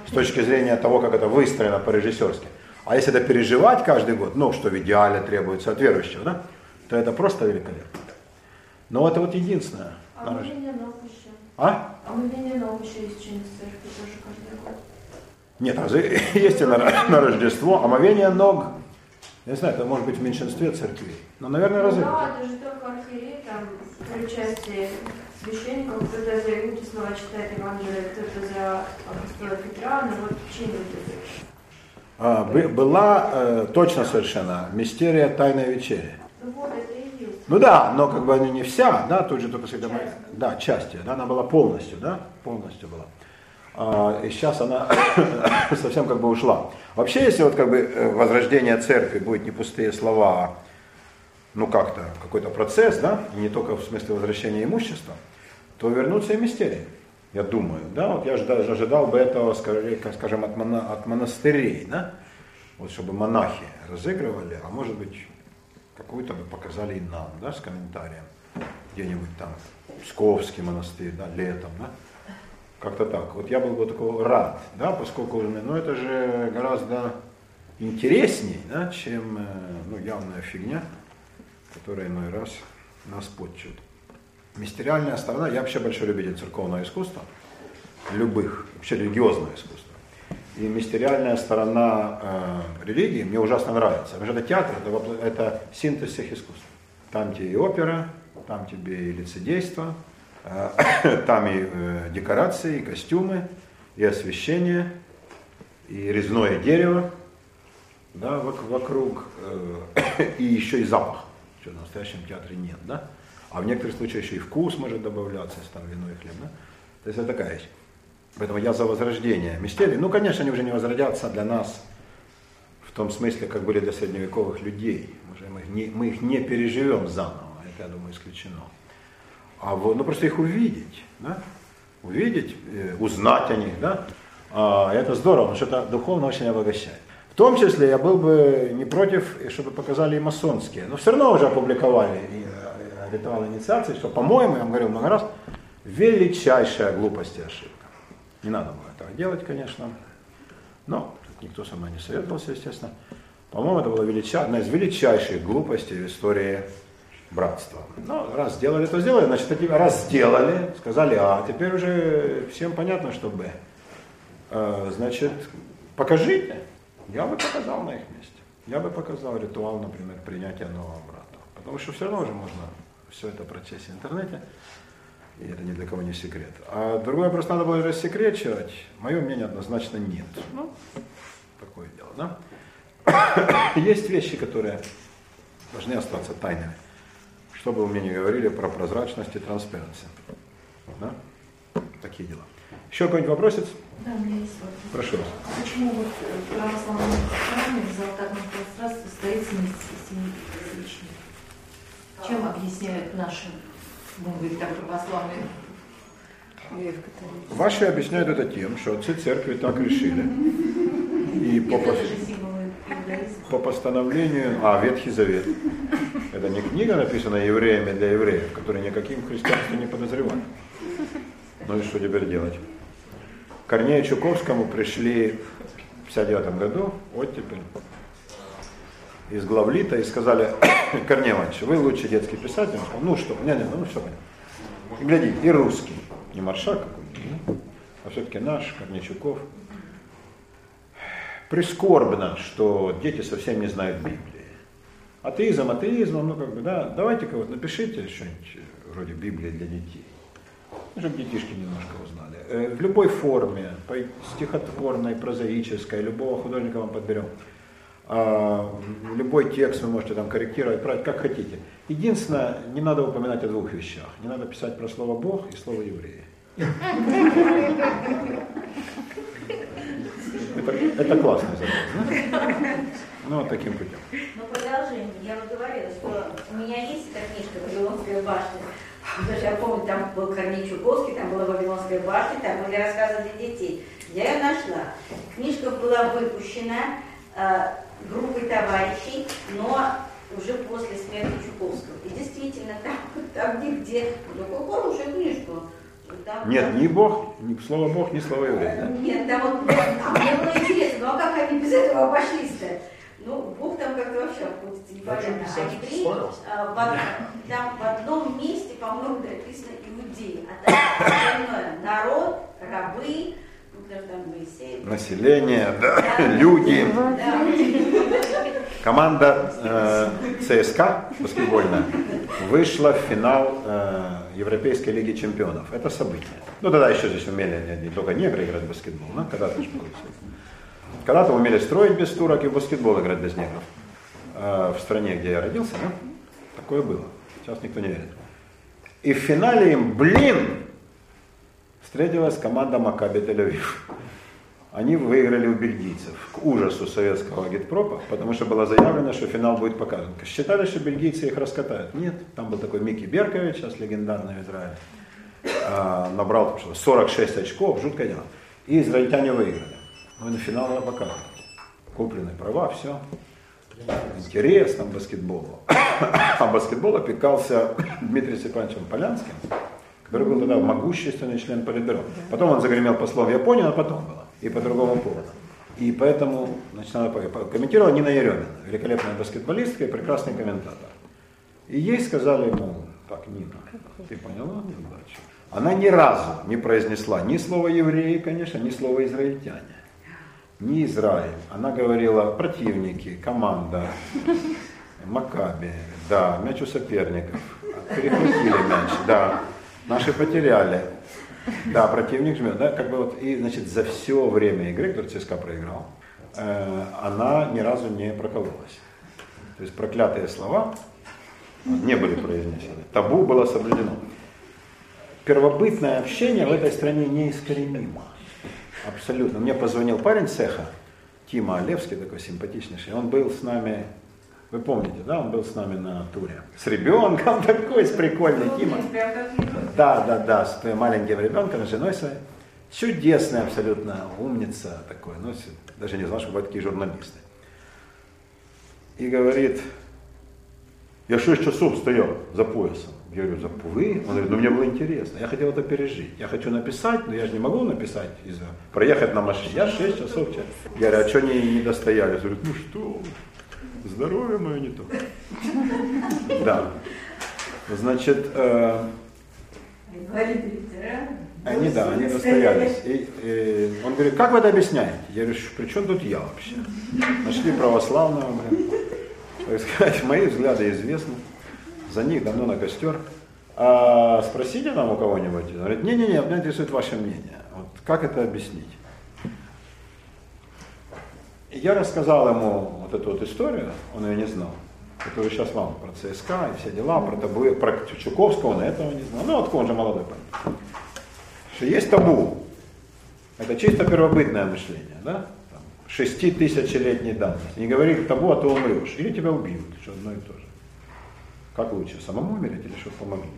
С точки зрения того, как это выстроено по-режиссерски. А если это переживать каждый год, ну, что в идеале требуется от верующего, да, то это просто великолепно. Но это вот единственное. А А? Ног еще есть что-нибудь в церкви тоже каждый год. Нет, разве есть и на, на Рождество, омовение ног, я не знаю, это может быть в меньшинстве церквей, но, наверное, Ну разве да, это же только архиерей, там, при участии священников, кто-то за Иуди слова читает Евангелие, кто-то за апостола Петра, ну вот это? А, бы- была э, точно совершенно мистерия Тайной Вечери. Ну вот, это. Ну да, но как бы она не вся, да, тут же только всегда... Да, части, да, она была полностью, да, полностью была. А, и сейчас она совсем как бы ушла. Вообще, если вот как бы э, возрождение церкви будет не пустые слова, а ну как-то какой-то процесс, да, и не только в смысле возвращения имущества, то вернутся и мистерии, я думаю, да, вот я же даже ожидал бы этого, скорее, скажем, от, мона- от монастырей, да, вот чтобы монахи разыгрывали, а может быть какую-то бы показали и нам, да, с комментарием, где-нибудь там, Псковский монастырь, да, летом, да, как-то так. Вот я был бы такого рад, да, поскольку, ну, это же гораздо интересней, да, чем, э, ну, явная фигня, которая иной раз нас подчут. Мистериальная сторона, я вообще большой любитель церковного искусства, любых, вообще религиозного искусства. И мистериальная сторона э, религии мне ужасно нравится. Потому что это театр, это, это синтез всех искусств. Там тебе и опера, там тебе и лицедейство, э, там и э, декорации, и костюмы, и освещение, и резное дерево, да, вок- вокруг, э, и еще и запах, что в настоящем театре нет, да. А в некоторых случаях еще и вкус может добавляться, если там вино и хлеб, да. То есть это такая вещь. Поэтому я за возрождение мистерий. Ну, конечно, они уже не возродятся для нас том смысле, как были для средневековых людей. Мы, же, мы, их, не, мы их не переживем заново, это, я думаю, исключено. А вот, ну просто их увидеть, да? увидеть, э, узнать о них, да? А, это здорово, потому что это духовно очень обогащает. В том числе я был бы не против, чтобы показали и масонские, но все равно уже опубликовали и, э, ритуал инициации, что, по-моему, я вам говорил много раз, величайшая глупость и ошибка. Не надо было этого делать, конечно, но никто со мной не советовался, естественно. По-моему, это была велича... одна из величайших глупостей в истории братства. Ну, раз сделали, то сделали, значит, раз сделали, сказали А, теперь уже всем понятно, что Б. А, значит, покажите. Я бы показал на их месте. Я бы показал ритуал, например, принятия нового брата. Потому что все равно уже можно все это прочесть в интернете. И это ни для кого не секрет. А другое просто надо было рассекречивать. Мое мнение однозначно нет. Ну, такое дело, да? Есть вещи, которые должны остаться тайными. Что бы вы мне не говорили про прозрачность и транспаренцию. Да? Такие дела. Еще какой-нибудь вопросец? Да, у меня есть вопрос. Прошу вас. Почему вот в православном храме в золотом пространстве стоит семидесятичник? Чем объясняют наши, православные Ваши объясняют это тем, что отцы церкви так решили. И по, иудаизма. по постановлению, а Ветхий Завет, это не книга, написанная евреями для евреев, которые никаким христианством не подозревали. Ну и что теперь делать? Корнею Чуковскому пришли в 59 году, оттепель, из главлита и сказали, Корней Иванович, вы лучший детский писатель. Он сказал, ну что, не, не, ну все понятно. И гляди, и русский, не маршак какой-нибудь, ну, а все-таки наш, Корнейчуков. Прискорбно, что дети совсем не знают Библии. Атеизм, атеизмом, ну как бы, да, давайте-ка вот напишите что-нибудь вроде Библии для детей. Чтобы детишки немножко узнали. Э, В любой форме, стихотворной, прозаической, любого художника вам подберем. А, Любой текст вы можете там корректировать, править, как хотите. Единственное, не надо упоминать о двух вещах. Не надо писать про слово Бог и слово евреи. Это, это классный запрос? Ну, вот таким путем. Ну, продолжение. Я вот говорила, что у меня есть эта книжка «Вавилонская башня». Потому что я помню, там был Корней Чуковский, там была Вавилонская башня, там были рассказы для детей. Я ее нашла. Книжка была выпущена группой товарищей, но уже после смерти Чуковского. И действительно, там, там где-где, ну, такую хорошую книжку. Там- Нет, ни Бог, ни слово Бог, ни слово еврей. Да? Нет, там вот, а мне было интересно, ну а как они без этого обошлись-то? Ну, Бог там как-то вообще обходится непонятно. А евреи, а, в, там в одном месте, по-моему, написано иудеи, а там остальное народ, рабы, Население, да, люди. Да. Команда э, ЦСКА баскетбольная вышла в финал э, Европейской лиги чемпионов. Это событие. Ну тогда еще здесь умели не, не только негры играть в баскетбол, да? когда-то. Когда-то умели строить без турок и в баскетбол играть без негров. Э, в стране, где я родился, да? такое было. Сейчас никто не верит. И в финале им, блин, встретилась команда Макаби Тель-Авив. Они выиграли у бельгийцев к ужасу советского агитпропа, потому что было заявлено, что финал будет показан. Считали, что бельгийцы их раскатают. Нет, там был такой Микки Беркович, сейчас легендарный в Израиле. А, набрал там, что 46 очков, жуткое дело. И израильтяне выиграли. Ну и на финал надо показывать. Куплены права, все. Интерес там баскетболу. А баскетбол опекался Дмитрием Степановичем Полянским, который был тогда могущественный член Политбюро. Потом он загремел послом в Японию, но потом было. И по другому поводу. И поэтому, значит, по- комментировала Нина Еремина, великолепная баскетболистка и прекрасный комментатор. И ей сказали, мол, так, Нина, ты поняла задачу? Она ни разу не произнесла ни слова евреи, конечно, ни слова израильтяне, ни Израиль. Она говорила противники, команда, Макаби, да, мяч у соперников, перехватили мяч, да, наши потеряли, да, противник жмет, да, как бы вот, и, значит, за все время игры, которую ЦСКА проиграл, э, она ни разу не прокололась. То есть проклятые слова не были произнесены, табу было соблюдено. Первобытное общение в этой стране неискоренимо. Абсолютно. Мне позвонил парень цеха Тима Олевский, такой симпатичнейший, он был с нами, вы помните, да, он был с нами на туре. С ребенком такой, с прикольный Тима. Да, да, да, с маленьким ребенком, с женой своей. Чудесный абсолютно, умница такой, ну, даже не знал, что бывают такие журналисты. И говорит, я 6 часов стоял за поясом. Я говорю, за вы? Он говорит, ну мне было интересно, я хотел это пережить. Я хочу написать, но я же не могу написать, из проехать на машине. Я 6 часов. Я говорю, а что не, не достояли? Он говорит, ну что, здоровье мое не то. Да. Значит, э, они, да, они достоялись. И, и он говорит, как вы это объясняете? Я говорю, при чем тут я вообще? Нашли православного, блин. Так сказать, мои взгляды известны. За них давно на костер. А спросите нам у кого-нибудь. Он говорит, не-не-не, меня интересует ваше мнение. Вот как это объяснить? Я рассказал ему вот эту вот историю, он ее не знал, которую сейчас вам про ЦСКА и все дела, про, табу, про Чуковского, он этого не знал. Ну, откуда он же молодой парень что есть табу. Это чисто первобытное мышление, да? Шеститысячелетней давности. Не говори табу, а то умрешь. Или тебя убьют, что одно и то же. Как лучше, самому умереть или чтобы помогли?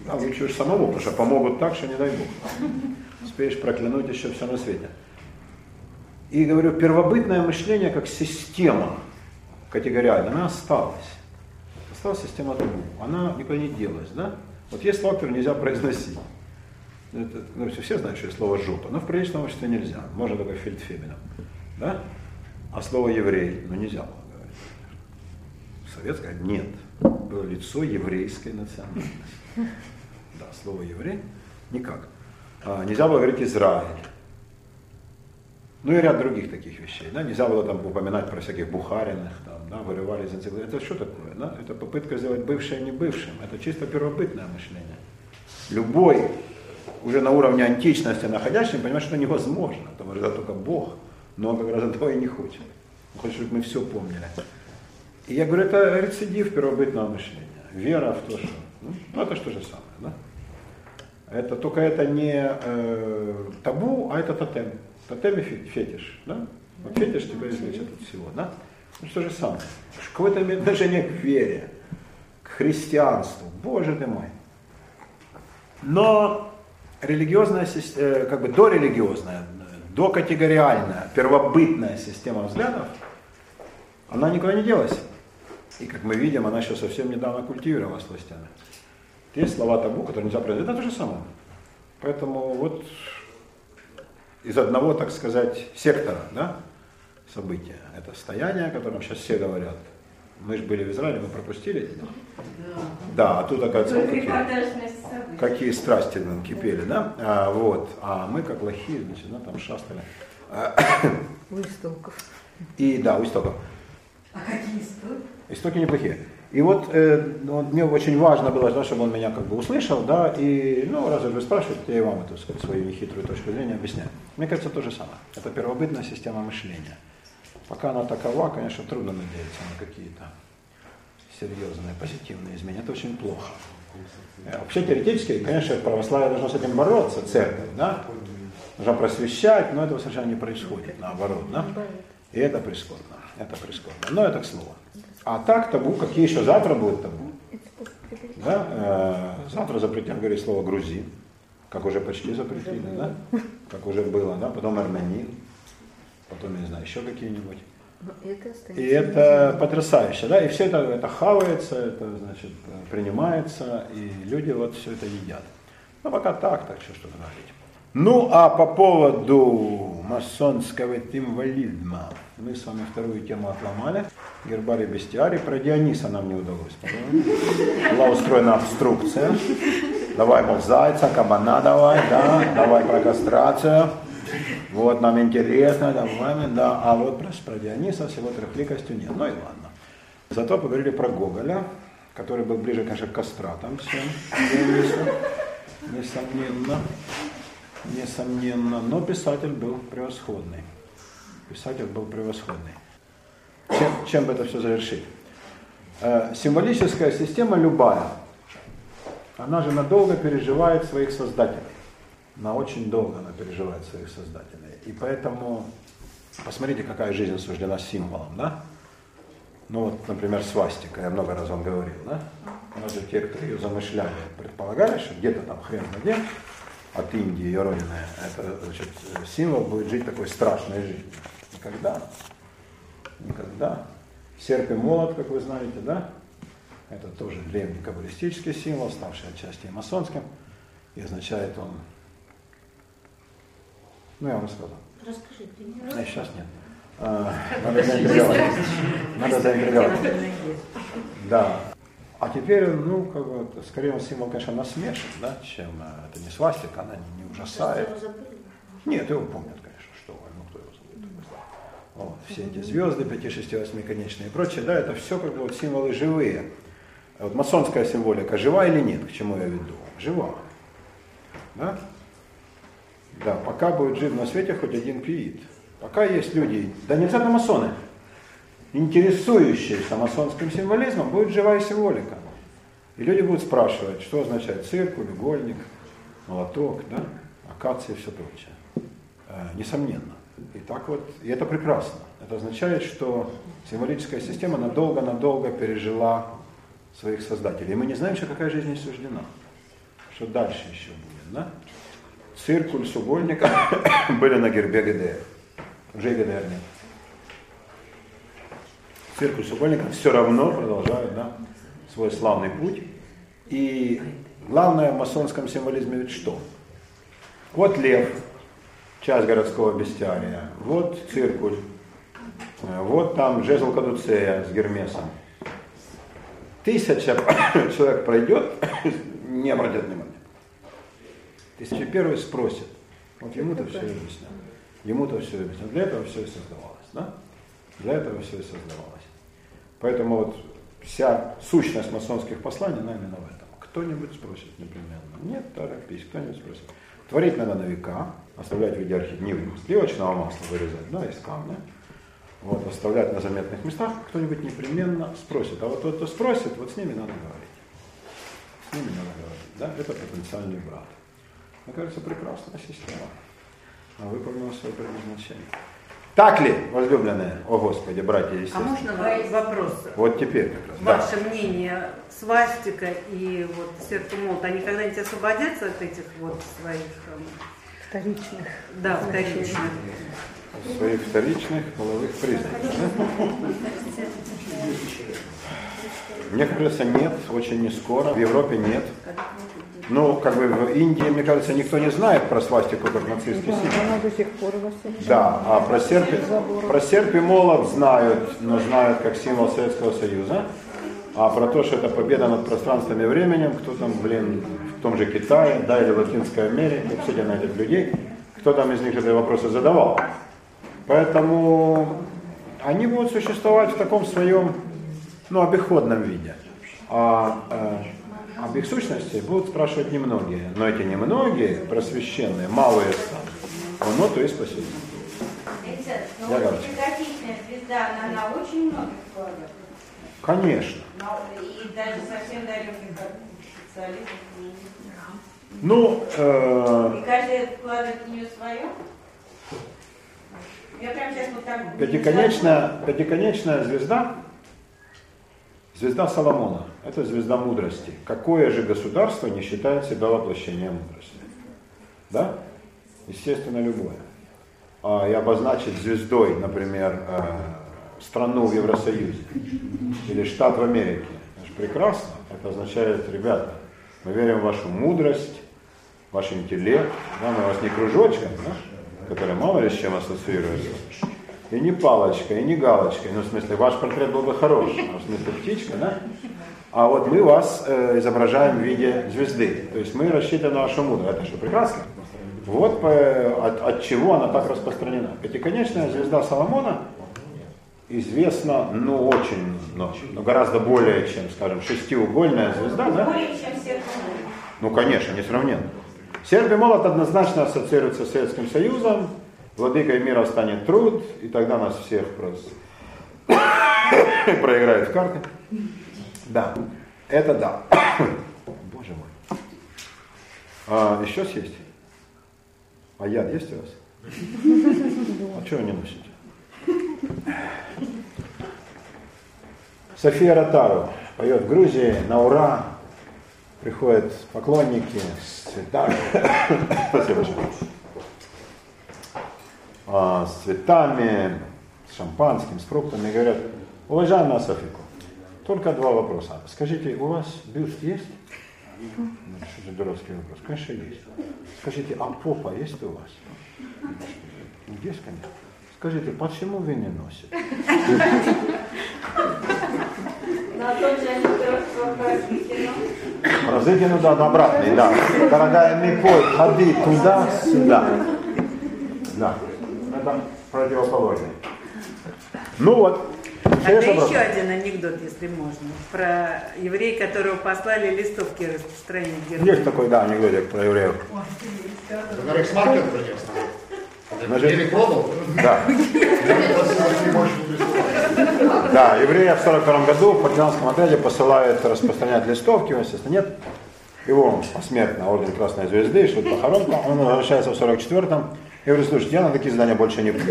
Да, лучше уж самому, потому что помогут так, что не дай Бог. Успеешь проклянуть еще все на свете. И говорю, первобытное мышление как система категориально, она осталась. Осталась система табу. Она никуда не делась, да? Вот есть слова, которые нельзя произносить. Это, ну, все знают, что есть слово «жопа», но в приличном обществе нельзя. Можно только фельдфебелем. Да? А слово «еврей» ну, нельзя было говорить. Советское нет. Было лицо еврейской национальности. Да, слово «еврей» никак. А, нельзя было говорить «Израиль». Ну и ряд других таких вещей. Да? Нельзя было там упоминать про всяких бухариных, там, да, вырывали из энциклопедии. Это что такое? Да? Это попытка сделать бывшее не бывшим. Это чисто первобытное мышление. Любой уже на уровне античности находящим, понимаешь, что невозможно, потому что это только Бог, но он как раз этого и не хочет. Он хочет, чтобы мы все помнили. И я говорю, это рецидив первобытного мышления. Вера в то, что... Ну, ну это что же самое, да? Это только это не э, табу, а это тотем. Тотем и фетиш, да? Вот фетиш тебя излечит от всего, да? Ну что же самое. Какое-то имеет отношение к вере, к христианству. Боже ты мой. Но религиозная, э, как бы дорелигиозная, докатегориальная, первобытная система взглядов, она никуда не делась. И как мы видим, она еще совсем недавно культивировалась властями. Есть слова табу, которые нельзя произносить, это то же самое. Поэтому вот из одного, так сказать, сектора да, события, это стояние, о котором сейчас все говорят, мы же были в Израиле, мы пропустили эти дела. Да, а тут, оказывается, какие, какие страсти нам кипели, да? А, вот. А мы, как лохи, значит, там шастали. У истоков. И да, у истоков. А какие истоки? Истоки неплохие. И вот э, ну, мне очень важно было, да, чтобы он меня как бы услышал, да, и, ну, раз вы спрашиваете, я и вам эту сказать, свою нехитрую точку зрения объясняю. Мне кажется, то же самое. Это первобытная система мышления. Пока она такова, конечно, трудно надеяться на какие-то серьезные позитивные изменения. Это очень плохо. Э, вообще теоретически, конечно, православие должно с этим бороться, церковь, да? Нужно просвещать, но этого совершенно не происходит, наоборот, да? И это прискорбно, это прискорбно. Но это к слову. А так табу, какие еще завтра будут табу? Да? Э, завтра запретят говорить слово грузин, как уже почти запретили, да? Как уже было, да? Потом армянин, потом, я не знаю, еще какие-нибудь. И это потрясающе, да, и все это, это хавается, это, значит, принимается, и люди вот все это едят. Ну, пока так, так что что-то говорить. Ну, а по поводу масонского инвалидма, мы с вами вторую тему отломали, гербарий бестиарий, про Диониса нам не удалось. Была устроена обструкция, давай, мол, зайца, кабана давай, да, давай про кастрацию. Вот нам интересно, давай, да, а вот про, про Диониса с его трехликостью нет. Ну и ладно. Зато поговорили про Гоголя, который был ближе, конечно, к кастратам всем Дионису, несомненно. Несомненно, но писатель был превосходный. Писатель был превосходный. Чем, чем бы это все завершить? Э, символическая система любая, она же надолго переживает своих создателей. Она очень долго она переживает своих создателей. И поэтому посмотрите, какая жизнь суждена символом, да? Ну вот, например, свастика, я много раз вам говорил, да? У нас же те, кто ее замышляли, предполагали, что где-то там хрен где, от Индии, ее родины, это, значит, символ будет жить такой страшной жизнью. Никогда. Никогда. Серп и молот, как вы знаете, да? Это тоже древний каббалистический символ, ставший отчасти и масонским. И означает он... Ну, я вам сказал. Расскажи, ты не А, сейчас нет. А, надо заинтриговать. Надо заинтриговать. Да. А теперь, ну, как бы, скорее он символ, конечно, насмешек, да, чем э, это не свастика, она не, не ужасает. Нет, его помнят, конечно, что вы, ну кто его забудет. Вот, все эти звезды, 5, 6, 8 конечные и прочее, да, это все как бы вот символы живые. Вот масонская символика жива или нет, к чему я веду? Жива. Да? Да, пока будет жив на свете хоть один пиит. Пока есть люди, да не обязательно масоны, интересующиеся масонским символизмом, будет живая символика. И люди будут спрашивать, что означает циркуль, игольник, молоток, да, акация и все прочее. Э, несомненно. И так вот, и это прекрасно. Это означает, что символическая система надолго-надолго пережила своих создателей. И мы не знаем еще, какая жизнь ей суждена. Что дальше еще будет, да? Циркуль с были на гербе ГДР. Уже ГДР нет. Циркуль с все равно продолжают да, свой славный путь. И главное в масонском символизме ведь что? Вот лев, часть городского бестиария, вот циркуль, э, вот там жезл кадуцея с Гермесом. Тысяча человек пройдет, не обратят внимания. Тысяча первый спросит. Вот ему-то все объяснят. Ему-то все объяснят. Для этого все и создавалось. Да? Для этого все и создавалось. Поэтому вот вся сущность масонских посланий, она именно в этом. Кто-нибудь спросит непременно. Нет, торопись, кто-нибудь спросит. Творить надо на века, оставлять в виде архи... не сливочного масла вырезать, да, из камня. Вот, оставлять на заметных местах, кто-нибудь непременно спросит. А вот тот, кто спросит, вот с ними надо говорить. С ними надо говорить, да, это потенциальный брат. Мне кажется, прекрасная система. Она выполнила свое предназначение. Так ли, возлюбленные, о Господи, братья и А сестры? можно в- вопрос? Вот теперь как раз. Да. Ваше мнение, свастика и вот серп и молот, они когда-нибудь освободятся от этих вот своих... Вторичных. Да, вторичных. Своих вторичных половых признаков. да? Мне кажется, нет, очень не скоро. В Европе нет. Ну, как бы в Индии, мне кажется, никто не знает про свастику как нацистский символ. Она до сих пор. Да, а про серп, про серп и молот знают, но знают как символ Советского Союза. А про то, что это победа над пространством и временем, кто там, блин, в том же Китае, да, или Латинской Америке, кстати, на этих людей, кто там из них эти вопросы задавал. Поэтому они будут существовать в таком своем, ну, обиходном виде. А э, об их сущности будут спрашивать немногие. Но эти немногие, просвещенные, малые станут. Оно то и ну Я вот звезда, она на очень многих вкладывает. Конечно. Но И даже совсем далеких специалистов. Ну, э, И каждый вкладывает в нее свое. Я прям сейчас вот так... пятиконечная, пятиконечная звезда, звезда Соломона, это звезда мудрости. Какое же государство не считает себя воплощением мудрости? Да? Естественно, любое. А, и обозначить звездой, например, э, страну в Евросоюзе или штат в Америке. Это же прекрасно. Это означает, ребята, мы верим в вашу мудрость, ваш интеллект. Да, мы вас не кружочком, да, который мало ли с чем ассоциируется. И не палочкой, и не галочкой. Ну, в смысле, ваш портрет был бы хорош. Ну, в смысле, птичка, да? А вот мы вас э, изображаем в виде звезды. То есть мы рассчитываем на вашу мудрость. Это что, прекрасно? Вот по- от, от чего она так распространена. Пятиконечная звезда Соломона известна, ну, очень, ну, ну, гораздо более, чем, скажем, шестиугольная звезда, да? Более чем серп Ну, конечно, несравненно. Серп и молот однозначно ассоциируется с Советским Союзом, владыкой мира станет труд, и тогда нас всех просто проиграют в карты. Да, это да. Боже мой. А, еще съесть? А яд есть у вас? А что вы не носите? София Ротару поет в Грузии, на ура, приходят поклонники с цветами. Спасибо. А, с цветами, с шампанским, с фруктами. И говорят, уважаемая Софику, только два вопроса. Скажите, у вас бюст есть? Ну, что за дурацкий вопрос? Конечно, есть. Скажите, а попа есть у вас? Есть, конечно. Скажите, почему вы не носите? Ну, а да, да, обратный, да. Дорогая, пой, ходи туда-сюда. Да, это противоположный. Ну вот, Тогда еще один анекдот, если можно, про еврея, которого послали листовки распространить Есть такой, да, анекдотик про евреев. Это Рейхсмаркет принес. Значит? Да. Да, еврея в 42 году в партизанском отряде посылают распространять листовки, он, естественно, нет. Его посмертно орден Красной Звезды, что похоронка. Он возвращается в 44-м и говорит, слушайте, я на такие задания больше не буду.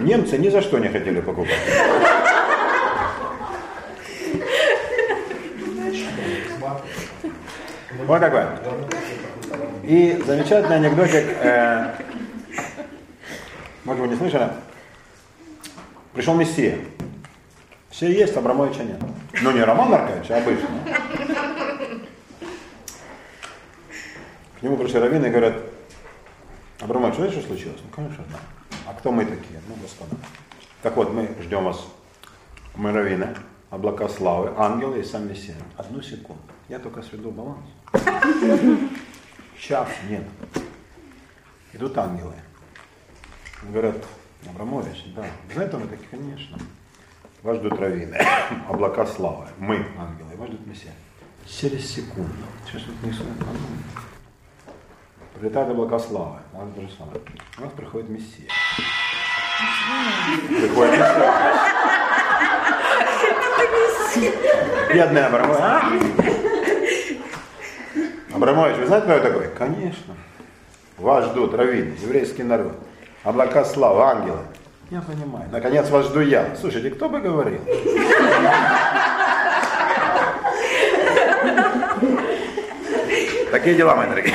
Немцы ни за что не хотели покупать. Вот такой. И замечательный анекдотик, э, может вы не слышали, пришел Мессия. Все есть, Абрамовича нет. Ну не Роман Маркович, а обычно. К нему пришли раввины и говорят, Абрамович, знаешь, что случилось? Ну, конечно, знаю. А кто мы такие? Ну, господа. Так вот, мы ждем вас. Мы раввины, облака славы, ангелы и сам Мессия. Одну секунду. Я только сведу баланс. Сейчас нет. Идут ангелы. Говорят, Абрамович, да. Знаете, мы такие, конечно. Вас ждут раввины, облака славы. Мы, ангелы, вас ждут Мессия. Через секунду. Сейчас вот несу. Прилетают облака славы. То же самое. У нас приходит Мессия. Приходит Мессия. Бедный Абрамович. А? Абрамович, вы знаете, кто я такой? Конечно. Вас ждут раввины, еврейский народ. Облака славы, ангелы. Я понимаю. Наконец вас жду я. Слушайте, кто бы говорил? Такие дела, мои дорогие.